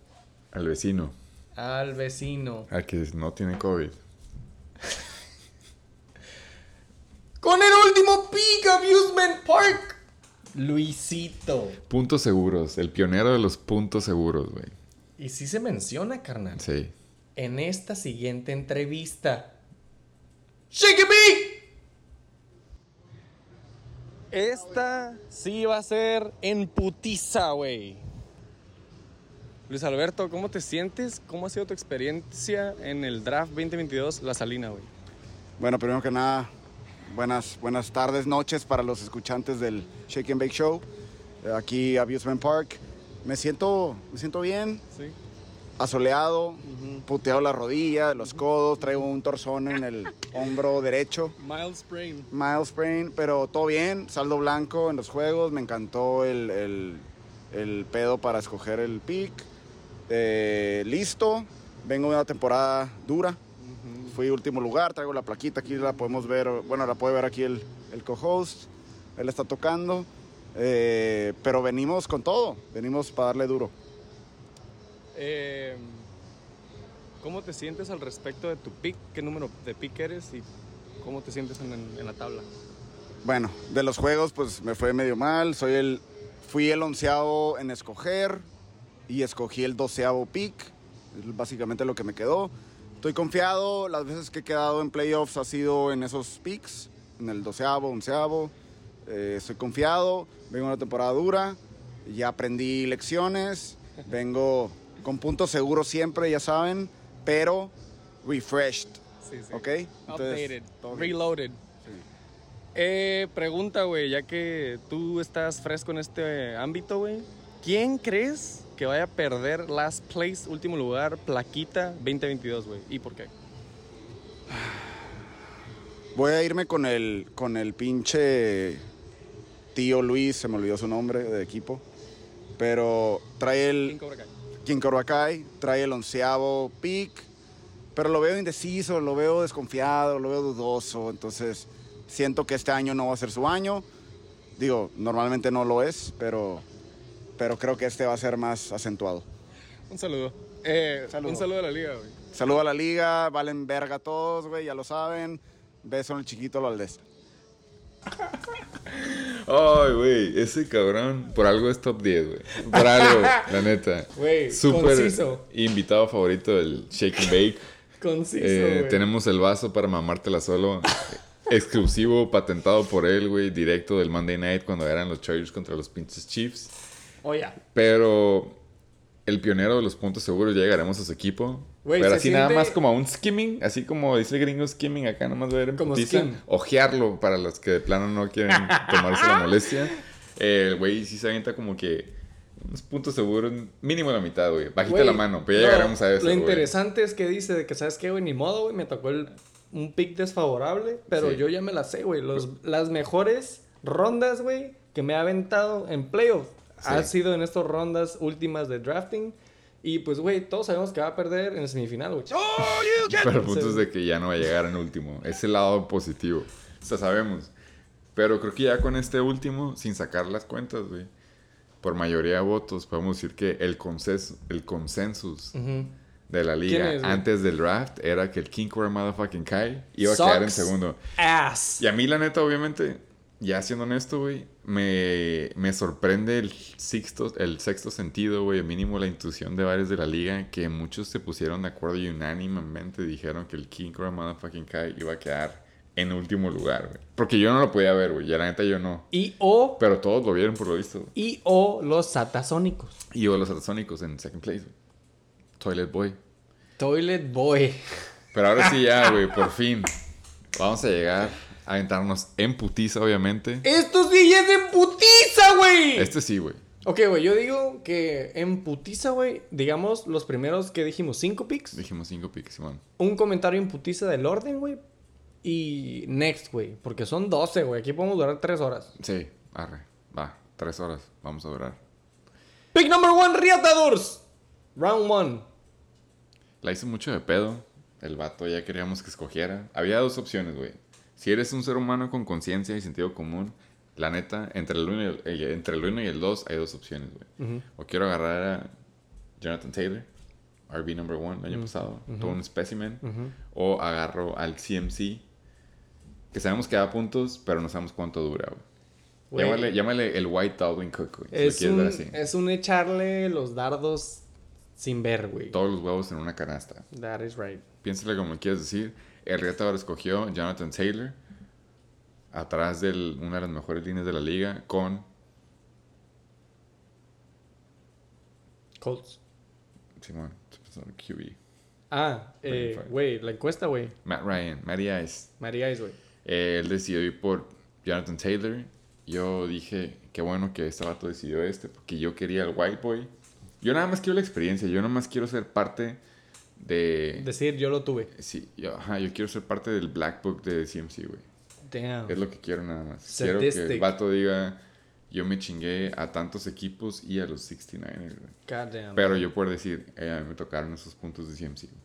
al vecino, Al vecino. al que no tiene COVID. Con el último Peak Amusement Park. Luisito. Puntos seguros, el pionero de los puntos seguros, güey. Y sí se menciona, carnal. Sí. En esta siguiente entrevista. ¡Shake me! Esta sí va a ser en putiza, güey. Luis Alberto, ¿cómo te sientes? ¿Cómo ha sido tu experiencia en el draft 2022 La Salina, güey? Bueno, primero que nada, buenas, buenas tardes, noches para los escuchantes del Shake and Bake Show. Eh, Aquí Abusement Park. Me siento, me siento bien, Sí. asoleado, puteado la rodilla, los codos, traigo un torzón en el hombro derecho. Miles Sprain. Mild sprain, pero todo bien, saldo blanco en los juegos, me encantó el, el- el pedo para escoger el pick. Eh, listo, vengo de una temporada dura, fui último lugar, traigo la plaquita, aquí la podemos ver, bueno, la puede ver aquí el, el co-host, él está tocando, eh, pero venimos con todo, venimos para darle duro. Eh, ¿Cómo te sientes al respecto de tu pick? ¿Qué número de pick eres y cómo te sientes en, en la tabla? Bueno, de los juegos pues me fue medio mal. Soy el, fui el onceavo en escoger y escogí el doceavo pick. Básicamente lo que me quedó. Estoy confiado. Las veces que he quedado en playoffs ha sido en esos picks, en el doceavo, onceavo. Eh, estoy confiado. Vengo una temporada dura. Ya aprendí lecciones. Vengo con puntos seguros siempre, ya saben, pero refreshed. Sí, sí. ¿Ok? Updated, todo bien. reloaded. Eh, pregunta, güey, ya que tú estás fresco en este ámbito, güey. ¿Quién crees que vaya a perder last place, último lugar, plaquita 2022, güey? ¿Y por qué? Voy a irme con el, con el pinche tío Luis, se me olvidó su nombre de equipo. Pero trae el. King Cobra Kai. King Cobra Kai, trae el onceavo pick. Pero lo veo indeciso, lo veo desconfiado, lo veo dudoso. Entonces, siento que este año no va a ser su año. Digo, normalmente no lo es, pero, pero creo que este va a ser más acentuado. Un saludo. Eh, Saludo. Un saludo a la liga, güey. Saludo a la liga, valen verga todos, güey, ya lo saben. Beso en el chiquito Valdés. Ay, güey, ese cabrón por algo es top 10, güey. Por algo, la neta. Güey, Súper conciso. invitado favorito del Shake and Bake. Conciso, Eh, güey. tenemos el vaso para mamártela solo. Exclusivo, patentado por él, güey. Directo del Monday Night cuando eran los Chargers contra los pinches Chiefs. Oye, Pero el pionero de los puntos seguros, ya llegaremos a su equipo. Pero así nada más como a un skimming, así como dice el gringo skimming, acá nomás ver en Como putiza, ojearlo para los que de plano no quieren tomarse la molestia. Eh, El güey sí se avienta como que unos puntos seguros, mínimo la mitad, güey. Bajita la mano, pero ya no, llegaremos a eso. Lo interesante es que dice de que, ¿sabes qué, güey? Ni modo, güey. Me tocó el- un pick desfavorable, pero Sí. yo ya me la sé, güey. Las mejores rondas, güey, que me ha aventado en playoff ha sido en estas rondas últimas de drafting. Y pues, güey, todos sabemos que va a perder en el semifinal, güey. Pero el punto es de que ya no va a llegar en último. Es el lado positivo. O sea, sabemos. Pero creo que ya con este último, sin sacar las cuentas, güey, por mayoría de votos, podemos decir que el consenso, el consensus Ujú. de la ¿Quién liga es, antes del draft era que el King Cobra Motherfucking Kai iba a quedar en segundo. Ass. Y a mí, la neta, obviamente, ya siendo honesto, güey, me, me sorprende el sexto, el sexto sentido, güey, mínimo la intuición de varios de la liga, que muchos se pusieron de acuerdo y unánimemente dijeron que el King Cobra Motherfucking Kai iba a quedar en último lugar, güey. Porque yo no lo podía ver, güey, ya la neta yo no. Y o, Pero todos lo vieron por lo visto. y o los satasónicos. Y yo los atasónicos en second place, güey. Toilet Boy. Toilet Boy. Pero ahora sí ya, güey, por fin. Vamos a llegar aventarnos en putiza, obviamente. ¡Estos DJs en putiza, güey! Este sí, güey. Ok, güey, yo digo que en putiza, güey, digamos los primeros que dijimos, cinco picks. Dijimos cinco picks, Simón. Un comentario en putiza del orden, güey. Y next, güey. Porque son 12, güey. Aquí podemos durar 3 horas. Sí, arre. Va, tres horas. Vamos a durar. Pick number one, Riatadurs. Round one. La hice mucho de pedo. El vato ya queríamos que escogiera. Había dos opciones, güey. Si eres un ser humano con conciencia y sentido común, la neta, entre el 1 y el, eh, entre el, uno y el 2 hay dos opciones, güey. O quiero agarrar a Jonathan Taylor, RB number one, el año pasado, ujú. todo un specimen. O agarro al CMC, que sabemos que da puntos, pero no sabemos cuánto dura, güey. Llámale, llámale el White Dalvin Cook, güey. si Es un, así. es un echarle los dardos sin ver, güey. Todos los huevos en una canasta. That is right. Piénsale como quieras decir. El retador escogió Jonathan Taylor. Atrás de una de las mejores líneas de la liga. Con Colts. Simón. QB. Ah, eh, güey, la encuesta, güey. Matt Ryan. Matty Ice. María Ice, güey. Eh, él decidió ir por Jonathan Taylor. Yo dije, qué bueno que este vato decidió este. Porque yo quería el White Boy. Yo nada más quiero la experiencia. Yo nada más quiero ser parte de... Decir, yo lo tuve. Sí, yo, ajá, yo quiero ser parte del Black Book de CMC, güey. Damn. Es lo que quiero nada más. Quiero que el Sadistic. vato diga, yo me chingué a tantos equipos y a los 69ers, güey. God damn. Pero yo por decir, eh, a mí me tocaron esos puntos de CMC, güey.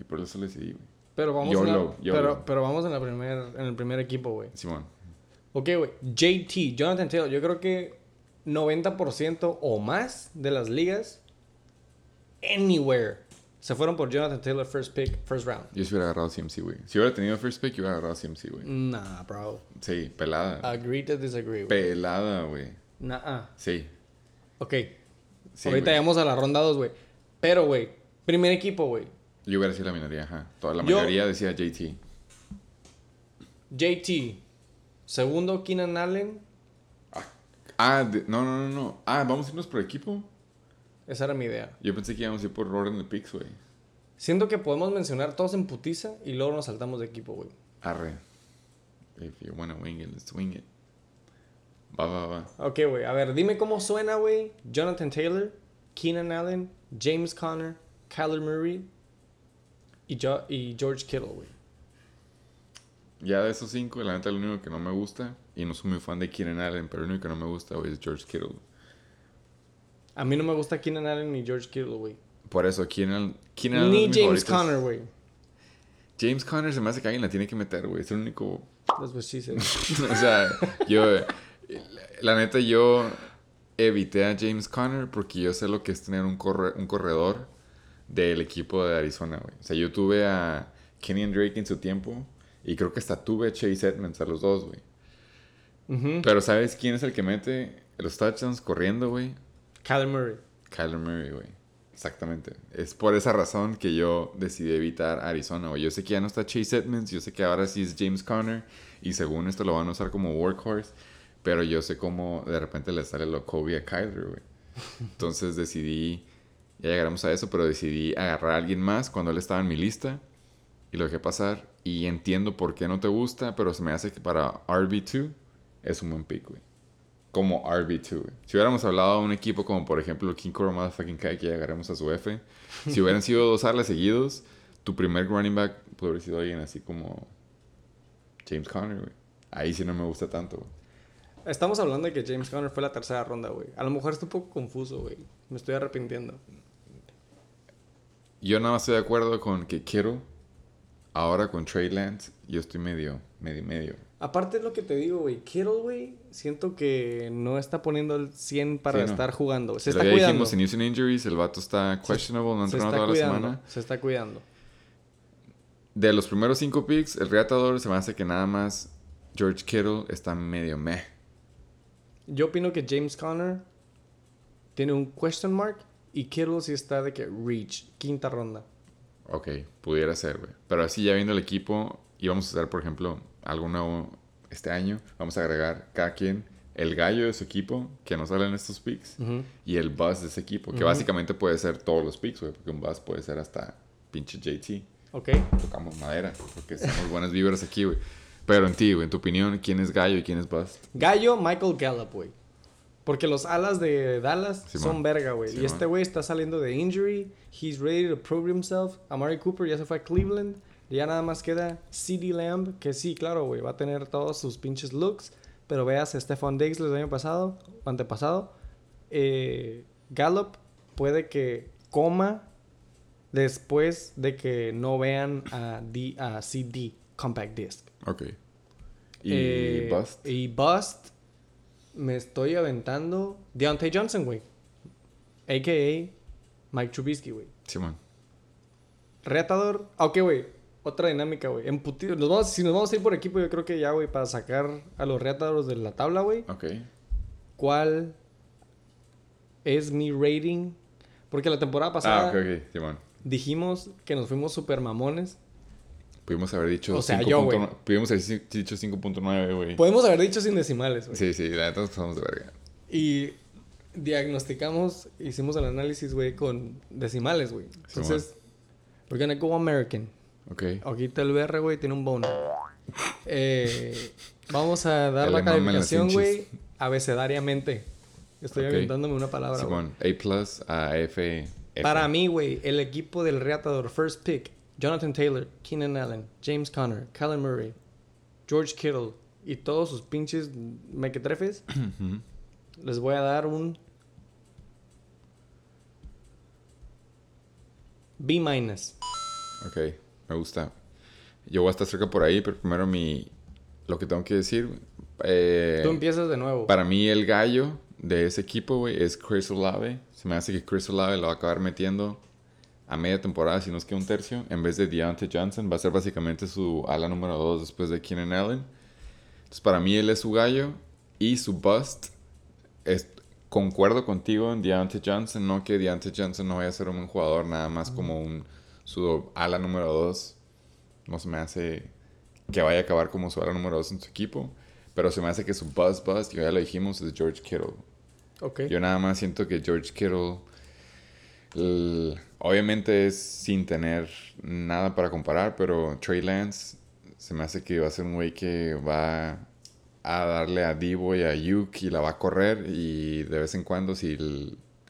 Y por eso lo decidí, güey. Pero vamos, YOLO, en la- YOLO. Pero, pero vamos en, la primer, en el primer equipo, güey. Simón. Ok, güey. JT, Jonathan Taylor. Yo creo que 90% o más de las ligas, anywhere, se fueron por Jonathan Taylor first pick, first round. Yo si hubiera agarrado CMC, güey. Si hubiera tenido first pick, yo hubiera agarrado CMC, güey. Nah, bro. Sí, pelada. Agree to disagree, güey. Pelada, güey. Nah. Sí. Ok. Sí, Ahorita llegamos a la ronda 2, güey. Pero, güey, primer equipo, güey. Yo hubiera sido la minoría, ajá. Toda la Yo- mayoría decía JT. JT. Segundo, Keenan Allen. Ah, de- no, no, no, no. Ah, vamos a irnos por equipo. Esa era mi idea. Yo pensé que íbamos a ir por orden de picks, güey. Siento que podemos mencionar todos en putiza y luego nos saltamos de equipo, güey. Arre. If you wanna wing it, let's wing it. Va, va, va. Ok, güey. A ver, dime cómo suena, güey. Jonathan Taylor, Keenan Allen, James Conner, Kyler Murray y, Jo- y George Kittle, güey. Ya de esos cinco, la neta, el único que no me gusta, y no soy muy fan de Keenan Allen, pero el único que no me gusta, güey, es George Kittle. A mí no me gusta Keenan Allen ni George Kittle, güey. Por eso, Keenan, Keenan Allen Ni James. Conner, güey. James Conner se me hace que alguien la tiene que meter, güey. Es el único That's what she said. o sea, yo, la neta, yo evité a James Conner porque yo sé lo que es tener un, corre- un corredor del equipo de Arizona, güey. O sea, yo tuve a Kenyon Drake en su tiempo y creo que hasta tuve a Chase Edmonds, a los dos, güey. Pero ¿sabes quién es el que mete los touchdowns corriendo, güey? Kyler Murray. Kyler Murray, güey. Exactamente. Es por esa razón que yo decidí evitar Arizona. Yo sé que ya no está Chase Edmonds, yo sé que ahora sí es James Conner y según esto lo van a usar como workhorse, pero yo sé cómo de repente le sale lo Kobe a Kyler, güey. Entonces decidí, ya llegaremos a eso, pero decidí agarrar a alguien más cuando él estaba en mi lista y lo dejé pasar y entiendo por qué no te gusta, pero se me hace que para RB2 es un buen pick, güey como RB2. güey. Si hubiéramos hablado de un equipo como, por ejemplo, King Coro Motherfucking Kai, que llegaremos a su F, si hubieran sido dos alas seguidos, tu primer running back puede haber sido alguien así como James Conner, güey. Ahí sí no me gusta tanto, güey. Estamos hablando de que James Conner fue la tercera ronda, güey. A lo mejor está un poco confuso, güey. Me estoy arrepintiendo. Yo nada más estoy de acuerdo con que Kittle, ahora con Trey Lance, yo estoy medio, medio, medio. Aparte es lo que te digo, güey. Kittle, güey, siento que no está poniendo el 100 para Sí, no. estar jugando. Se Pero está ya cuidando. dijimos, en Houston Injuries, el vato está questionable, no Se está toda la semana. Se está cuidando. De los primeros cinco picks, el reatador se me hace que nada más George Kittle está medio meh. Yo opino que James Conner tiene un question mark y Kittle sí está de que reach, quinta ronda. Ok, pudiera ser, güey. Pero así ya viendo el equipo, y vamos a hacer, por ejemplo, algo nuevo este año. Vamos a agregar cada quien el gallo de su equipo, que no sale en estos picks, Ujú. y el buzz de ese equipo, que Ujú. básicamente puede ser todos los picks, güey, porque un buzz puede ser hasta pinche JT. Ok. Tocamos madera, porque somos buenas vibras aquí, güey. Pero en ti, güey, en tu opinión, ¿quién es gallo y quién es buzz? Gallo, Michael Gallup, güey. Porque los alas de Dallas son verga, güey. y este güey está saliendo de injury. He's ready to prove himself. Amari Cooper ya se fue a Cleveland. Ya nada más queda CD Lamb, que sí, claro, güey. Va a tener todos sus pinches looks. Pero veas a Stephon Diggs el año pasado, o antepasado. Eh, Gallup puede que coma después de que no vean a, D, a CD, Compact Disc. Ok. ¿Y Eh, bust? Y Bust, me estoy aventando Deontay Johnson, güey. A.K.A. Mike Trubisky, güey. Simón. Reatador. Ah, Ok, güey. Otra dinámica, güey. Emputido. Nos vamos, si nos vamos a ir por equipo, yo creo que ya, güey, para sacar a los reatadores de la tabla, güey. Ok. ¿Cuál es mi rating? Porque la temporada pasada Ah, dijimos que nos fuimos super mamones. Pudimos haber dicho O sea, 5.9 yo, güey. Pudimos haber dicho 5.9, güey. Podemos haber dicho sin decimales, güey. Sí, sí, la neta nos pasamos de verga. Y diagnosticamos, hicimos el análisis, güey, con decimales, güey. Entonces, we're gonna go American. Ok. Ahorita el BR, güey, tiene un bono. Eh, vamos a dar la calificación, güey, abecedariamente. Estoy Ok. aventándome una palabra, A plus a F. F. Para mí, güey, el equipo del reatador, first pick, Jonathan Taylor, Keenan Allen, James Conner, Kyler Murray, George Kittle y todos sus pinches mequetrefes, les voy a dar un B minus. Ok, me gusta. Yo voy a estar cerca por ahí, pero primero mi... Lo que tengo que decir... eh, Tú empiezas de nuevo. Para mí el gallo de ese equipo, güey, es Chris Olave. Se me hace que Chris Olave lo va a acabar metiendo a media temporada, si no es que un tercio, en vez de Deontay Johnson. Va a ser básicamente su ala número 2 después de Keenan Allen. Entonces, para mí él es su gallo y su bust. Es, concuerdo contigo en Deontay Johnson, no que Deontay Johnson no vaya a ser un buen jugador, nada más como un su ala número 2. No se me hace que vaya a acabar como su ala número 2 en su equipo. Pero se me hace que su buzz buzz, ya lo dijimos, es George Kittle. Ok. Yo nada más siento que George Kittle, obviamente es sin tener nada para comparar, pero Trey Lance se me hace que va a ser un güey que va a darle a Divo y a Yuki y la va a correr y de vez en cuando si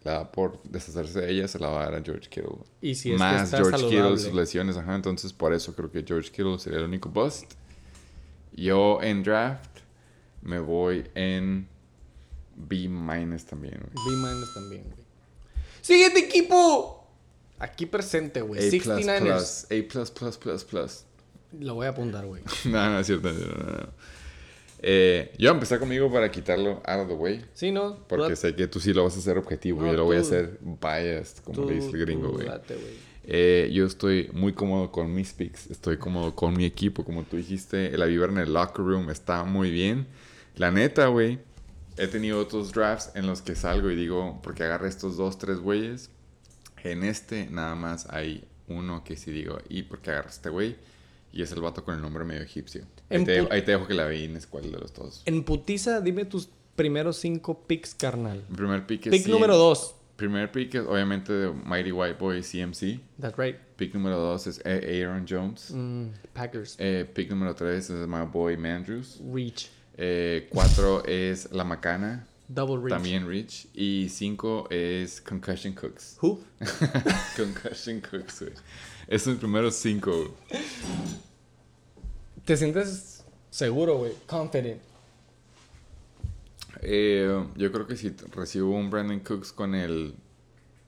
la da por deshacerse de ella se la va a dar a George Kittle. Y si es que Más George Kittle, saludable. sus lesiones, ajá. Entonces por eso creo que George Kittle sería el único bust. Yo en draft me voy en B minus también, güey. B minus también, güey. Siguiente equipo. Aquí presente, güey. A plus 69ers. plus, A plus plus plus plus. Lo voy a apuntar, güey. no, no es cierto. no, no, no. Eh, yo empezar conmigo para quitarlo out of the way. Sí, no. Porque tú- sé que tú sí lo vas a hacer objetivo y No, yo lo voy a tú- hacer biased, como tú- le dice el gringo, tú güey. Eh, yo estoy muy cómodo con mis picks, estoy cómodo con mi equipo, como tú dijiste, la vibra en el locker room está muy bien. La neta, güey, he tenido otros drafts en los que salgo y digo, porque agarré estos dos, tres güeyes. En este nada más hay uno que sí digo, ¿y por qué agarré este güey? Y es el vato con el nombre medio egipcio. Ahí te, pu- ahí te dejo que la veines cuál de los dos. En putiza, dime tus primeros cinco picks, carnal. Mi primer pick es Pick CM número dos. Primer pick es obviamente de Mighty White Boy CMC. That's right. Pick número dos es A- Aaron Jones. Mm, Packers. Eh, pick número tres es my boy Mandrews. Reach. Eh, cuatro es La Macana. Double Reach. También Reach. Y cinco es Concussion Cooks. Who? Concussion Cooks, güey. Son mis primeros cinco, güey. ¿Te sientes seguro, güey? Confident. Eh, yo creo que si recibo un Brandon Cooks con el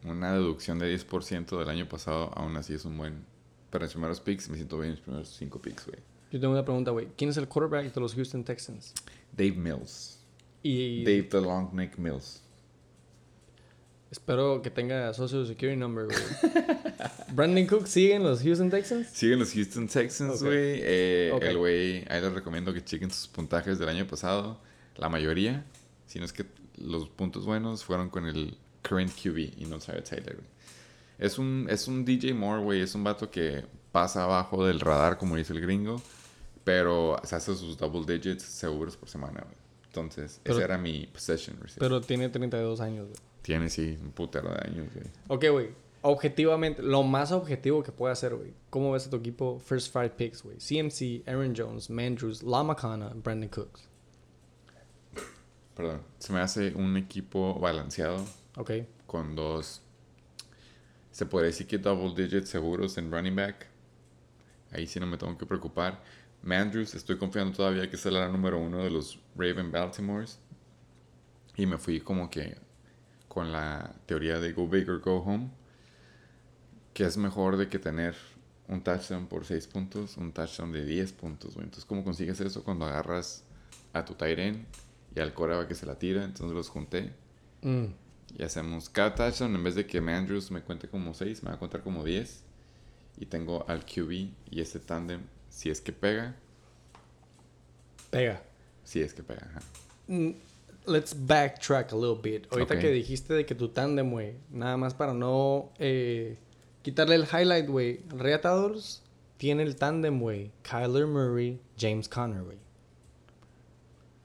una deducción de 10% del año pasado, aún así es un buen. Pero en mis primeros picks me siento bien en mis primeros cinco picks, güey. Yo tengo una pregunta, güey. ¿Quién es el quarterback de los Houston Texans? Dave Mills. Y Dave the Long Neck Mills. Espero que tenga Social Security Number, güey. ¿Brandon Cook sigue en los Houston Texans? Siguen los Houston Texans, güey. Eh, Ok. El güey, ahí les recomiendo que chequen sus puntajes del año pasado. La mayoría, si no es que los puntos buenos, fueron con el current QB y no Tyler Taylor, güey. Es un, es un DJ Moore, güey. Es un vato que pasa abajo del radar, como dice el gringo. Pero se hace sus double digits seguros por semana, güey. Entonces, Pero- ese era mi possession receiver. Pero tiene 32 años, güey. Tiene, sí, un putero de años, güey. Ok, güey. Objetivamente, lo más objetivo que puede hacer, güey. ¿Cómo ves a tu equipo? First five picks, güey. CMC, Aaron Jones, Mandrews, Lamacana, Brandon Cooks. Perdón. Se me hace un equipo balanceado. Ok. Con dos. Se podría decir que double digits seguros en running back. Ahí sí no me tengo que preocupar. Mandrews, estoy confiando todavía que será la número uno de los Raven Baltimores. Y me fui como que con la teoría de go big or go home. Que es mejor de que tener un touchdown por 6 puntos, un touchdown de 10 puntos, güey. Entonces, ¿cómo consigues eso cuando agarras a tu end y al coreback que se la tira? Entonces los junté. Mm. Y hacemos cada touchdown, en vez de que Mandrews me cuente como 6, me va a contar como 10. Y tengo al QB y ese tandem, si es que pega. Pega. Si es que pega, ajá. Mm, Let's backtrack a little bit. Ahorita que dijiste de que tu tandem, güey, nada más para no eh, quitarle el highlight, güey. Reatadores tiene el tandem, güey. Kyler Murray, James Conner, güey.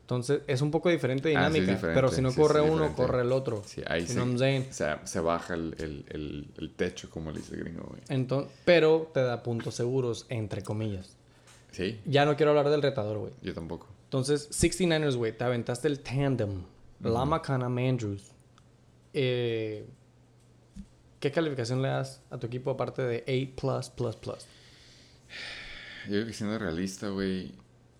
Entonces, es un poco diferente Ah, sí, dinámica. diferente, pero si no sí, corre sí, uno, corre el otro. Sí, ahí sí. O sea, se baja el, el, el, el techo, como le dice el gringo, güey. Entonces, pero te da puntos seguros, entre comillas. Sí, Ya no quiero hablar del retador, güey. yo tampoco. Entonces, 69ers, güey, te aventaste el tandem. Lama Kana Mandrews. Eh, ¿Qué calificación le das a tu equipo aparte de A++++? Yo creo que siendo realista, güey,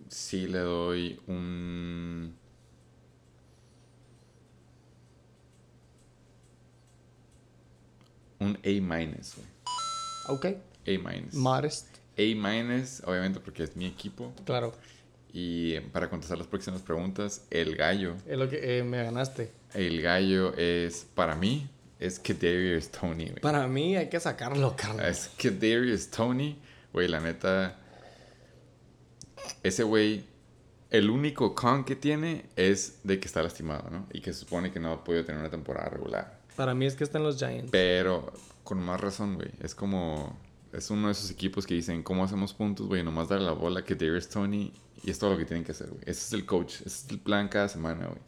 sí le doy un... Un A minus, güey. Ok. A minus. Modest. A minus, obviamente porque es mi equipo. Claro. Y para contestar las próximas preguntas, el gallo. Es lo que eh, me ganaste. El gallo es, para mí, es Kadarius Tony, güey. Para mí hay que sacarlo, carnal. Es Kadarius Tony, güey, la neta. Ese güey, el único con que tiene es de que está lastimado, ¿no? Y que se supone que no ha podido tener una temporada regular. Para mí es que están los Giants. Pero con más razón, güey. Es como. Es uno de esos equipos que dicen, ¿cómo hacemos puntos, güey? Nomás darle la bola que Darius Tony. Y es todo lo que tienen que hacer, güey. Ese es el coach. Ese es el plan cada semana, güey.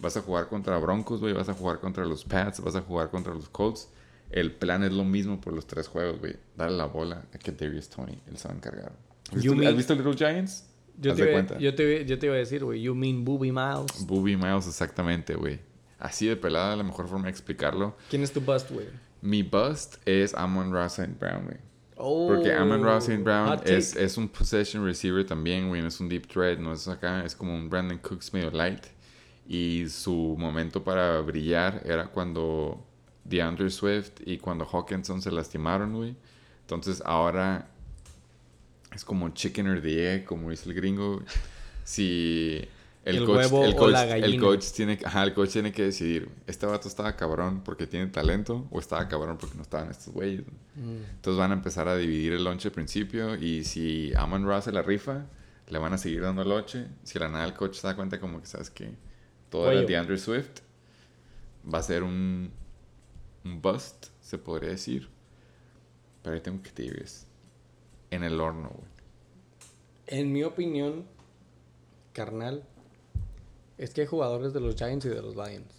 Vas a jugar contra Broncos, güey. Vas a jugar contra los Pats. Vas a jugar contra los Colts. El plan es lo mismo por los tres juegos, güey. Darle la bola a que Darius Tony. Él se va a encargar. ¿Has visto, mean- ¿Has visto Little Giants? Yo te, iba, cuenta. yo, te, yo te iba a decir, güey, you mean Booby Miles. Booby Miles, exactamente, güey. Así de pelada, la mejor forma de explicarlo. ¿Quién es tu bust, güey? Mi bust es Amon Ross St. Brown, güey. Oh, Porque Amon Ross St. Brown es, es un possession receiver también, güey. No es un deep threat, no es acá. Es como un Brandon Cooks medio light. Y su momento para brillar era cuando DeAndre Swift y cuando Hawkinson se lastimaron, güey. Entonces ahora es como chicken or the egg, como dice el gringo. Si el, El coach, huevo el o coach, la el gallina. coach tiene, ajá, el coach tiene que decidir, ¿este vato estaba cabrón porque tiene talento o estaba cabrón porque no estaban estos güeyes? Mm. Entonces van a empezar a dividir el lonche al principio y si Amon Ross se la rifa, le van a seguir dando lonche. Si la nada el coach se da cuenta como que, ¿sabes que Todo era Cuello. DeAndre Swift. Va a ser un, un bust, se podría decir. Pero ahí tengo que te en el horno, güey. En mi opinión, carnal, es que hay jugadores de los Giants y de los Lions.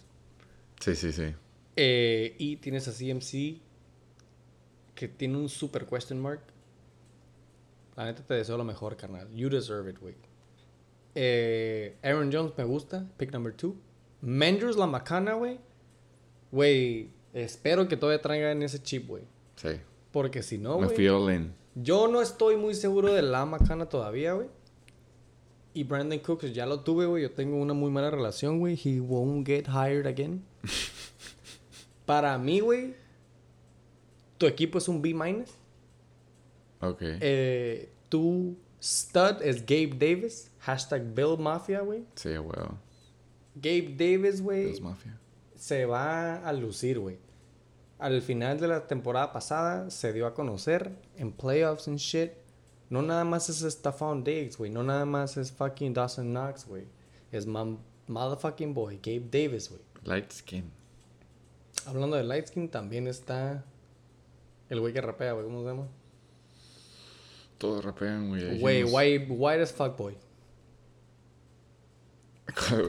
Sí, sí, sí. Eh, y tienes a CMC que tiene un super question mark. La neta te deseo lo mejor, carnal. You deserve it, güey. Eh, Aaron Jones me gusta, pick number two. Menders la macana, güey. Güey, espero que todavía traigan ese chip, güey. Sí. Porque si no, Me güey. feel in. Yo no estoy muy seguro de la macana todavía, güey. Y Brandon Cooks ya lo tuve, güey. Yo tengo una muy mala relación, güey. He won't get hired again. Para mí, güey, tu equipo es un B minus. Ok. Eh, tu stud es Gabe Davis. Hashtag Bill Mafia, güey. Sí, güey. Gabe Davis, güey. Mafia. Se va a lucir, güey. Al final de la temporada pasada se dio a conocer en playoffs and shit. No nada más es Stephon Diggs, güey. No nada más es fucking Dawson Knox, güey. Es motherfucking boy, Gabe Davis, güey. Light skin. Hablando de light skin, también está el güey que rapea, güey. ¿Cómo se llama? Todos rapean, güey. Güey, white, white as fuck boy.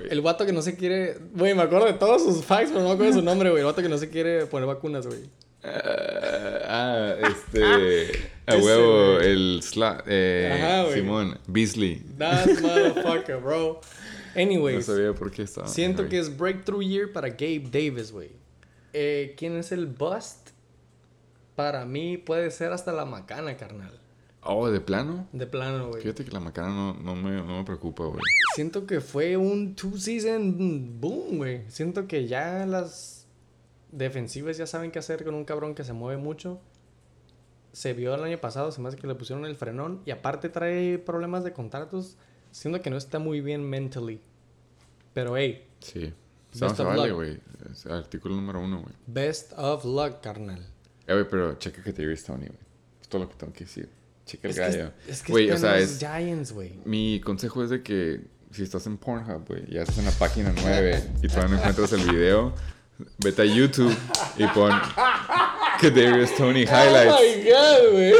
El vato que no se quiere. Güey, me acuerdo de todos sus facts, pero no me acuerdo de su nombre, güey. El vato que no se quiere poner vacunas, güey. Ah, ah, este. A huevo, el slot. Eh, Ajá, güey. Simón, Beasley. That motherfucker, bro. No Anyways, sabía por qué estaba. siento que es breakthrough year para Gabe Davis, güey. Eh, ¿Quién es el bust? Para mí puede ser hasta la macana, carnal. Oh, ¿de plano? De plano, güey. Fíjate que la macana no, no, me, no me preocupa, güey. Siento que fue un two-season boom, güey. Siento que ya las defensivas ya saben qué hacer con un cabrón que se mueve mucho. Se vio el año pasado, se me hace que le pusieron el frenón. Y aparte trae problemas de contratos. Siento que no está muy bien mentally. Pero, hey, Sí. Best a of vale, güey. Es Artículo número uno, güey. best of luck, carnal. Eh, güey, pero checa que te Tony, güey. Es todo lo que tengo que decir. Checa el Es que, gallo. es que Güey, o sea, es. Giants, güey. Mi consejo es de que si estás en Pornhub, güey, y haces en la página 9 y todavía no encuentras el video, vete a YouTube y pon Kadarius Tony Highlights. Oh my god, güey.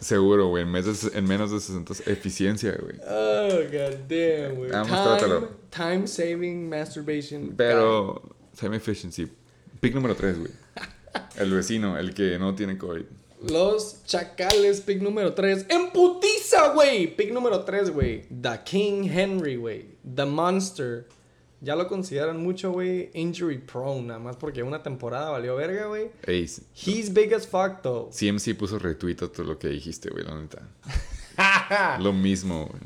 Seguro, güey, en, en menos de 60 eficiencia, güey. Oh, god damn, güey. Vamos, Time, trátalo. time saving masturbation. Pero, time efficiency. Pick número 3, güey. El vecino, el que no tiene COVID. Los Chacales, pick número 3. ¡En putiza, güey! Pick número 3, güey. The King Henry, güey. The Monster. Ya lo consideran mucho, güey. Injury prone, nada más porque una temporada valió verga, güey. Ey, He's big as fuck, though. CMC puso retweet a todo lo que dijiste, güey, la neta. Lo mismo, güey.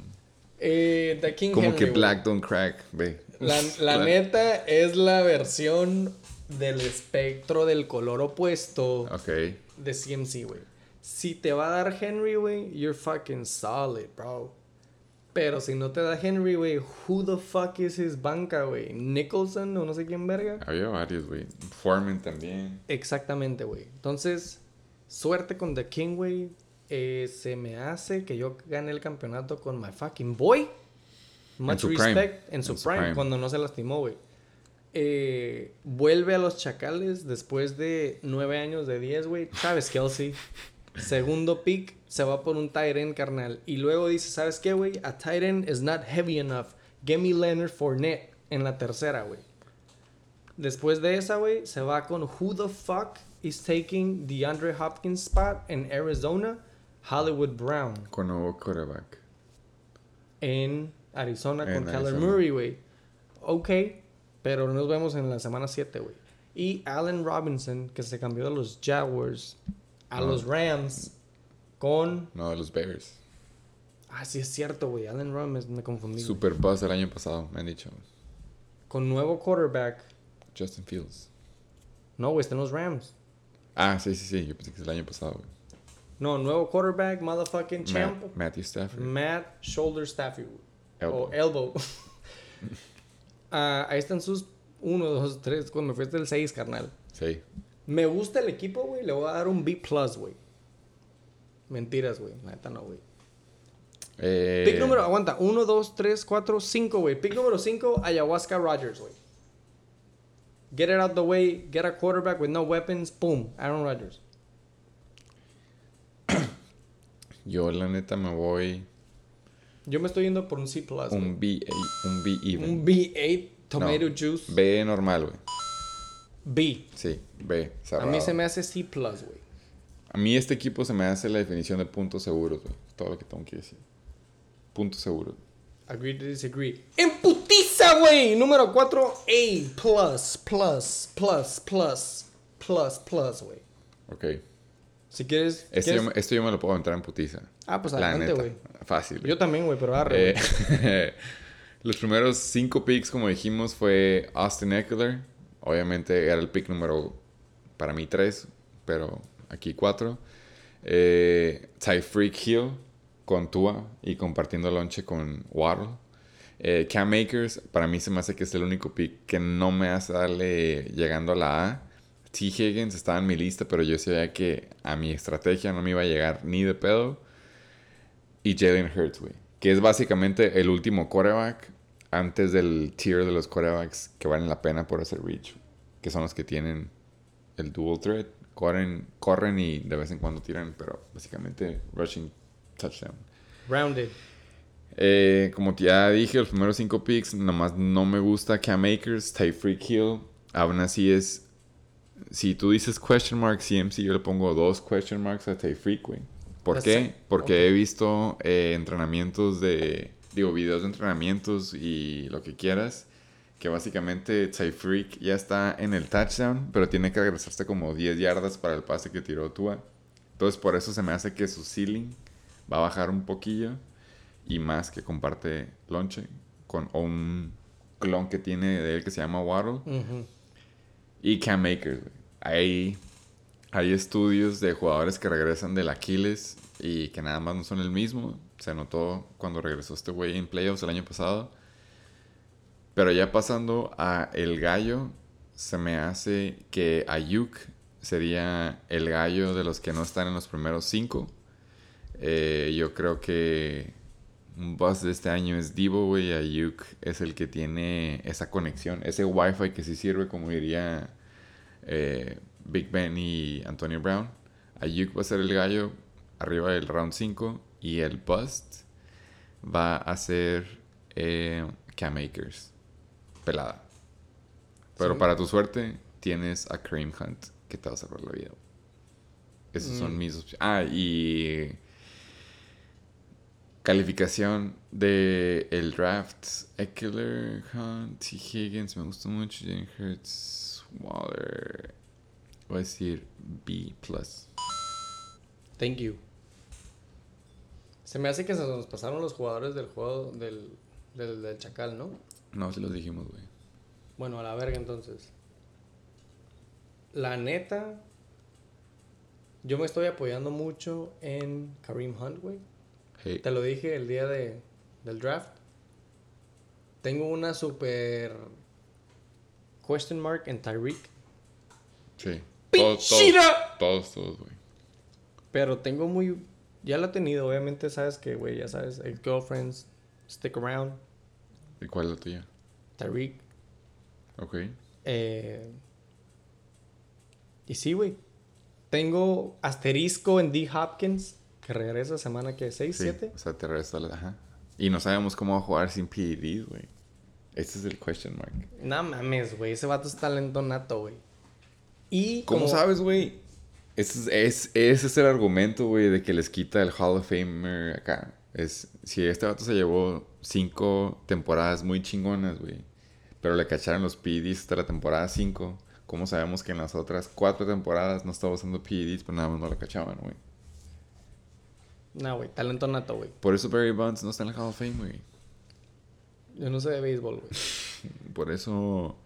Eh, The King Como Henry. que güey. Black don't crack, ve. La, la neta es la versión del espectro del color opuesto Ok. de CMC, güey. Si te va a dar Henry, güey, you're fucking solid, bro. Pero si no te da Henry, güey, who the fuck is his banca, güey? Nicholson o no sé quién verga. Había varios, güey. Foreman también. Exactamente, güey. Entonces, suerte con The King, güey. Eh, se me hace que yo gane el campeonato con my fucking boy. Much su prime. respect en su En su prime, prime. cuando no se lastimó, güey. Eh, vuelve a los Chacales después de nueve años de 10, güey. Travis Kelsey. Segundo pick, se va por un tight end, carnal. Y luego dice, ¿sabes qué, güey? A tight end is not heavy enough. Give me Leonard Fournette en la tercera, güey. Después de esa, güey, se va con Who the fuck is taking the Andre Hopkins spot en Arizona? Hollywood Brown. Con nuevo quarterback. en Arizona con En Arizona. Murray, güey. Ok, pero nos vemos en la semana 7, güey. Y Allen Robinson, que se cambió de los Jaguars a No. los Rams con... No, de los Bears. Ah, sí es cierto, güey. Allen Robinson, me confundí. Super buzz el año pasado, me han dicho. Con nuevo quarterback. Justin Fields. No, güey, está en los Rams. Ah, sí, sí, sí. Yo pensé que es el año pasado, güey. No, nuevo quarterback, motherfucking champ. Matt- Matthew Stafford. Matt Shoulder Stafford. Elbow. O Elbow. Ah, ahí están sus 1, 2, 3. Cuando me fuiste el 6, carnal. Sí. Me gusta el equipo, güey. Le voy a dar un B, güey. Mentiras, güey. La neta no, güey. Eh, Pick número, aguanta. 1, 2, 3, 4, 5, güey. Pick número 5, Ayahuasca Rogers, güey. Get it out the way. Get a quarterback with no weapons. Boom. Aaron Rodgers. Yo, la neta, me voy Yo me estoy yendo por un C, güey. un B, un B even. Un B8 tomato No, juice. B normal, güey. B. Sí, B. A mí se me hace C, güey. A mí este equipo se me hace la definición de puntos seguros, güey. Todo lo que tengo que decir. Puntos seguros. Agree to disagree. ¡En putiza, güey! Número 4, A. Plus, plus, plus, plus, plus, plus, güey. Ok. Si quieres. Este, ¿quieres? yo, esto yo me lo puedo entrar en putiza. Ah, pues La adelante, güey. Fácil. Yo también, güey, pero arre. Eh, los primeros cinco picks, como dijimos, fue Austin Eckler. Obviamente era el pick número, para mí, tres, pero aquí cuatro. Eh, Tyreek Hill con Tua y compartiendo lonche con Waddle. Eh, Cam Akers, para mí se me hace que es el único pick que no me hace darle llegando a la A. T. Higgins estaba en mi lista, pero yo sabía que a mi estrategia no me iba a llegar ni de pedo y Jalen Hurts, güey. Que es básicamente el último quarterback antes del tier de los quarterbacks que valen la pena por hacer reach. Que son los que tienen el dual threat. Corren, corren y de vez en cuando tiran, pero básicamente rushing touchdown. Rounded. Eh, como ya dije, los primeros cinco picks, nomás no me gusta Cam Akers, Tyreek Hill. Aún así es. Si tú dices question mark CMC, yo le pongo dos question marks a Tyreek, güey. ¿Por That's qué? it. Porque he visto eh, entrenamientos de. Digo, videos de entrenamientos y lo que quieras. Que básicamente Tyreek ya está en el touchdown, pero tiene que regresarse como 10 yardas para el pase que tiró Tua. Entonces, por eso se me hace que su ceiling va a bajar un poquillo y más que comparte lonche con un clon que tiene de él que se llama Waddle y Cam Akers. Hay, hay estudios de jugadores que regresan del Aquiles y que nada más no son el mismo. Se notó cuando regresó este güey en playoffs el año pasado. Pero ya pasando a el gallo, se me hace que Ayuk sería el gallo de los que no están en los primeros cinco. Eh, yo creo que un buzz de este año es Divo, güey. Ayuk es el que tiene esa conexión, ese wifi que sí sirve, como diría eh, Big Ben y Antonio Brown. Ayuk va a ser el gallo arriba del round 5 y el bust va a ser eh, Cam Akers. Pelada. Pero Sí. para tu suerte, tienes a Kareem Hunt que te va a salvar la vida. Esas son Mm. mis opciones. Ah, y calificación de el draft. Eckler, Hunt, T. Higgins, me gustó mucho. Jalen Hurts, Waller. Voy a decir B+. Thank you. Se me hace que se nos pasaron los jugadores del juego del, del, del Chacal, ¿no? No, se los dijimos, güey. Bueno, a la verga entonces. La neta, yo me estoy apoyando mucho en Kareem Hunt, güey. Hey. Te lo dije el día de, del draft. Tengo una super question mark en Tyreek. Sí. Todos, todos, ¡Pinchira! todos, todos, güey. Pero tengo muy... Ya lo he tenido, obviamente sabes que, güey, ya sabes, el girlfriends, stick around, ¿Y cuál es la tuya? Tyreek. Ok. Eh, y sí, güey. Tengo asterisco en D. Hopkins, que regresa semana que 6, Sí, 7. O sea, te resta la... Ajá. Y no sabemos cómo va a jugar sin PEDs, güey. Este es el question mark. No mames, güey. Ese vato es talento nato, güey. Y ¿Cómo como- sabes, güey? Ese es, es- ese es el argumento, güey, de que les quita el Hall of Famer acá. Es, si este vato se llevó cinco temporadas muy chingonas, güey. Pero le cacharon los PEDs hasta la temporada 5. ¿Cómo sabemos que en las otras cuatro temporadas no estaba usando PEDs, pero nada más no lo cachaban, güey? No, güey, talento nato, güey. Por eso Barry Bonds no está en la Hall of Fame, güey. Yo no sé de béisbol, güey. Por eso.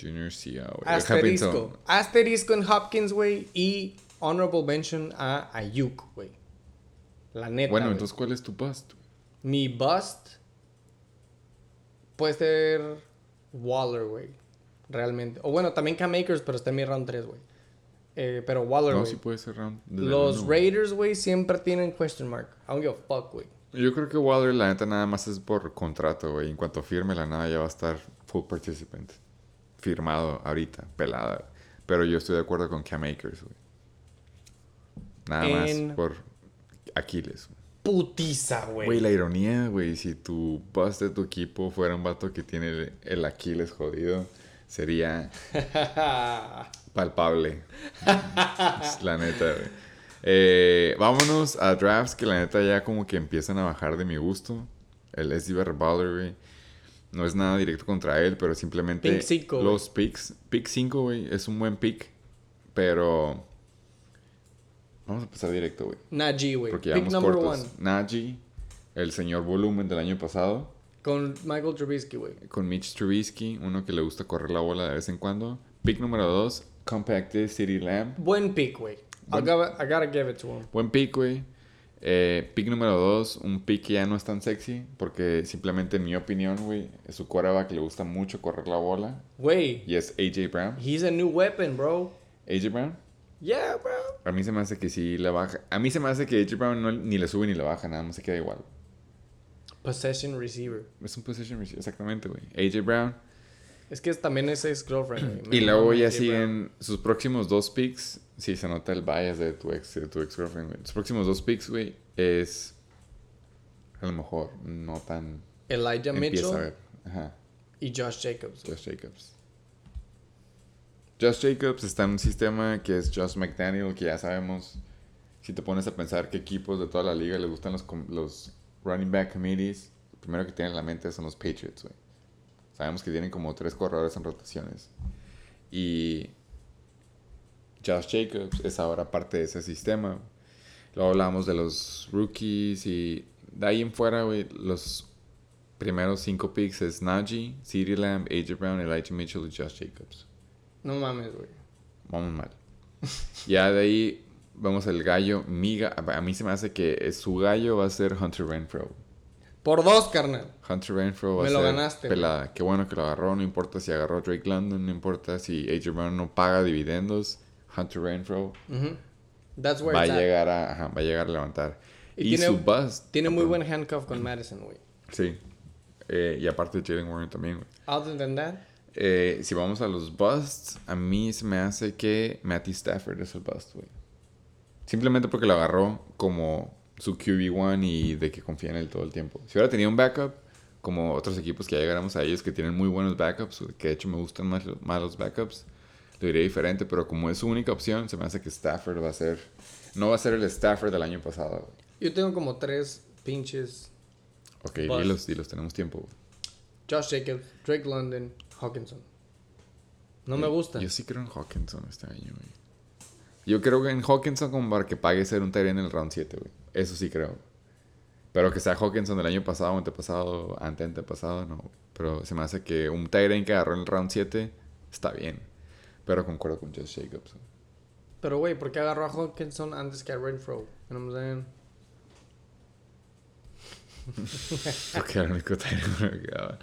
Junior Cia, güey. Asterisco. Asterisco en Hopkins, güey. Y honorable mention a Ayuk, güey. La neta. Bueno, entonces, ¿cuál es tu bust? Mi bust puede ser Waller, güey. Realmente. O bueno, también Cam Akers, pero está en mi round 3, güey. Eh, pero Waller, No, sí puede ser round. Los. Raiders, güey, siempre tienen question mark. I don't give a fuck, güey. Yo creo que Waller, la neta, nada más es por contrato, güey. En cuanto firme la nada, ya va a estar full participant. Firmado ahorita, pelada. Pero yo estoy de acuerdo con Cam Akers, güey. Nada En- más por Aquiles. Putiza, güey. Güey, la ironía, güey, si tu bust de tu equipo fuera un vato que tiene el, el Aquiles jodido, sería palpable. la neta, güey. Eh, vámonos a drafts que la neta ya como que empiezan a bajar de mi gusto. El SD Baller, güey. No es nada directo contra él, pero simplemente Pick cinco, güey. los picks. Pick 5, güey, es un buen pick, pero vamos a empezar directo, güey. Najee, güey. Porque Pick number cortos. one. Najee, el señor volumen del año pasado, Con Michael Trubisky, güey. con Mitch Trubisky, uno que le gusta correr la bola de vez en cuando. Pick número 2, Compacted City Lamb. Buen pick, güey. I Buen- gotta, I gotta give it to him. Buen pick, güey. Eh, pick número 2, un pick que ya no es tan sexy, porque simplemente en mi opinión, güey, es su quarterback le gusta mucho correr la bola. Güey, Y es AJ Brown. he's a new weapon, bro. AJ Brown. Yeah, bro. A mí se me hace que sí la baja. A mí se me hace que AJ Brown no- ni le sube ni le baja, nada más se queda igual. Possession receiver. Es un position receiver, exactamente, güey. AJ Brown. Es que también es ex girlfriend, güey. Y luego ya siguen sus próximos dos picks. Sí, se nota el bias de tu ex, de tu ex girlfriend. Sus próximos dos picks, güey, es. A lo mejor no tan. Elijah Mitchell a ver. Ajá. y Josh Jacobs. Josh Jacobs. Josh Jacobs está en un sistema que es Josh McDaniel, que ya sabemos. Si te pones a pensar qué equipos de toda la liga les gustan los, los running back committees, lo primero que tienen en la mente son los Patriots, güey. Sabemos que tienen como tres corredores en rotaciones. Y Josh Jacobs es ahora parte de ese sistema. Luego hablamos de los rookies y de ahí en fuera, güey, los primeros cinco picks es Najee, CeeDee Lamb, AJ Brown, Elijah Mitchell y Josh Jacobs. No mames, güey. Vamos mal. ya de ahí vamos al gallo. Mi ga- a mí se me hace que su gallo va a ser Hunter Renfro. Por dos, carnal. Hunter Renfro va Me a lo ser ganaste, güey. pelada. Qué bueno que lo agarró. No importa si agarró Drake London. No importa si AJ Brown no paga dividendos. Hunter Renfro Ujú. That's where va a at. llegar a, ajá, va a llegar a levantar. Y Y, tiene- su bust. Tiene muy buen handcuff con Madison, güey. Sí. Eh, y aparte Jalen Warren también, güey. Other than that, Eh, si vamos a los busts, a mí se me hace que Matty Stafford es el bust, güey. Simplemente porque lo agarró como su QB1 y de que confía en él todo el tiempo. Si hubiera tenido un backup, como otros equipos que ya llegáramos a ellos que tienen muy buenos backups, que de hecho me gustan más, más los backups, lo diría diferente, pero como es su única opción, se me hace que Stafford va a ser... No va a ser el Stafford del año pasado, yo tengo como tres pinches. Ok, dilos, dilos, tenemos tiempo. Josh Jacobs, Drake London, Hawkinson. No me gusta. Yo sí creo en Hawkinson este año, güey. Yo creo que en Hawkinson como para que pague ser un Tyrant en el round 7, güey. Eso sí creo. Pero que sea Hawkinson del año pasado, antepasado, ante antepasado, no. Pero se me hace que un Tyrant que agarró en el round 7 está bien. Pero concuerdo con Josh Jacobs. Pero, güey, ¿por qué agarró a Hawkinson antes que a Renfro? You know what I'm saying? Porque era el único Tyrant que me quedaba.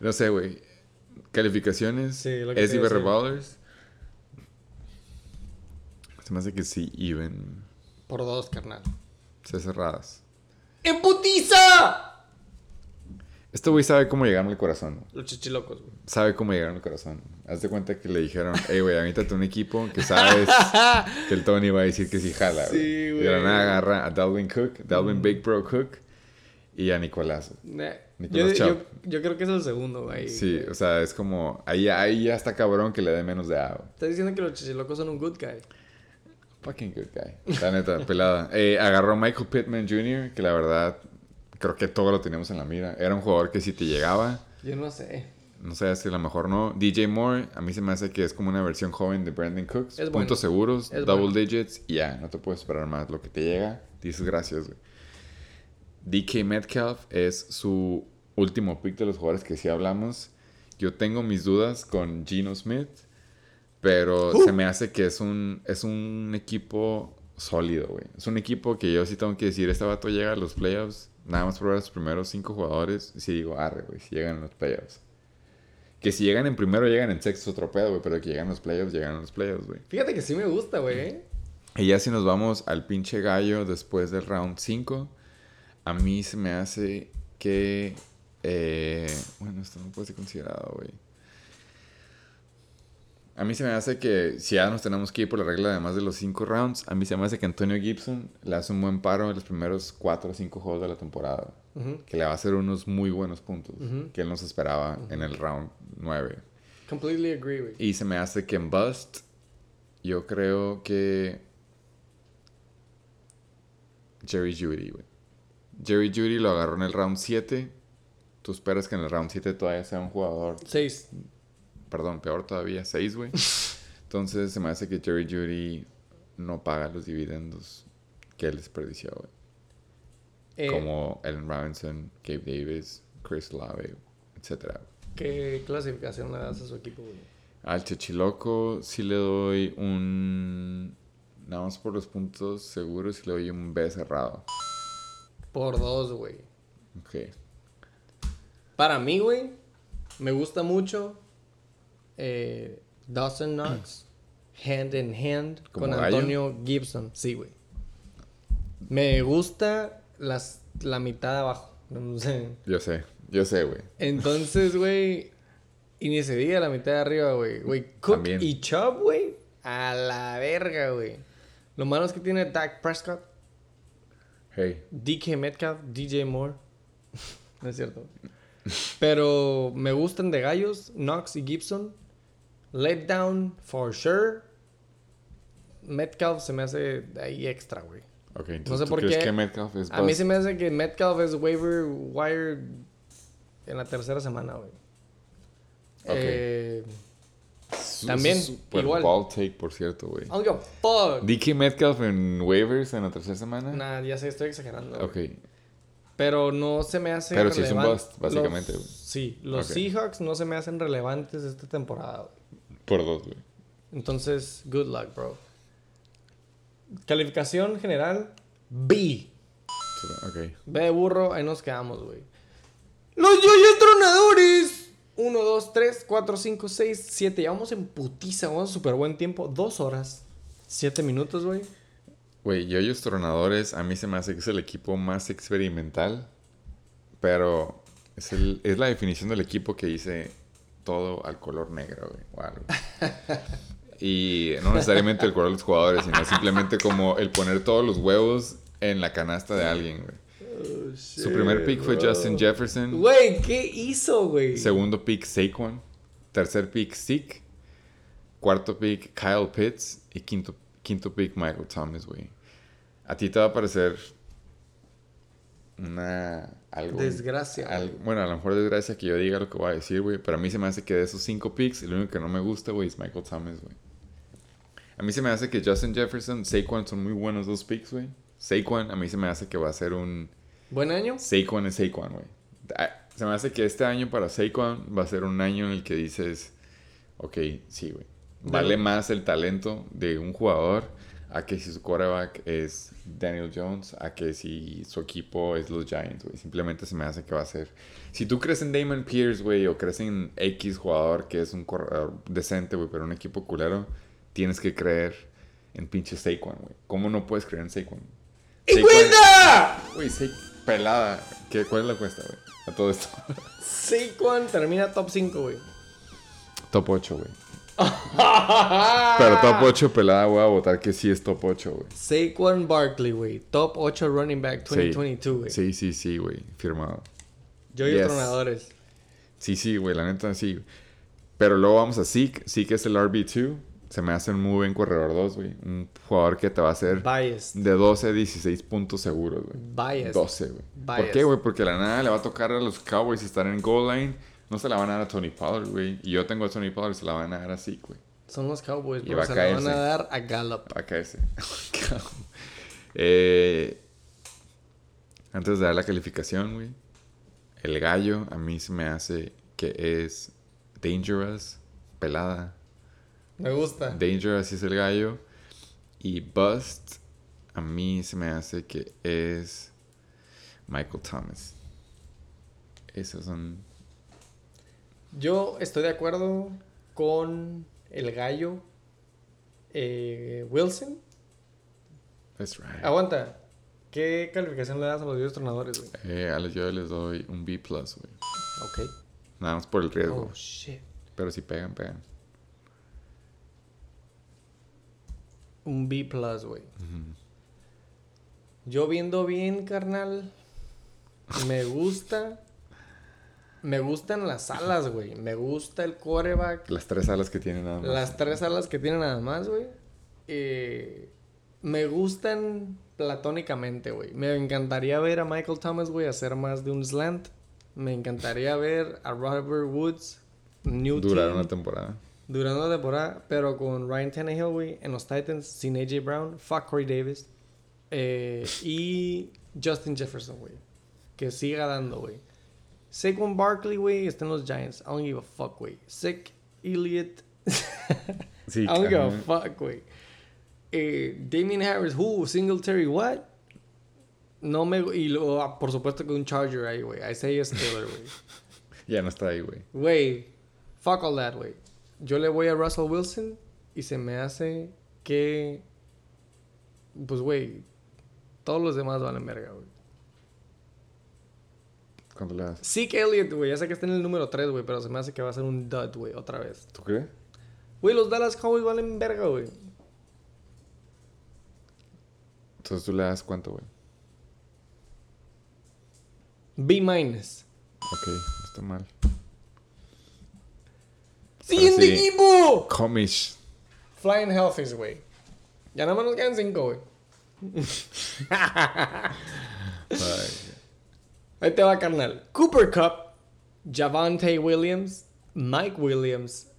No sé, güey. Calificaciones. Sí, lo que a decir. Ballers. Se me hace que sí, even. Por dos, carnal. Se cerradas. ¡En putiza! Este güey sabe cómo llegarme al corazón. Los chichilocos, güey. Sabe cómo llegar al corazón. Haz de cuenta que le dijeron, hey, güey, avítate un equipo que sabes que el Tony va a decir que sí jala, güey. Sí, Y de la güey. nada agarra a Dalvin Cook, Dalvin Big Bro Cook y a Nicolás. Nah, Nicolás Yo, yo, yo creo que es el segundo, güey. Sí, o sea, es como, ahí, ahí ya está cabrón que le dé menos de A, güey. Estás diciendo que los chichilocos son un good guy. Fucking good guy. La neta, pelada. Eh, agarró a Michael Pittman Jr., que la verdad creo que todo lo teníamos en la mira. Era un jugador que si te llegaba, Yo no sé. No sé si a lo mejor no. DJ Moore, a mí se me hace que es como una versión joven de Brandon Cooks. Es Puntos seguros, Es double bueno. digits, y ya, no te puedes esperar más. Lo que te llega, dices gracias, güey. DK Metcalf es su último pick de los jugadores que sí hablamos. Yo tengo mis dudas con Geno Smith, pero Uh. se me hace que es un, es un equipo sólido, güey. Es un equipo que yo sí tengo que decir, este vato llega a los playoffs, nada más ver a los primeros cinco jugadores, y sí digo, arre, güey, si llegan a los playoffs. Que si llegan en primero, llegan en sexto, es otro pedo, güey, pero que llegan los playoffs, llegan los playoffs, güey. Fíjate que sí me gusta, güey. Y ya si nos vamos al pinche gallo después del round 5, a mí se me hace que... eh, bueno, esto no puede ser considerado, güey. A mí se me hace que si ya nos tenemos que ir por la regla de más de los 5 rounds, a mí se me hace que Antonio Gibson le hace un buen paro en los primeros 4 o 5 juegos de la temporada. Que le va a hacer unos muy buenos puntos que él nos esperaba en el round 9. Completely agree, güey. Y se me hace que en Bust, yo creo que. Jerry Judy, güey. Jerry Judy lo agarró en el round 7. Tú esperas que en el round 7 todavía sea un jugador. 6. Perdón, peor todavía, 6, güey. Entonces se me hace que Jerry Judy no paga los dividendos que él desperdició, güey. Eh, Como Allen Robinson, Gabe Davis, Chris Lave, etc. ¿Qué clasificación le das a su equipo, güey? Al Chechiloco sí le doy un... Nada más por los puntos seguros sí le doy un B cerrado. Por dos, güey. Ok. Para mí, güey, me gusta mucho eh, Dawson Knox, hand in hand, ¿Como con gallo? Antonio Gibson. Sí, güey. Me gusta las, la mitad de abajo. No sé. Yo sé, yo sé, güey. Entonces, güey, y ni se diga la mitad de arriba, güey. Güey, Cook También. y Chubb, güey, a la verga, güey. Lo malo es que tiene Dak Prescott, Hey. DK Metcalf, DJ Moore. no es cierto. Pero me gustan de gallos, Knox y Gibson. Let down for sure. Metcalf se me hace ahí extra, güey. Ok, No entonces sé ¿tú por crees qué. que Metcalf es A mí se me hace que Metcalf es waiver wire en la tercera semana, güey. Ok. Eh, también, su- super igual. ball take, por cierto, güey. I don't give a fuck. DK Metcalf en waivers en la tercera semana. Nah, ya sé, estoy exagerando. Ok. Pero no se me hace Pero sí es un relevan- bust, básicamente, los- güey. sí, los Ok. Seahawks no se me hacen relevantes esta temporada, güey. Por dos, güey. Entonces, good luck, bro. Calificación general, B. Ok. B de burro, ahí nos quedamos, güey. Los yoyos tronadores. 1, 2, 3, 4, 5, 6, 7. Ya vamos en putiza, vamos a súper buen tiempo. Dos horas. Siete minutos, güey. Güey, Yoyos Tronadores a mí se me hace que es el equipo más experimental, pero es, el, es la definición del equipo que dice todo al color negro, güey. o algo. Y no necesariamente el color de los jugadores, sino simplemente como el poner todos los huevos en la canasta de alguien, güey. Su primer pick fue Justin Jefferson. Güey, ¿qué hizo, güey? Segundo pick, Saquon. Tercer pick, Zeke. Cuarto pick, Kyle Pitts. Y quinto, quinto pick, Michael Thomas, güey. A ti te va a parecer una... Algo, Desgracia, al- bueno, a lo mejor desgracia que yo diga lo que voy a decir, güey. Pero a mí se me hace que de esos cinco picks, el único que no me gusta, güey, es Michael Thomas, güey. A mí se me hace que Justin Jefferson, Saquon son muy buenos dos picks, güey. Saquon, a mí se me hace que va a ser un... ¿Buen año? Saquon es Saquon, güey. Ah, Se me hace que este año para Saquon va a ser un año en el que dices, ok, sí, güey. Vale Dale. más el talento de un jugador a que si su quarterback es Daniel Jones, a que si su equipo es los Giants, güey. Simplemente se me hace que va a ser. Si tú crees en Damon Pierce, güey, o crees en X jugador que es un corredor decente, güey, pero un equipo culero, tienes que creer en pinche Saquon, güey. ¿Cómo no puedes creer en Saquon? Saquon- ¡Cuenta! Güey, pelada. ¿Qué, ¿Cuál es la cuesta, güey? A todo esto. Saquon termina top 5, güey. top 8, güey. Pero top 8 pelada voy a votar que sí es top 8, güey. Saquon Barkley, güey. Top 8 running back Sí. 2022, güey. Sí, sí, sí, güey. Firmado. Yoyos Yes. tronadores. Sí, sí, güey. La neta, sí. Pero luego vamos a Zeke. Zeke es el RB2. se me hace un muy buen corredor 2, güey. Un jugador que te va a hacer Biased. de 12 a 16 puntos seguros, güey. Biased. 12, güey. ¿Por qué, güey? Porque la nada le va a tocar a los Cowboys estar en goal line. No se la van a dar a Tony Pollard, güey. Y yo tengo a Tony Pollard, se la van a dar así, güey. Son los Cowboys, Y va a se la van a dar a Gallup. Va a caerse. eh, antes de dar la calificación, güey. El gallo a mí se me hace que es dangerous, pelada. Me gusta. Dangerous es el gallo. Y Bust a mí se me hace que es Michael Thomas. Esos son... Yo estoy de acuerdo con el gallo eh, Wilson. That's right. Aguanta. ¿Qué calificación le das a los 10 tronadores, güey? Eh, a los yo les doy un B+, güey. Ok. Nada más por el riesgo. Oh, shit. Pero si pegan, pegan. Un B, güey. Yo viendo bien, carnal. Me gusta. Me gustan las alas, güey. Me gusta el quarterback. Las tres alas que tienen nada más. Las tres alas que tiene nada más, güey. Eh, me gustan platónicamente, güey. Me encantaría ver a Michael Thomas, güey, hacer más de un slant. Me encantaría ver a Robert Woods, New Durar una temporada. durante una temporada, pero con Ryan Tannehill, güey, en los Titans, sin AJ Brown, fuck Corey Davis. eh, y Justin Jefferson, güey. Que siga dando, güey. Saquon Barkley, güey, está en los Giants. I don't give a fuck, güey. Sick Elliott. Sí, I don't give a fuck, güey. Eh, Damien Harris, who? Singletary, what? No me... Y ah, por supuesto que un Charger ahí, güey. Isaiah Spiller, güey. Ya no está ahí, güey. Güey, fuck all that, güey. Yo le voy a Russell Wilson y se me hace que... Pues, güey, todos los demás valen verga, güey. ¿Cuánto le das? Zeke Elliott, güey, ya sé que está en el número 3, güey, pero se me hace que va a ser un dud, güey, otra vez. ¿Tú crees? Güey, los Dallas Cowboys valen verga, güey. Entonces tú le das cuánto, güey. B minus. Ok, no está mal. ¡Siguiente sí. equipo! Comish. Flying Healthies, güey. Ya nada más nos quedan 5, güey. Ahí te va, carnal. Cooper Cup, Javante Williams, Mike Williams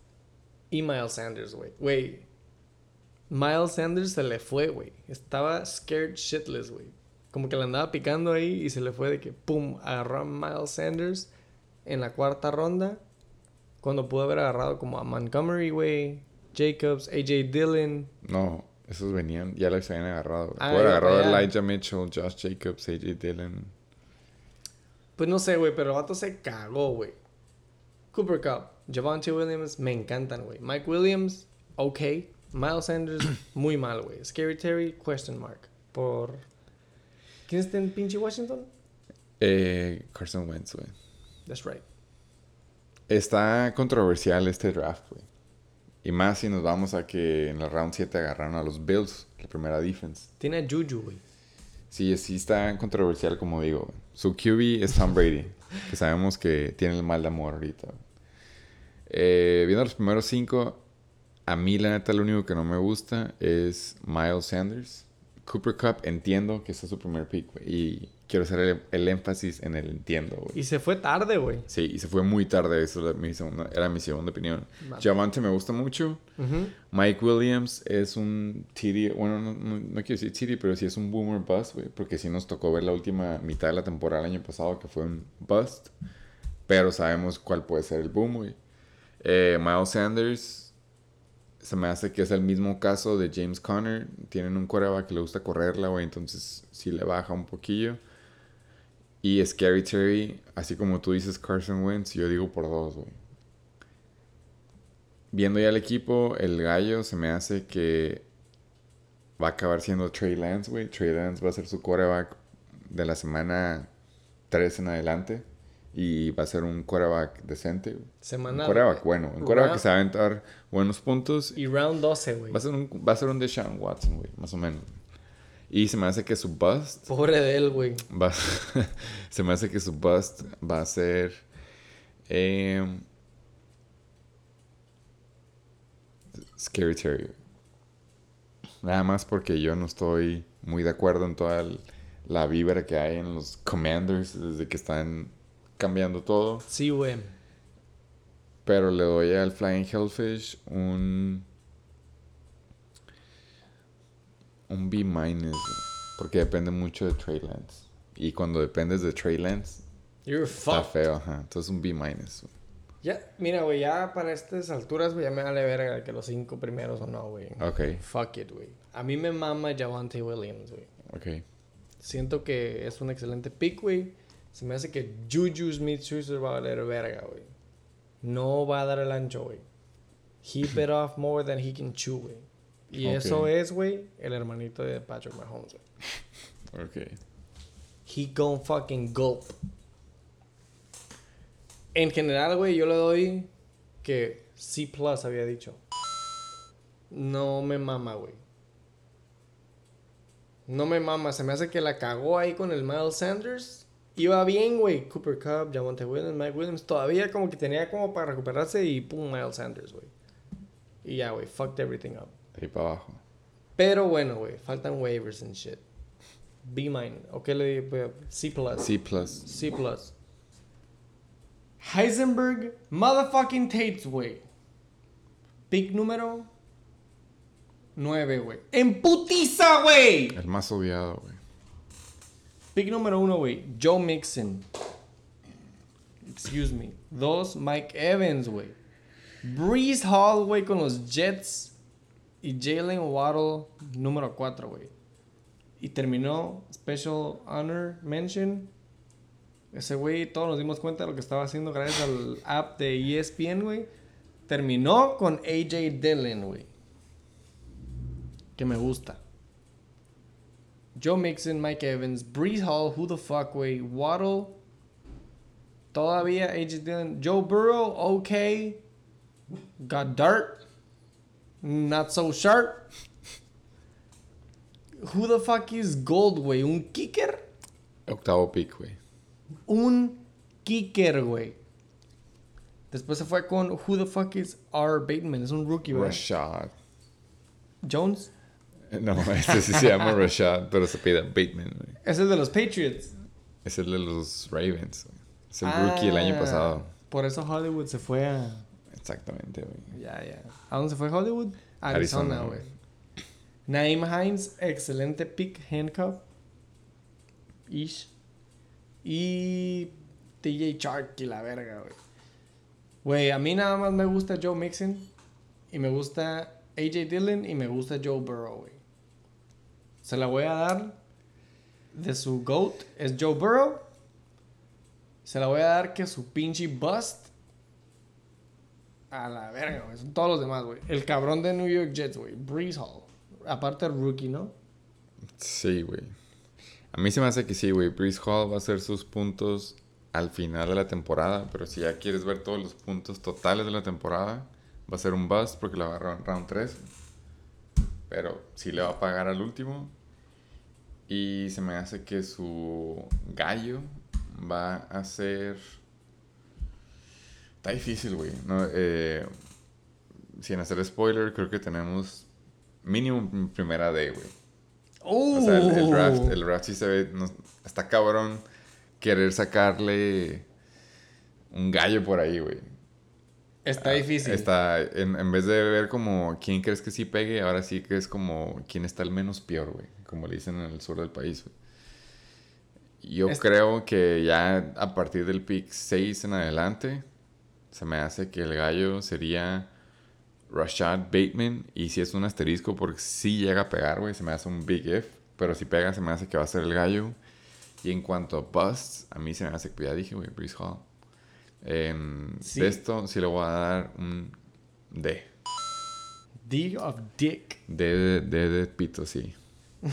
y Miles Sanders, güey. Güey. Miles Sanders se le fue, güey. Estaba scared shitless, güey. Como que le andaba picando ahí y se le fue de que, pum, agarró a Miles Sanders en la cuarta ronda. Cuando pudo haber agarrado como a Montgomery, güey. Jacobs, AJ Dillon. No, esos venían, ya los habían agarrado. Ah, Pudo haber agarrado a Elijah Mitchell, Josh Jacobs, AJ Dillon. Pues no sé, güey, pero el vato se cagó, güey. Cooper Cup, Javante Williams, me encantan, güey. Mike Williams, ok. Miles Sanders, muy mal, güey. Scary Terry, question mark. Por... ¿Quién está en pinche Washington? Eh, Carson Wentz, güey. That's right. Está controversial este draft, güey. Y más si nos vamos a que en la round 7 agarraron a los Bills, la primera defense. Tiene a Juju, güey. Sí, sí está controversial, como digo. Su QB es Tom Brady, que sabemos que tiene el mal de amor ahorita. Eh, viendo los primeros cinco, a mí la neta lo único que no me gusta es Miles Sanders. Cooper Cup, entiendo que es su primer pick, güey. Y quiero hacer el, el énfasis en el entiendo, güey. Y se fue tarde, güey. Sí, y se fue muy tarde. Eso era mi segunda, era mi segunda opinión. Va. Javante me gusta mucho. Mike Williams es un TD. Bueno, no, no- no quiero decir TD, pero sí es un boomer bust, güey. Porque sí nos tocó ver la última mitad de la temporada el año pasado que fue un bust. Pero sabemos cuál puede ser el boom, güey. Eh, Miles Sanders. Se me hace que es el mismo caso de James Conner. Tienen un quarterback que le gusta correrla, güey. Entonces sí le baja un poquillo. Y Scary Terry, así como tú dices Carson Wentz, yo digo por dos, güey. Viendo ya el equipo, el gallo se me hace que va a acabar siendo Trey Lance, güey. Trey Lance va a ser su quarterback de la semana 3 en adelante. Y va a ser un quarterback decente. Semana- un quarterback bueno. Un quarterback que se va a aventar buenos puntos. Y round 12, güey. Va a ser un, va a ser un Deshaun Watson, güey. Más o menos. Y se me hace que su bust Pobre de él, güey. Va- se me hace que su bust va a ser. eh, Scary Terry. Nada más porque yo no estoy muy de acuerdo en toda el- la vibra que hay en los Commanders desde que están cambiando todo. Sí, güey. Pero le doy al Flying Hellfish un. Un B minus. Porque depende mucho de Trey Lance. Y cuando dependes de Trey Lance, You're está fucked. feo, ajá. Entonces un B minus. Ya, mira, güey, ya para estas alturas, güey, ya me vale verga que los cinco primeros o no, güey. Ok. Fuck it, güey. A mí me mama Javante Williams, güey. Ok. Siento que es un excelente pick, güey. Se me hace que Juju Smith-Schuster va a valer verga, güey. No va a dar el ancho, güey. He bit off more than he can chew, güey. Y eso es, güey, el hermanito de Patrick Mahomes, güey. Ok. He gon' fucking gulp. En general, güey, yo le doy que C plus había dicho. No me mama, güey. No me mama. Se me hace que la cagó ahí con el Miles Sanders. Iba bien, güey. Cooper Cup, Javonte Williams, Mike Williams. Todavía como que tenía como para recuperarse y pum, Miles Sanders, güey. Y ya, güey. Fucked everything up. De ahí para abajo. Pero bueno, güey. Faltan waivers and shit. B minus. ¿O qué le di? C plus. C plus. C plus. Heisenberg motherfucking Tates, güey. Pick número 9, güey. ¡En putiza, güey! El más odiado, güey. Pick número 1, güey. Joe Mixon. Excuse me. Dos, Mike Evans, güey. Breeze Hall, güey, con los Jets. Y Jalen Waddle, número 4, güey. Y terminó Special Honor Mention. Ese güey, todos nos dimos cuenta de lo que estaba haciendo gracias al app de ESPN, güey. Terminó con AJ Dillon, güey. Que me gusta. Joe Mixon, Mike Evans, Breeze Hall, who the fuck, güey. Waddle. Todavía AJ Dillon. Joe Burrow, okay. Got dirt. Not so sharp. Who the fuck is Gold, güey? ¿Un kicker? Octavo pick, güey. Un kicker, güey. Después se fue con Who the fuck is R. Bateman. Es un rookie, güey. Rashad. Jones. No, este sí se llama Rashad, pero se pide Bateman, güey. Es el de los Patriots. Es el de los Ravens. Es el rookie el año Ah, pasado. Por eso Hollywood se fue a. Exactamente, güey. Ya, ya. ¿A dónde se fue Hollywood? Arizona, güey. Naim Hines, excelente pick, handcuff. Ish. Y TJ Chark y la verga, güey. Güey, a mí nada más me gusta Joe Mixon. Y me gusta AJ Dillon y me gusta Joe Burrow, güey. Se la voy a dar de su GOAT es Joe Burrow. Se la voy a dar que su pinche bust a la verga, güey. Son todos los demás, güey. El cabrón de New York Jets, güey. Breeze Hall. Aparte rookie, ¿no? Sí, güey. A mí se me hace que sí, güey. Breeze Hall va a hacer sus puntos al final de la temporada. Pero si ya quieres ver todos los puntos totales de la temporada, va a ser un bust porque la va a round 3. Pero sí le va a pagar al último. Y se me hace que su gallo va a ser. Está difícil, güey. No, eh, sin hacer spoiler, creo que tenemos mínimo primera D, güey. O sea, el, el draft, el draft sí se ve. no- está cabrón querer sacarle un gallo por ahí, güey. Está difícil. Está, en, en vez de ver como quién crees que sí pegue, ahora sí que es como quién está el menos peor, güey. Como le dicen en el sur del país, güey. Yo Es- creo que ya a partir del pick 6 en adelante, se me hace que el gallo sería Rashad Bateman. Y si es un asterisco, porque si llega a pegar, güey, se me hace un big if. Pero si pega, se me hace que va a ser el gallo. Y en cuanto a busts, a mí se me hace que ya dije, güey, Breeze Hall. En Sí. de esto sí le voy a dar un D. D of Dick. D de, D de pito, sí.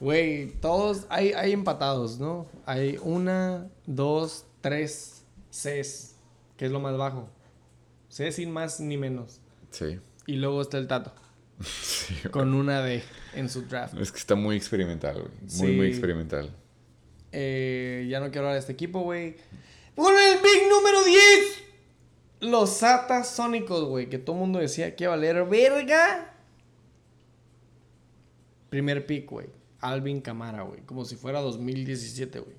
Güey, todos hay, hay empatados, ¿no? Hay una, dos, tres Cs, que es lo más bajo. C sin más ni menos. Sí. Y luego está el Tato, Sí, con una D en su draft. Es que está muy experimental, güey. Muy, Sí. muy experimental. Eh, ya no quiero hablar de este equipo, güey. ¡Con el big número 10! Los Satasónicos, güey, que todo el mundo decía que iba a valer verga. Primer pick, güey. Alvin Camara, güey. Como si fuera 2017, güey.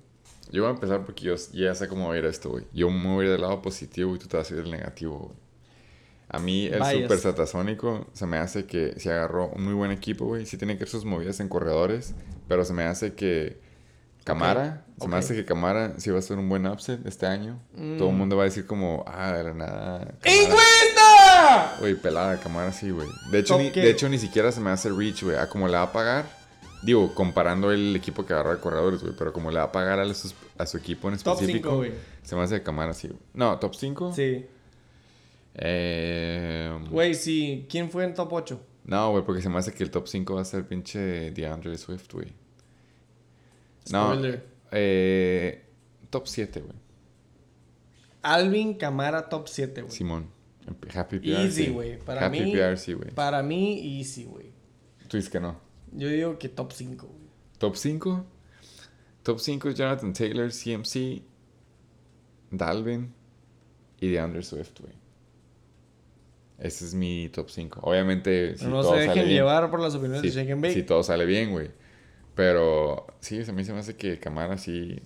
Yo voy a empezar porque yo ya sé cómo va a ir esto, güey. Yo me voy a ir del lado positivo y tú te vas a ir del negativo, güey. A mí el Bias. super satasónico se me hace que se agarró un muy buen equipo, güey. Sí tiene que hacer sus movidas en corredores, pero se me hace que Camara, se me hace que Camara sí va a ser un buen upset este año. Mm. Todo el mundo va a decir como, ah, de la nada. ¡En Camara". cuenta! Güey, pelada, Camara sí, güey. De hecho, ni, qué? de hecho, ni siquiera se me hace reach, güey. A como le va a pagar. Digo, comparando el equipo que agarró de corredores, güey. Pero como le va a pagar a, su equipo en Top específico. cinco, güey. Se me hace que Camara sí, güey. No, top 5. Sí. Eh, Güey, sí. ¿Quién fue en top 8? no, güey, porque se me hace que el top 5 va a ser pinche DeAndre Swift, güey. No. Eh, top 7, güey. Alvin Camara top 7, güey. Simón. Happy PR. Easy, güey. Para Happy mí. PR, sí, güey. Para mí, easy, güey. Tú dices que no. Yo digo que top 5, güey. Top 5. Top 5 Jonathan Taylor, CMC, Dalvin y DeAndre Swift, güey. Ese es mi top 5. Obviamente, si no todo se sale dejen bien- llevar por las opiniones si, de Shake and Bake. Si todo sale bien, güey. Pero sí, a mí se me hace que Camara sí.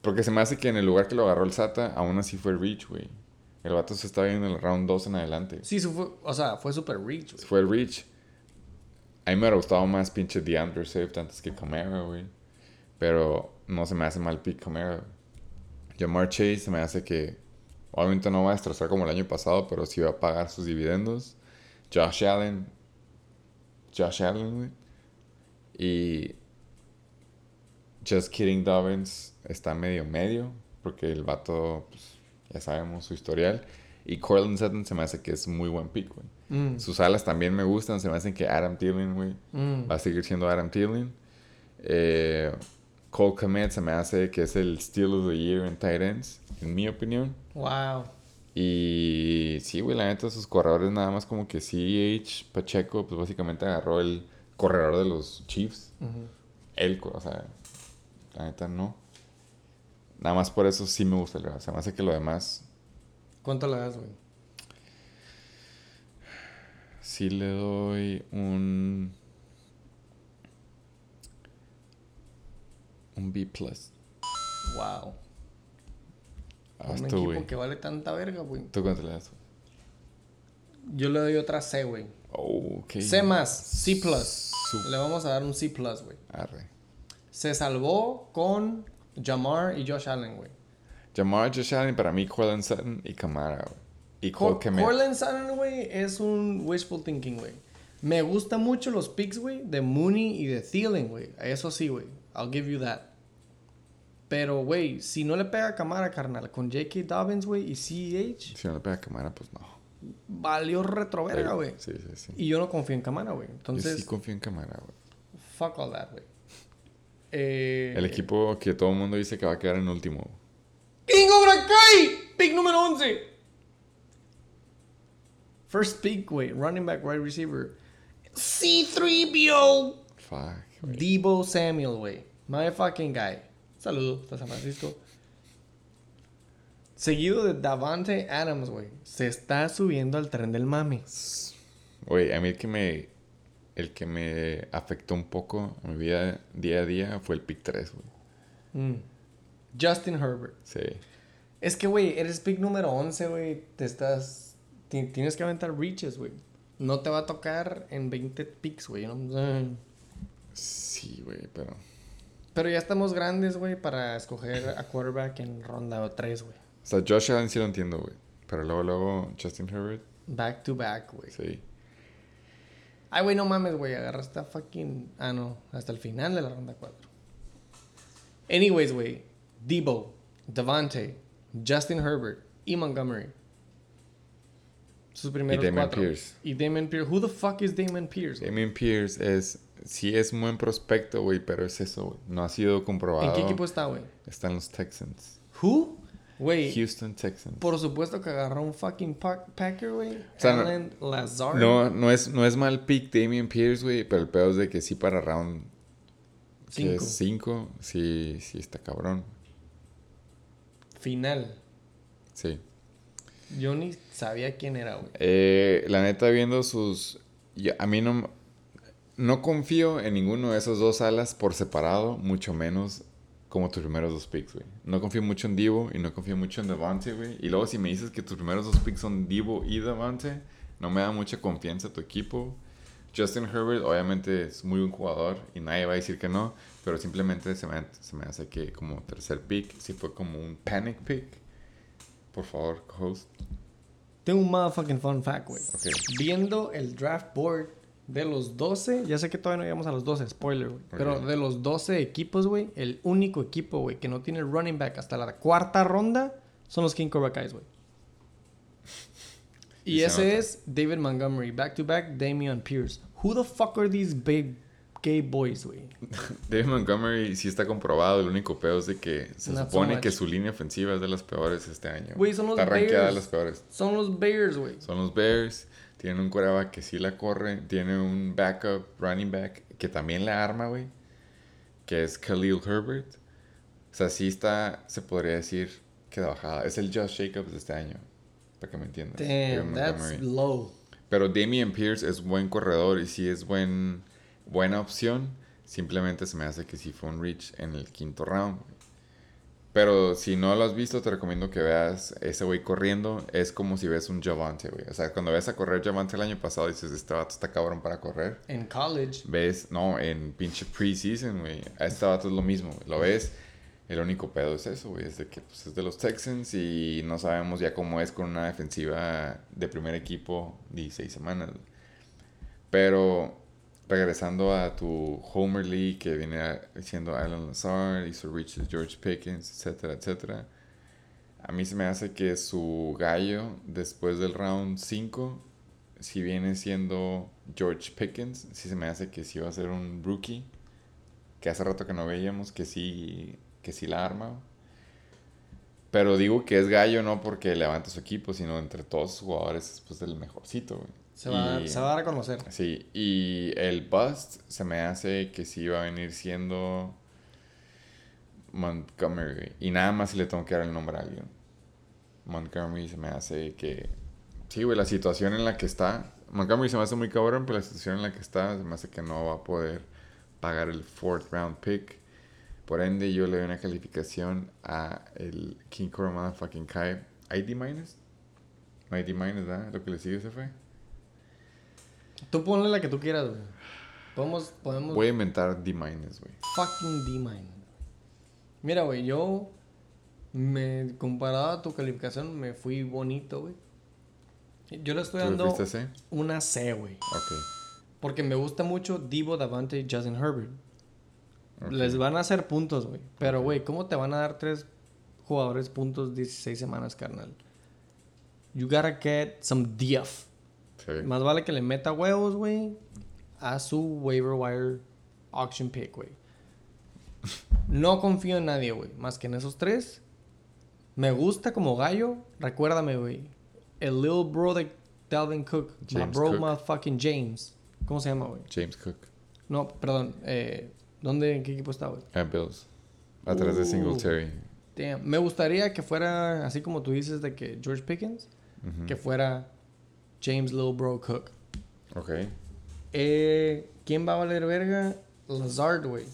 Porque se me hace que en el lugar que lo agarró el Sata, aún así fue Reach, güey. El vato se estaba viendo en el round 2 en adelante. Sí, fue, o sea, fue super rich, güey. Fue Reach. A mí me hubiera gustado más pinche DeAndre Swift antes que Camara, güey. Pero no se me hace mal pick Camara. Jamar Chase se me hace que obviamente no va a destrozar como el año pasado, pero sí va a pagar sus dividendos. Josh Allen. Josh Allen, güey. Y Just Kidding Dobbins está medio medio, porque el vato, pues, ya sabemos su historial. Y Cortland Sutton se me hace que es muy buen pick, güey. Mm. Sus alas también me gustan, se me hacen que Adam Thielen, güey, Mm. va a seguir siendo Adam Thielen. Eh, Cole Komet se me hace que es el Steal of the Year en tight ends, en mi opinión. Wow. Y sí, güey, la neta, sus corredores nada más como que CH Pacheco, pues básicamente agarró el corredor de los Chiefs. Ujú. Él, o sea, la neta no. Nada más por eso sí me gusta el. Se me hace que lo demás ¿Cuánto le das, güey? Sí le doy un. Un B. Plus. Wow. Ah, Un tú, equipo güey. que vale tanta verga, güey. ¿Tú cuánto le das? Yo le doy otra C, güey. Oh, ok. C más, C plus. Le vamos a dar un C plus, güey. Arre. Se salvó con Jamar y Josh Allen, güey. Jamar Josh Allen para mí, Cortland Sutton y Camara, güey. Y Cole Cor- Kmet. Cortland Sutton, güey, es un wishful thinking, güey. Me gustan mucho los picks, güey, de Mooney y de Thielen, güey. Eso sí, güey. I'll give you that. Pero, güey, si no le pega a Camara, carnal, con J.K. Dobbins, güey, y CEH, Si no le pega a Camara, pues no. valió retroverga, güey. Sí, sí, sí. Y yo no confío en Camara, güey. Yo Entonces, sí confío en Camara, güey. fuck all that, güey. Eh, El equipo que todo el mundo dice que va a quedar en último. King of Brakai, pick número 11. First pick, güey, running back, wide receiver. C3PO. Fuck. Debo Samuel, güey. My fucking guy. Saludos hasta San Francisco. Seguido de Davante Adams, güey. Se está subiendo al tren del mame. Güey, a mí el que me. El que me afectó un poco a mi vida día a día fue el pick 3, güey. Mm. Justin Herbert. Sí. Es que, güey, eres pick número 11, güey. Te estás. Ti- Tienes que aventar reaches, güey. No te va a tocar en 20 picks, güey. ¿no? Sí, güey, pero. Pero ya estamos grandes, güey, para escoger a quarterback en ronda 3, güey. O sea, Josh Allen sí lo entiendo, güey. Pero luego, luego, Justin Herbert. Back to back, güey. Sí. Ay, güey, no mames, güey. Agarraste a fucking. Ah, no. Hasta el final de la ronda 4. Anyways, güey. Debo, Devante, Justin Herbert y Montgomery. Sus primeros Damon cuatro. Pierce. Y Damon Pierce. Who the fuck is Damon Pierce? güey? Damien Pierce es. Sí, es un buen prospecto, güey, pero es eso, güey. No ha sido comprobado. ¿En qué equipo está, güey? Está en los Texans. Who? Güey. Houston Texans. Por supuesto que agarró un fucking pa- Packer, güey. O sea, no- Alan Lazard. No, no es, no es mal pick Damien Pierce, güey, pero el peor es de que sí para round Cinco. 5, sí, sí está cabrón. Final. Sí. Yo ni sabía quién era, güey. Eh, la neta, viendo sus. a mí no. No confío en ninguno de esos dos alas por separado, mucho menos como tus primeros dos picks, güey. No confío mucho en Divo y no confío mucho en Devante, güey. Y luego, si me dices que tus primeros dos picks son Divo y Devante, no me da mucha confianza tu equipo. Justin Herbert, obviamente, es muy buen jugador y nadie va a decir que no, pero simplemente se me, se me hace que como tercer pick, si fue como un panic pick. Por favor, host. Tengo un motherfucking fun fact, güey. Ok. Viendo el draft board de los 12, ya sé que todavía no llegamos a los 12, spoiler, güey. Pero de los 12 equipos, güey, el único equipo, güey, que no tiene running back hasta la cuarta ronda son los King Cobra Kais, güey. Y Y se ese es David Montgomery, back to back, Damian Pierce. Who the fuck are these big gay boys, güey? David Montgomery sí está comprobado. El único peor es de que se Not supone que su línea ofensiva es de las peores este año. Güey, son los Está de Bears. las peores. Son los Bears, güey. Son los Bears. Tienen un quarterback que sí la corre. Tiene un backup running back que también la arma, güey. Que es Khalil Herbert. O sea, sí está, se podría decir que de bajada. Es el Josh Jacobs de este año. Para que me entiendas. David Damn, that's low. Pero Damian Pierce es buen corredor y sí es buen, buena opción. Simplemente se me hace que sí fue un reach en el quinto round. Pero si no lo has visto, te recomiendo que veas ese güey corriendo. Es como si ves un Javante, güey. O sea, cuando ves a correr Javante el año pasado, dices, este vato está cabrón para correr. En college. Ves, no, en pinche preseason, güey. A este vato es lo mismo, güey. Lo ves. El único pedo es eso, güey. Es de que pues, es de los Texans y no sabemos ya cómo es con una defensiva de primer equipo 16 semanas. Pero regresando a tu Homer League que viene siendo Alan Lazard, hizo Richard George Pickens, etcétera, etcétera. A mí se me hace que su gallo después del round 5, si viene siendo George Pickens, sí se me hace que sí va a ser un rookie. Que hace rato que no veíamos, que sí, que sí la arma. Pero digo que es gallo no porque levante su equipo, sino entre todos sus jugadores es pues el mejorcito, güey. Se va, a dar- se va a dar a conocer. Sí, y el bust se me hace que sí va a venir siendo Montgomery. Y nada más si le tengo que dar el nombre a alguien. Montgomery se me hace que... Sí, güey, la situación en la que está... Montgomery se me hace muy cabrón, pero la situación en la que está se me hace que no va a poder pagar el fourth round pick. Por ende, yo le doy una calificación a el King Cobra Motherfucking Kai. ¿Hay D minus? No hay D minus, ¿verdad? Lo que le sigue se fue. Tú ponle la que tú quieras, güey. Podemos, podemos. Voy a inventar D minus, güey. Fucking D-Mine. Mira, güey, yo. Me, comparado a tu calificación, me fui bonito, güey. Yo le estoy ¿Tú le dando C? una C, güey. Ok. Porque me gusta mucho Divo, Davante y Justin Herbert. Les van a hacer puntos, güey. Pero, güey, ¿cómo te van a dar tres jugadores puntos 16 semanas, carnal? You gotta get some DF. Sí. Más vale que le meta huevos, güey, a su waiver wire auction pick, güey. No confío en nadie, güey, más que en esos tres. Me gusta como gallo. Recuérdame, güey. El little bro de Dalvin Cook. my James bro, Cook. motherfucking James. ¿Cómo se llama, güey? James Cook. No, perdón. Eh, ¿Dónde, en qué equipo está, güey? A Bills. Atrás de Uh. Singletary. Damn. Me gustaría que fuera, así como tú dices, de que George Pickens, que fuera James Little Bro Cook. Ok. Eh, ¿Quién va a valer verga? Lazard, güey.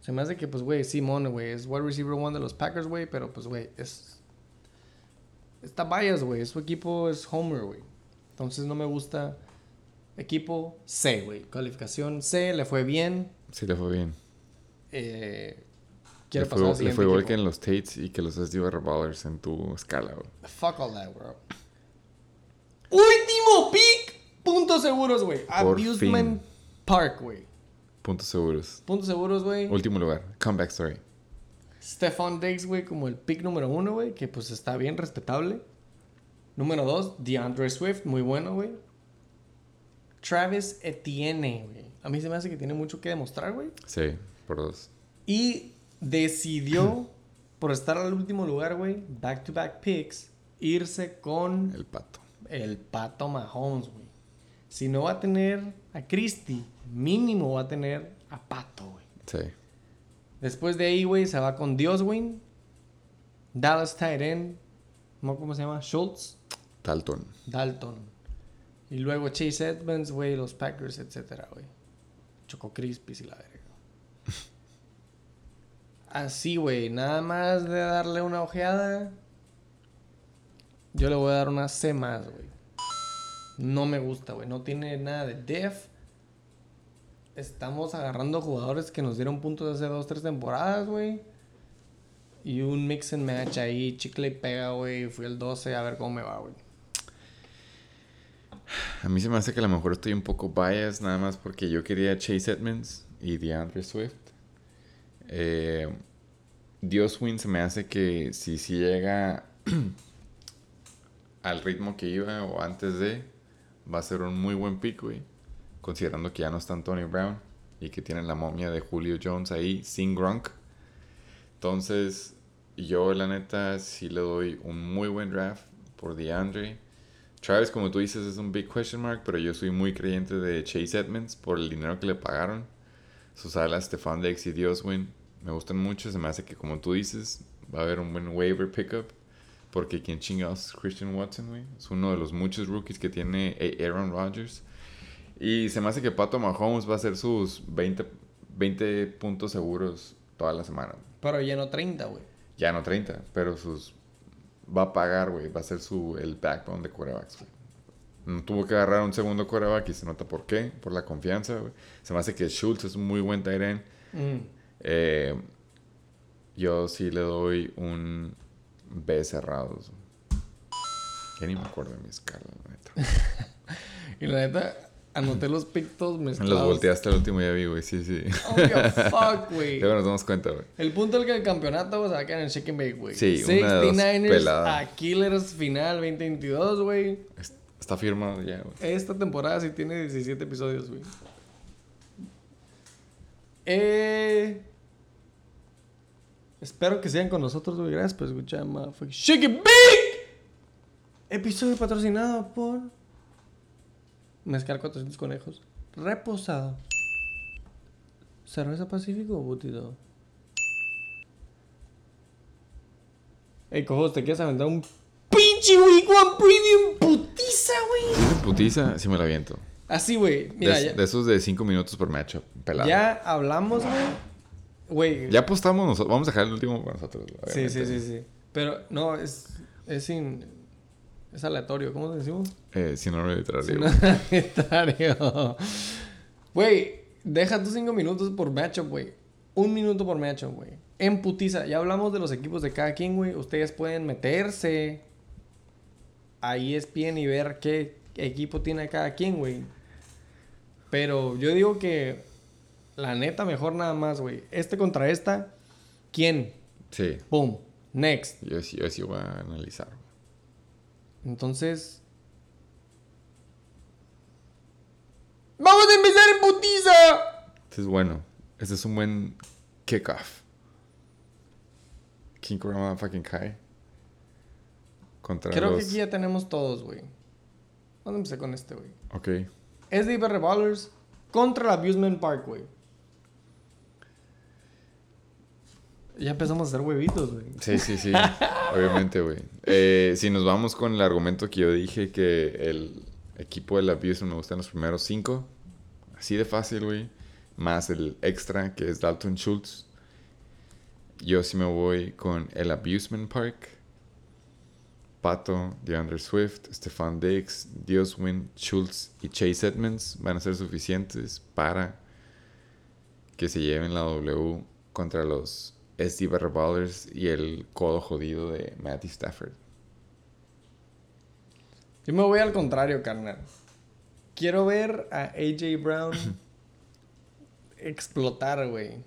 Se me hace que, pues, güey, Simón, güey, es wide receiver one de los Packers, güey, pero, pues, güey, es... Está bias, güey. Su equipo es Homer, güey. Entonces no me gusta. Equipo C, güey. Calificación C, le fue bien. Sí, le fue bien. Eh, Le quiero fue, pasar al le siguiente fue igual equipo. que en los Tates y que los SD Ballers en tu escala, güey. Fuck all that, bro. Último pick. Puntos seguros, güey. Abusement fin. Park, güey. Puntos seguros. Puntos seguros, güey. Último lugar. Comeback story. Stefan Diggs, güey, como el pick número uno, güey, que pues está bien respetable. Número dos, DeAndre Swift, muy bueno, güey. Travis Etienne, güey. A mí se me hace que tiene mucho que demostrar, güey. Sí, por dos. Y decidió, por estar al último lugar, güey, back to back picks, irse con El pato. El pato Mahomes, güey. Si no va a tener a Christie, mínimo va a tener a Pato, güey. Sí. Después de ahí, güey, se va con Dios, güey. Dallas. ¿no? ¿Cómo se llama? Schultz. Dalton. Dalton. Y luego Chase Edmonds, güey, los Packers, etcétera, güey. Choco Crispis y la verga. Así, güey, nada más de darle una ojeada. Yo le voy a dar una C más, güey. No me gusta, güey. No tiene nada de def. Estamos agarrando jugadores que nos dieron puntos hace dos, tres temporadas, güey. Y un mix and match ahí, chicle y pega, güey. Fui el 12, a ver cómo me va, güey. A mí se me hace que a lo mejor estoy un poco biased, nada más porque yo quería Chase Edmonds y DeAndre Swift. Eh, Dios Win se me hace que si, si llega al ritmo que iba o antes de, va a ser un muy buen pick, güey. Considerando que ya no está Antonio Brown y que tienen la momia de Julio Jones ahí sin Gronk. Entonces, yo la neta sí le doy un muy buen draft por DeAndre. Travis, como tú dices, es un big question mark, pero yo soy muy creyente de Chase Edmonds por el dinero que le pagaron. Sus alas, Stefan Dex y Dioswin, me gustan mucho. Se me hace que, como tú dices, va a haber un buen waiver pickup. Porque quien chingados es Christian Watson, güey. Es uno de los muchos rookies que tiene Aaron Rodgers. Y se me hace que Pato Mahomes va a hacer sus 20, 20 puntos seguros toda la semana. Pero ya no 30, güey. Ya no 30, pero sus va a pagar, güey. Va a ser su el backbone de quarterbacks, güey. No tuvo que agarrar un segundo quarterback y se nota por qué, por la confianza, güey. Se me hace que Schultz es un muy buen tight end. Mm. Eh, yo sí le doy un B cerrado. Ya ni me acuerdo de mi escala, la neta. y la neta, anoté los pictos mezclados. Los volteaste al último día, vi, güey. Sí, sí. Oh, your fuck, güey. Luego nos damos cuenta, güey. El punto es que el campeonato güey, se va a quedar en el Chicken Bake, güey. Sí, una de dos 69ers pelada. a Killers final 2022, güey. Está firmado ya, güey. Esta temporada sí tiene 17 episodios, güey. Eh... Espero que sigan con nosotros, güey. Gracias por escuchar, motherfucking Shake It Big. Episodio patrocinado por... Mezcal 400 conejos. Reposado. ¿Cerveza Pacífico o Butido? Ey, cojos, ¿te quieres aventar un pinche Week One Premium putiza, güey? Putiza, sí me la aviento. Así, güey. Mira, de, ya, de esos de 5 minutos por matchup. Pelado. ya hablamos, güey. Güey. Ya apostamos nosotros. Vamos a dejar el último para nosotros. Sí, sí, obviamente. sí, sí. Pero no, es, es sin... Es aleatorio, ¿cómo decimos? Eh, sin arbitrario. Sin aleatorio. Güey, deja tus cinco minutos por matchup, güey. Un minuto por matchup, güey. En putiza. Ya hablamos de los equipos de cada quien, güey. Ustedes pueden meterse a E ESPN y ver qué equipo tiene cada quien, güey. Pero yo digo que la neta mejor nada más, güey. Este contra esta, ¿quién? Sí. Boom. Next. Yo, sí- yo sí voy a analizar. Entonces. ¡Vamos a empezar en putiza! Este es bueno. Este es un buen kickoff. King Kurama fucking Kai. Contra Creo los... que aquí ya tenemos todos, güey. Vamos a empezar con este, güey. Ok. SDB Ballers contra el Abusement Park, güey. Ya empezamos a hacer huevitos, güey. Sí, sí, sí. Obviamente, güey. Eh, si nos vamos con el argumento que yo dije que el equipo del Abuse me gustan los primeros cinco. Así de fácil, güey. Más el extra que es Dalton Schultz. Yo sí me voy con el Abusement Park. Pato, DeAndre Swift, Stefan Diggs, Dioswin, Schultz y Chase Edmonds van a ser suficientes para que se lleven la W contra los Barra Ballers y el codo jodido de Matty Stafford. Yo me voy al contrario, carnal. Quiero ver a AJ Brown explotar, güey.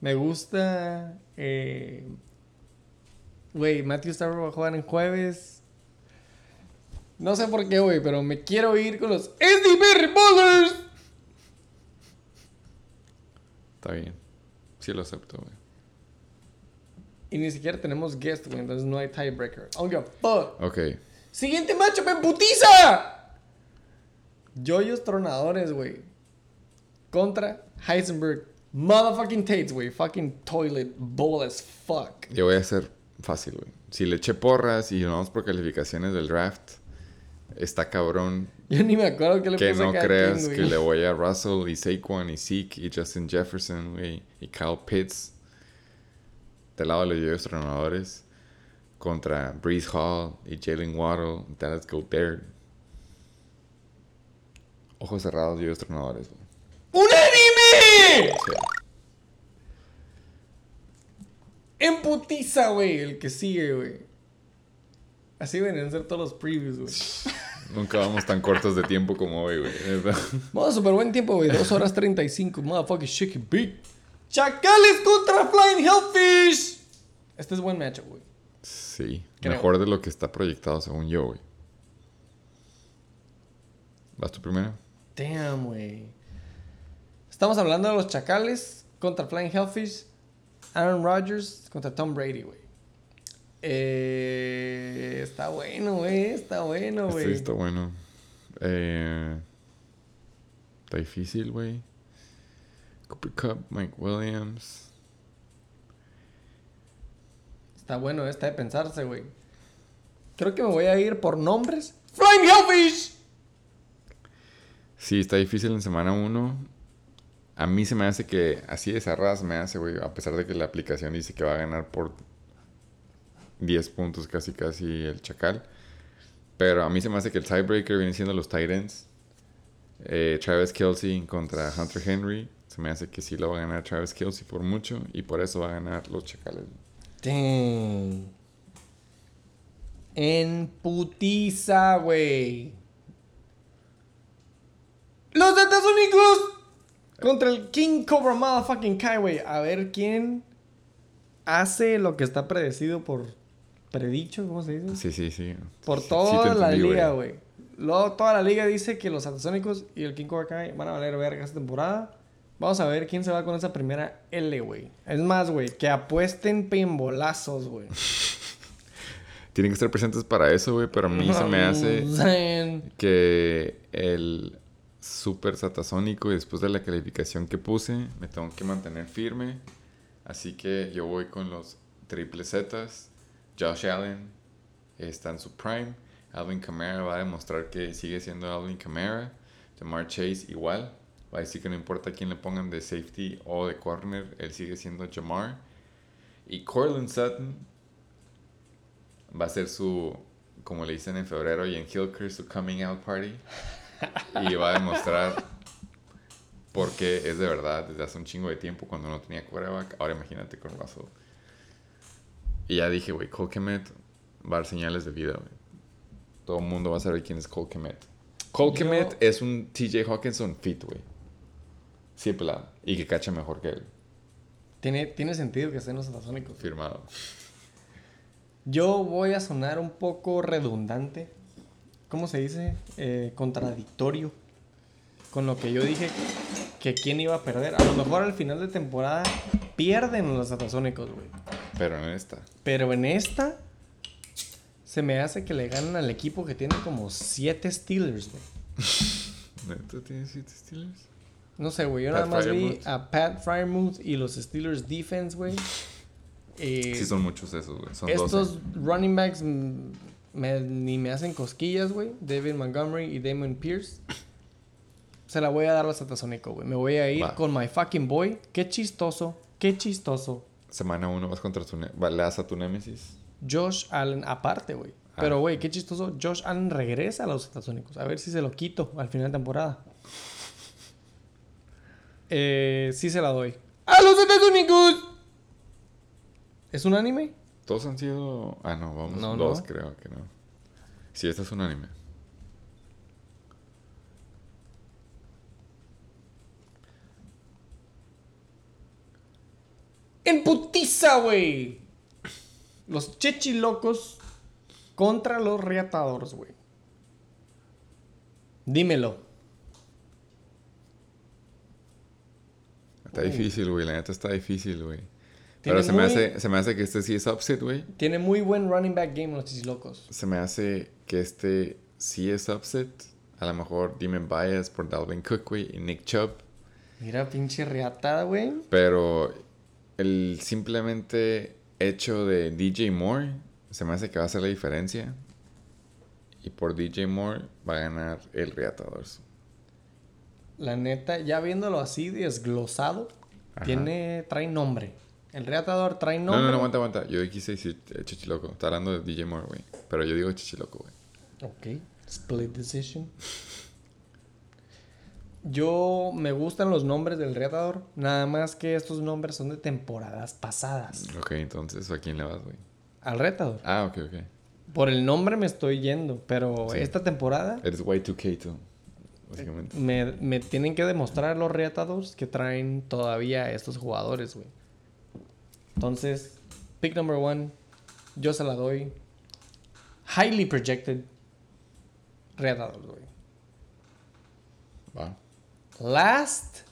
Me gusta. eh, Güey, Matthew Stafford va a jugar en jueves. No sé por qué, güey, pero me quiero ir con los SDB Ballers. Está bien. Sí lo acepto, güey. Y ni siquiera tenemos guest, güey, entonces no hay tiebreaker. I don't give a fuck. Ok. Siguiente matchup en putiza. Yoyos tronadores, güey. Contra Heisenberg. Motherfucking Tates, güey. Fucking toilet bowl as fuck. Yo voy a hacer fácil, güey. Si le eché porras y vamos por calificaciones del draft, está cabrón Yo ni me acuerdo que le que puse a no cada creas quien, que le voy a Russell y Saquon y Zeke y Justin Jefferson, güey, y Kyle Pitts. Del lado de los yoyos tronadores. Contra Breeze Hall y Jalen Waddle. Dallas Gobert. Ojos cerrados, yoyos tronadores. ¡Unánime! Sí. En putiza, güey, el que sigue, güey. Así a ser todos los previews, güey. Nunca vamos tan cortos de tiempo como hoy, güey. Vamos, súper buen tiempo, güey. 2 horas 35. Motherfucking chicken beat. Chacales contra Flying Hellfish. Este es buen matchup, güey. Sí. Creo. Mejor de lo que está proyectado según yo, güey. ¿Vas tú primero? Damn, güey. Estamos hablando de los Chacales contra Flying Hellfish. Aaron Rodgers contra Tom Brady, güey. Eh, está bueno, güey. Está bueno, güey. Sí, está bueno. Eh, está difícil, güey. Cooper Cup, Mike Williams. Está bueno, está de pensarse, güey. Creo que me voy a ir por nombres. Flying Hellfish. Sí, está difícil en semana 1. A mí se me hace que así de cerradas me hace, güey. A pesar de que la aplicación dice que va a ganar por 10 puntos casi casi el Chacal. Pero a mí se me hace que el tiebreaker viene siendo los Titans. Eh, Travis Kelsey contra Hunter Henry. Se me hace que sí lo va a ganar Travis Kelsey por mucho. Y por eso va a ganar los Chacales. Damn. En putiza, güey. Los Unidos contra el King Cobra Motherfucking Kai, güey. A ver quién hace lo que está predecido por. Predicho, ¿cómo se dice? Sí, sí, sí. Por Sí, sí toda la liga, güey. Luego toda la liga dice que los Atasónicos y el King Cobra Kai van a valer verga esta temporada. Vamos a ver quién se va con esa primera L, güey. Es más, güey, que apuesten pimbolazos, güey. Tienen que estar presentes para eso, güey. Pero a mí se me hace que el super satasónico y después de la calificación que puse, me tengo que mantener firme. Así que yo voy con los triple Zetas. Josh Allen está en su prime. Alvin Kamara va a demostrar que sigue siendo Alvin Kamara. Jamar Chase igual. Va a decir que no importa quién le pongan de safety o de corner, él sigue siendo Jamar. Y Cortland Sutton va a ser su, como le dicen en febrero y en Hilker, su coming out party. Y va a demostrar por qué es de verdad desde hace un chingo de tiempo cuando no tenía quarterback. Ahora imagínate con Russell. Y ya dije, güey, Cole Kemet va a dar señales de vida, güey. Todo el mundo va a saber quién es Cole Kemet. Cole Kemet es un TJ Hawkinson fit, güey. Sí, pelado. Y que cacha mejor que él. Tiene, tiene sentido que estén los Atasónicos. Firmado. Yo voy a sonar un poco redundante. ¿Cómo se dice? Eh, contradictorio. Con lo que yo dije que quién iba a perder. A lo mejor al final de temporada pierden los Atasónicos, güey. Pero en esta. Pero en esta se me hace que le ganan al equipo que tiene como 7 Steelers, güey. ¿Neta tiene siete Steelers? No sé, güey. Yo Pat nada más vi a Pat Fryermuth y los Steelers defense, güey. Eh, Sí, son muchos esos, güey. Son estos 12. running backs me- ni me hacen cosquillas, güey. David Montgomery y Damon Pierce. Se la voy a dar a Satasónico, güey. Me voy a ir Va. con my fucking boy. Qué chistoso, qué chistoso. Semana 1 vas contra tu... ¿Le das a tu Nemesis? Josh Allen, aparte, güey. Ah. Pero, güey, qué chistoso. Josh Allen regresa a los Satasónicos. A ver si se lo quito al final de temporada. Eh, sí se la doy. ¡A los Satasónicos! ¿Es un anime? Todos han sido... Ah, no, vamos. No, dos, no. creo que no. Sí, este es un anime. En putiza, güey. Los chechilocos contra los reatadores, güey. Dímelo. Está difícil, güey. La neta está difícil, güey. Pero se, me hace, se me hace que este sí es upset, güey. Tiene muy buen running back game los chechilocos. Se me hace que este sí es upset. A lo mejor Demon Bias por Dalvin Cook, güey, y Nick Chubb. Mira, pinche reatada, güey. Pero el simplemente hecho de DJ Moore se me hace que va a hacer la diferencia. Y por DJ Moore va a ganar el Reatadores. La neta, ya viéndolo así desglosado, Ajá. tiene, trae nombre. El reatador trae No, nombre. no, no, aguanta, aguanta. Yo quise decir eh, Chichiloco. Está hablando de DJ Moore, güey. Pero yo digo Chichiloco, güey. Ok. Split decision. Yo me gustan los nombres del reatador. Nada más que estos nombres son de temporadas pasadas. Ok, entonces, ¿a quién le vas, güey? Al retador. Ah, ok, ok. Por el nombre me estoy yendo. Pero Sí. esta temporada Eres Y2K, tú. Básicamente. me, me tienen que demostrar los reatadores que traen todavía estos jugadores, güey. Entonces, pick number one, yo se la doy. Highly projected reatadores, güey. Va. Last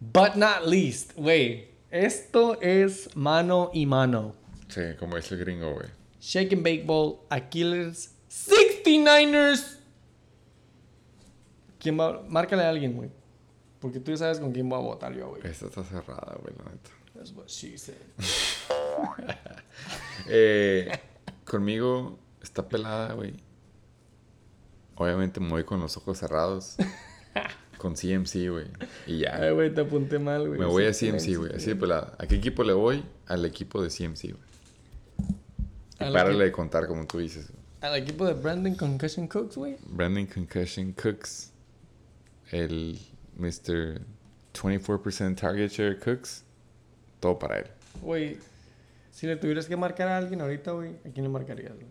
but not least, güey. Esto es mano y mano. Sí, como es el gringo, güey. Shake and Bake Bowl, Aquiles, 69ers. ¿Quién va? Márcale a alguien, güey. Porque tú ya sabes con quién voy a votar yo, güey. Esta está cerrada, güey, la neta. That's what she said. Eh, conmigo está pelada, güey. Obviamente me voy con los ojos cerrados. Con CMC, güey. Y ya. Ay, güey, te apunté mal, güey. Me voy a CMC, güey. sí. Así de pelada. ¿A qué equipo le voy? Al equipo de CMC, güey. Párale de contar como tú dices. Al equipo de Brandon Concussion Cooks, güey. Brandon Concussion Cooks. El Mr. 24% Target Share Cooks. Todo para él. Güey, si le tuvieras que marcar a alguien ahorita, güey, ¿a quién le marcarías, güey?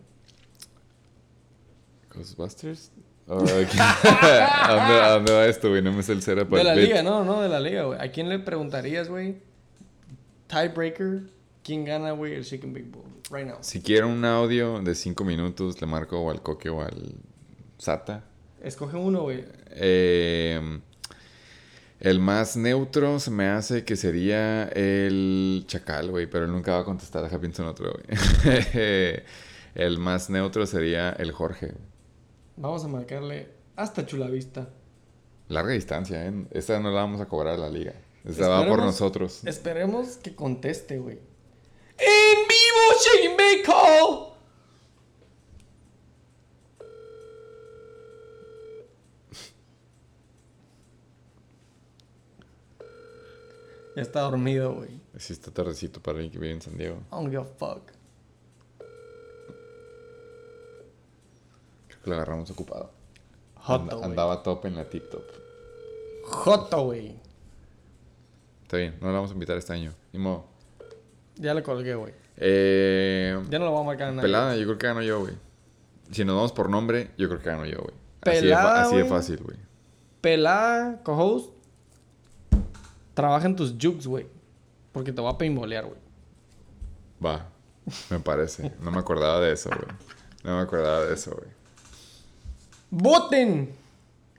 Ghostbusters. Oh. ¿A, dónde, a dónde va esto, güey? No me sé el setup. De la Bit. liga, no, no, de la liga, güey. ¿A quién le preguntarías, güey? Tiebreaker, ¿quién gana, güey, el Chicken Big Bowl? Right now. Si quiero un audio de 5 minutos, le marco o al Coque o al Sata. Escoge uno, güey. Eh, el más neutro se me hace que sería el Chacal, güey, pero él nunca va a contestar. Deja pienso en otro, güey. el más neutro sería el Jorge. Vamos a marcarle hasta Chulavista. Larga distancia, ¿eh? Esta no la vamos a cobrar a la liga. Esta va por Esperemos- nosotros. Esperemos que conteste, güey. ¡En vivo, Bake Call! Está dormido, güey. Sí, está tardecito para alguien que vive en San Diego. I don't give a fuck. Creo que lo agarramos ocupado. Joto, And- andaba top en la tip top. Joto, güey. Está bien, no lo vamos a invitar este año. Ni modo. Ya le colgué, güey. Eh, Ya no lo voy a marcar a nadie. Pelada, yo creo que gano yo, güey. Si nos vamos por nombre, yo creo que gano yo, güey. Así, de, Pelada, así de fácil, güey. Pelada, co-host. Trabaja en tus jukes, güey. Porque te va a paintballear, güey. Va, me parece. No me acordaba de eso, güey. No me acordaba de eso, güey. ¡Voten!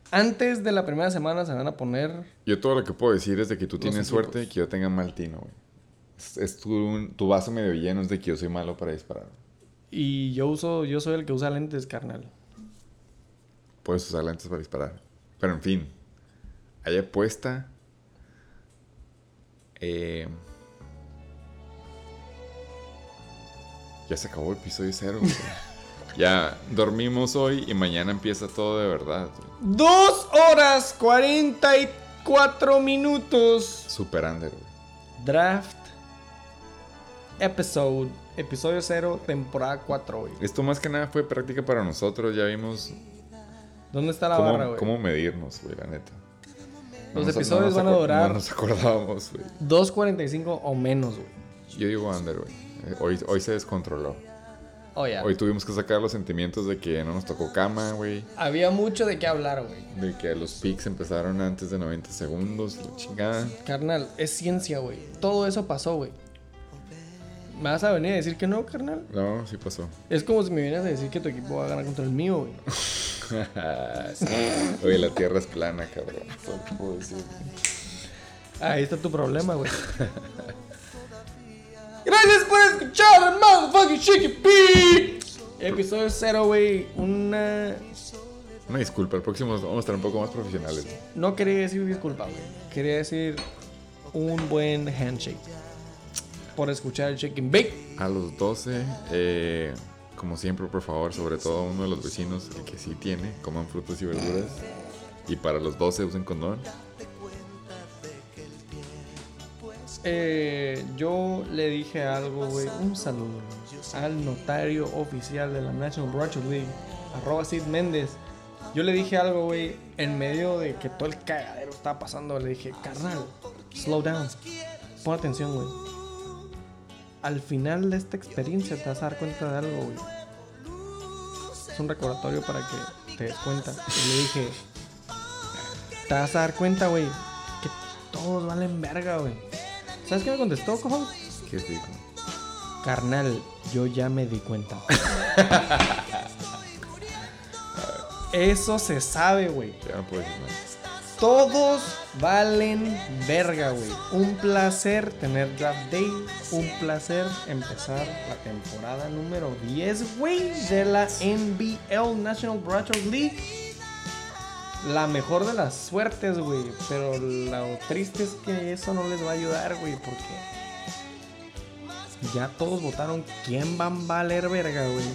Antes de la primera semana se van a poner. Yo todo lo que puedo decir es de que tú tienes equipos. suerte y que yo tenga mal tino, güey. Es, es tu, tu vaso medio lleno es de que yo soy malo para disparar. Y yo uso, yo soy el que usa lentes, carnal. Puedes usar lentes para disparar. Pero en fin, hay apuesta. Eh, ya se acabó el episodio cero. güey. ya dormimos hoy y mañana empieza todo de verdad. güey. Dos horas 44 minutos. Super under, güey. Draft. Episode. Episodio 0, temporada 4, güey. Esto más que nada fue práctica para nosotros. Ya vimos ¿Dónde está la barra, güey? cómo medirnos, güey, la neta. Los episodios van a durar- No nos acordábamos, güey. 2.45 o menos, güey. Yo digo under, güey. Eh, Hoy, hoy se descontroló. Oh, ya. Hoy tuvimos que sacar los sentimientos de que no nos tocó cama, güey. Había mucho de qué hablar, güey. De que los picks empezaron antes de 90 segundos, la chingada. Carnal, es ciencia, güey. Todo eso pasó, güey. ¿Me vas a venir a decir que no, carnal? No, sí pasó. Es como si me vienes a decir que tu equipo va a ganar contra el mío, güey. Oye, la tierra es plana, cabrón. Puedo decir. Ahí está tu problema, güey. Gracias por escuchar motherfucking Chicken Pig. Episodio 0, güey. Una. Una disculpa, el próximo vamos a estar un poco más profesionales. No quería decir disculpa, güey. Quería decir un buen handshake. Por escuchar el Chicken Bake. A los 12, eh, como siempre, por favor, sobre todo uno de los vecinos, el que sí tiene, coman frutas y verduras. Y para los 12 usen condón. Eh, yo le dije algo, güey. Un saludo al notario oficial de la National Broadchurch League, arroba Sid Méndez. Yo le dije algo, güey, en medio de que todo el cagadero estaba pasando. Le dije, carnal, slow down. Pon atención, güey. Al final de esta experiencia te vas a dar cuenta de algo, güey. Es un recordatorio para que te des cuenta. Y le dije, te vas a dar cuenta, güey, que todos valen verga, güey. ¿Sabes qué me contestó, cojo? ¿Qué dijo? Carnal, yo ya me di cuenta. Eso se sabe, güey. Ya no decir nada. Todos valen verga, güey. Un placer tener Draft Day. Un placer empezar la temporada número 10, güey, de la NBL National Broadchurch League. La mejor de las suertes, güey. Pero lo triste es que eso no les va a ayudar, güey, porque ya todos votaron quién van a valer verga, güey.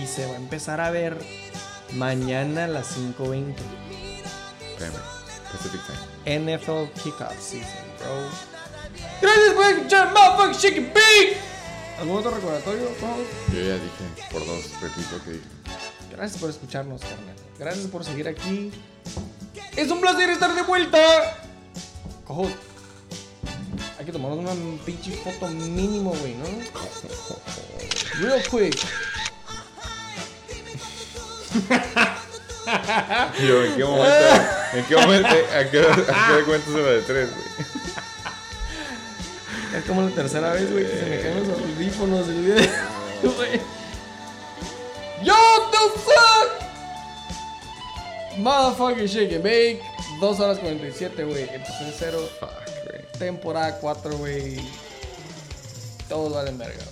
Y se va a empezar a ver mañana a las 5.20. Espérame. Pacific Time. NFL Kickoff Season, bro. Gracias por escuchar Motherfucking Chicken Beat. ¿Algún otro recordatorio? Yo ya dije, por dos, repito que dije. Gracias por escucharnos, carnal. Gracias por seguir aquí. Es un placer estar de vuelta. Cojo. Hay que tomarnos una pinche foto mínimo, güey, ¿no? Real quick. Yo, ¿en qué momento? ¿En qué momento? ¿A qué, a qué cuentas una de tres, güey? Es como la tercera vez, güey, que se me caen los audífonos el video. Güey. Yo the fuck. Motherfucking shake and bake. 2 horas 47, güey. Episodio 0. Temporada 4, güey. Todos valen verga.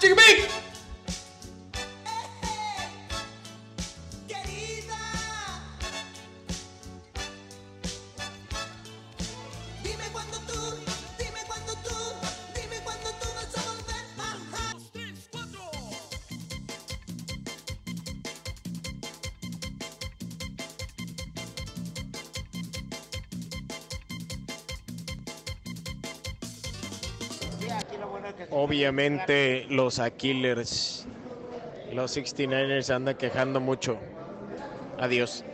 Chicken bake. Obviamente los Aquilers, los 69ers andan quejando mucho. Adiós.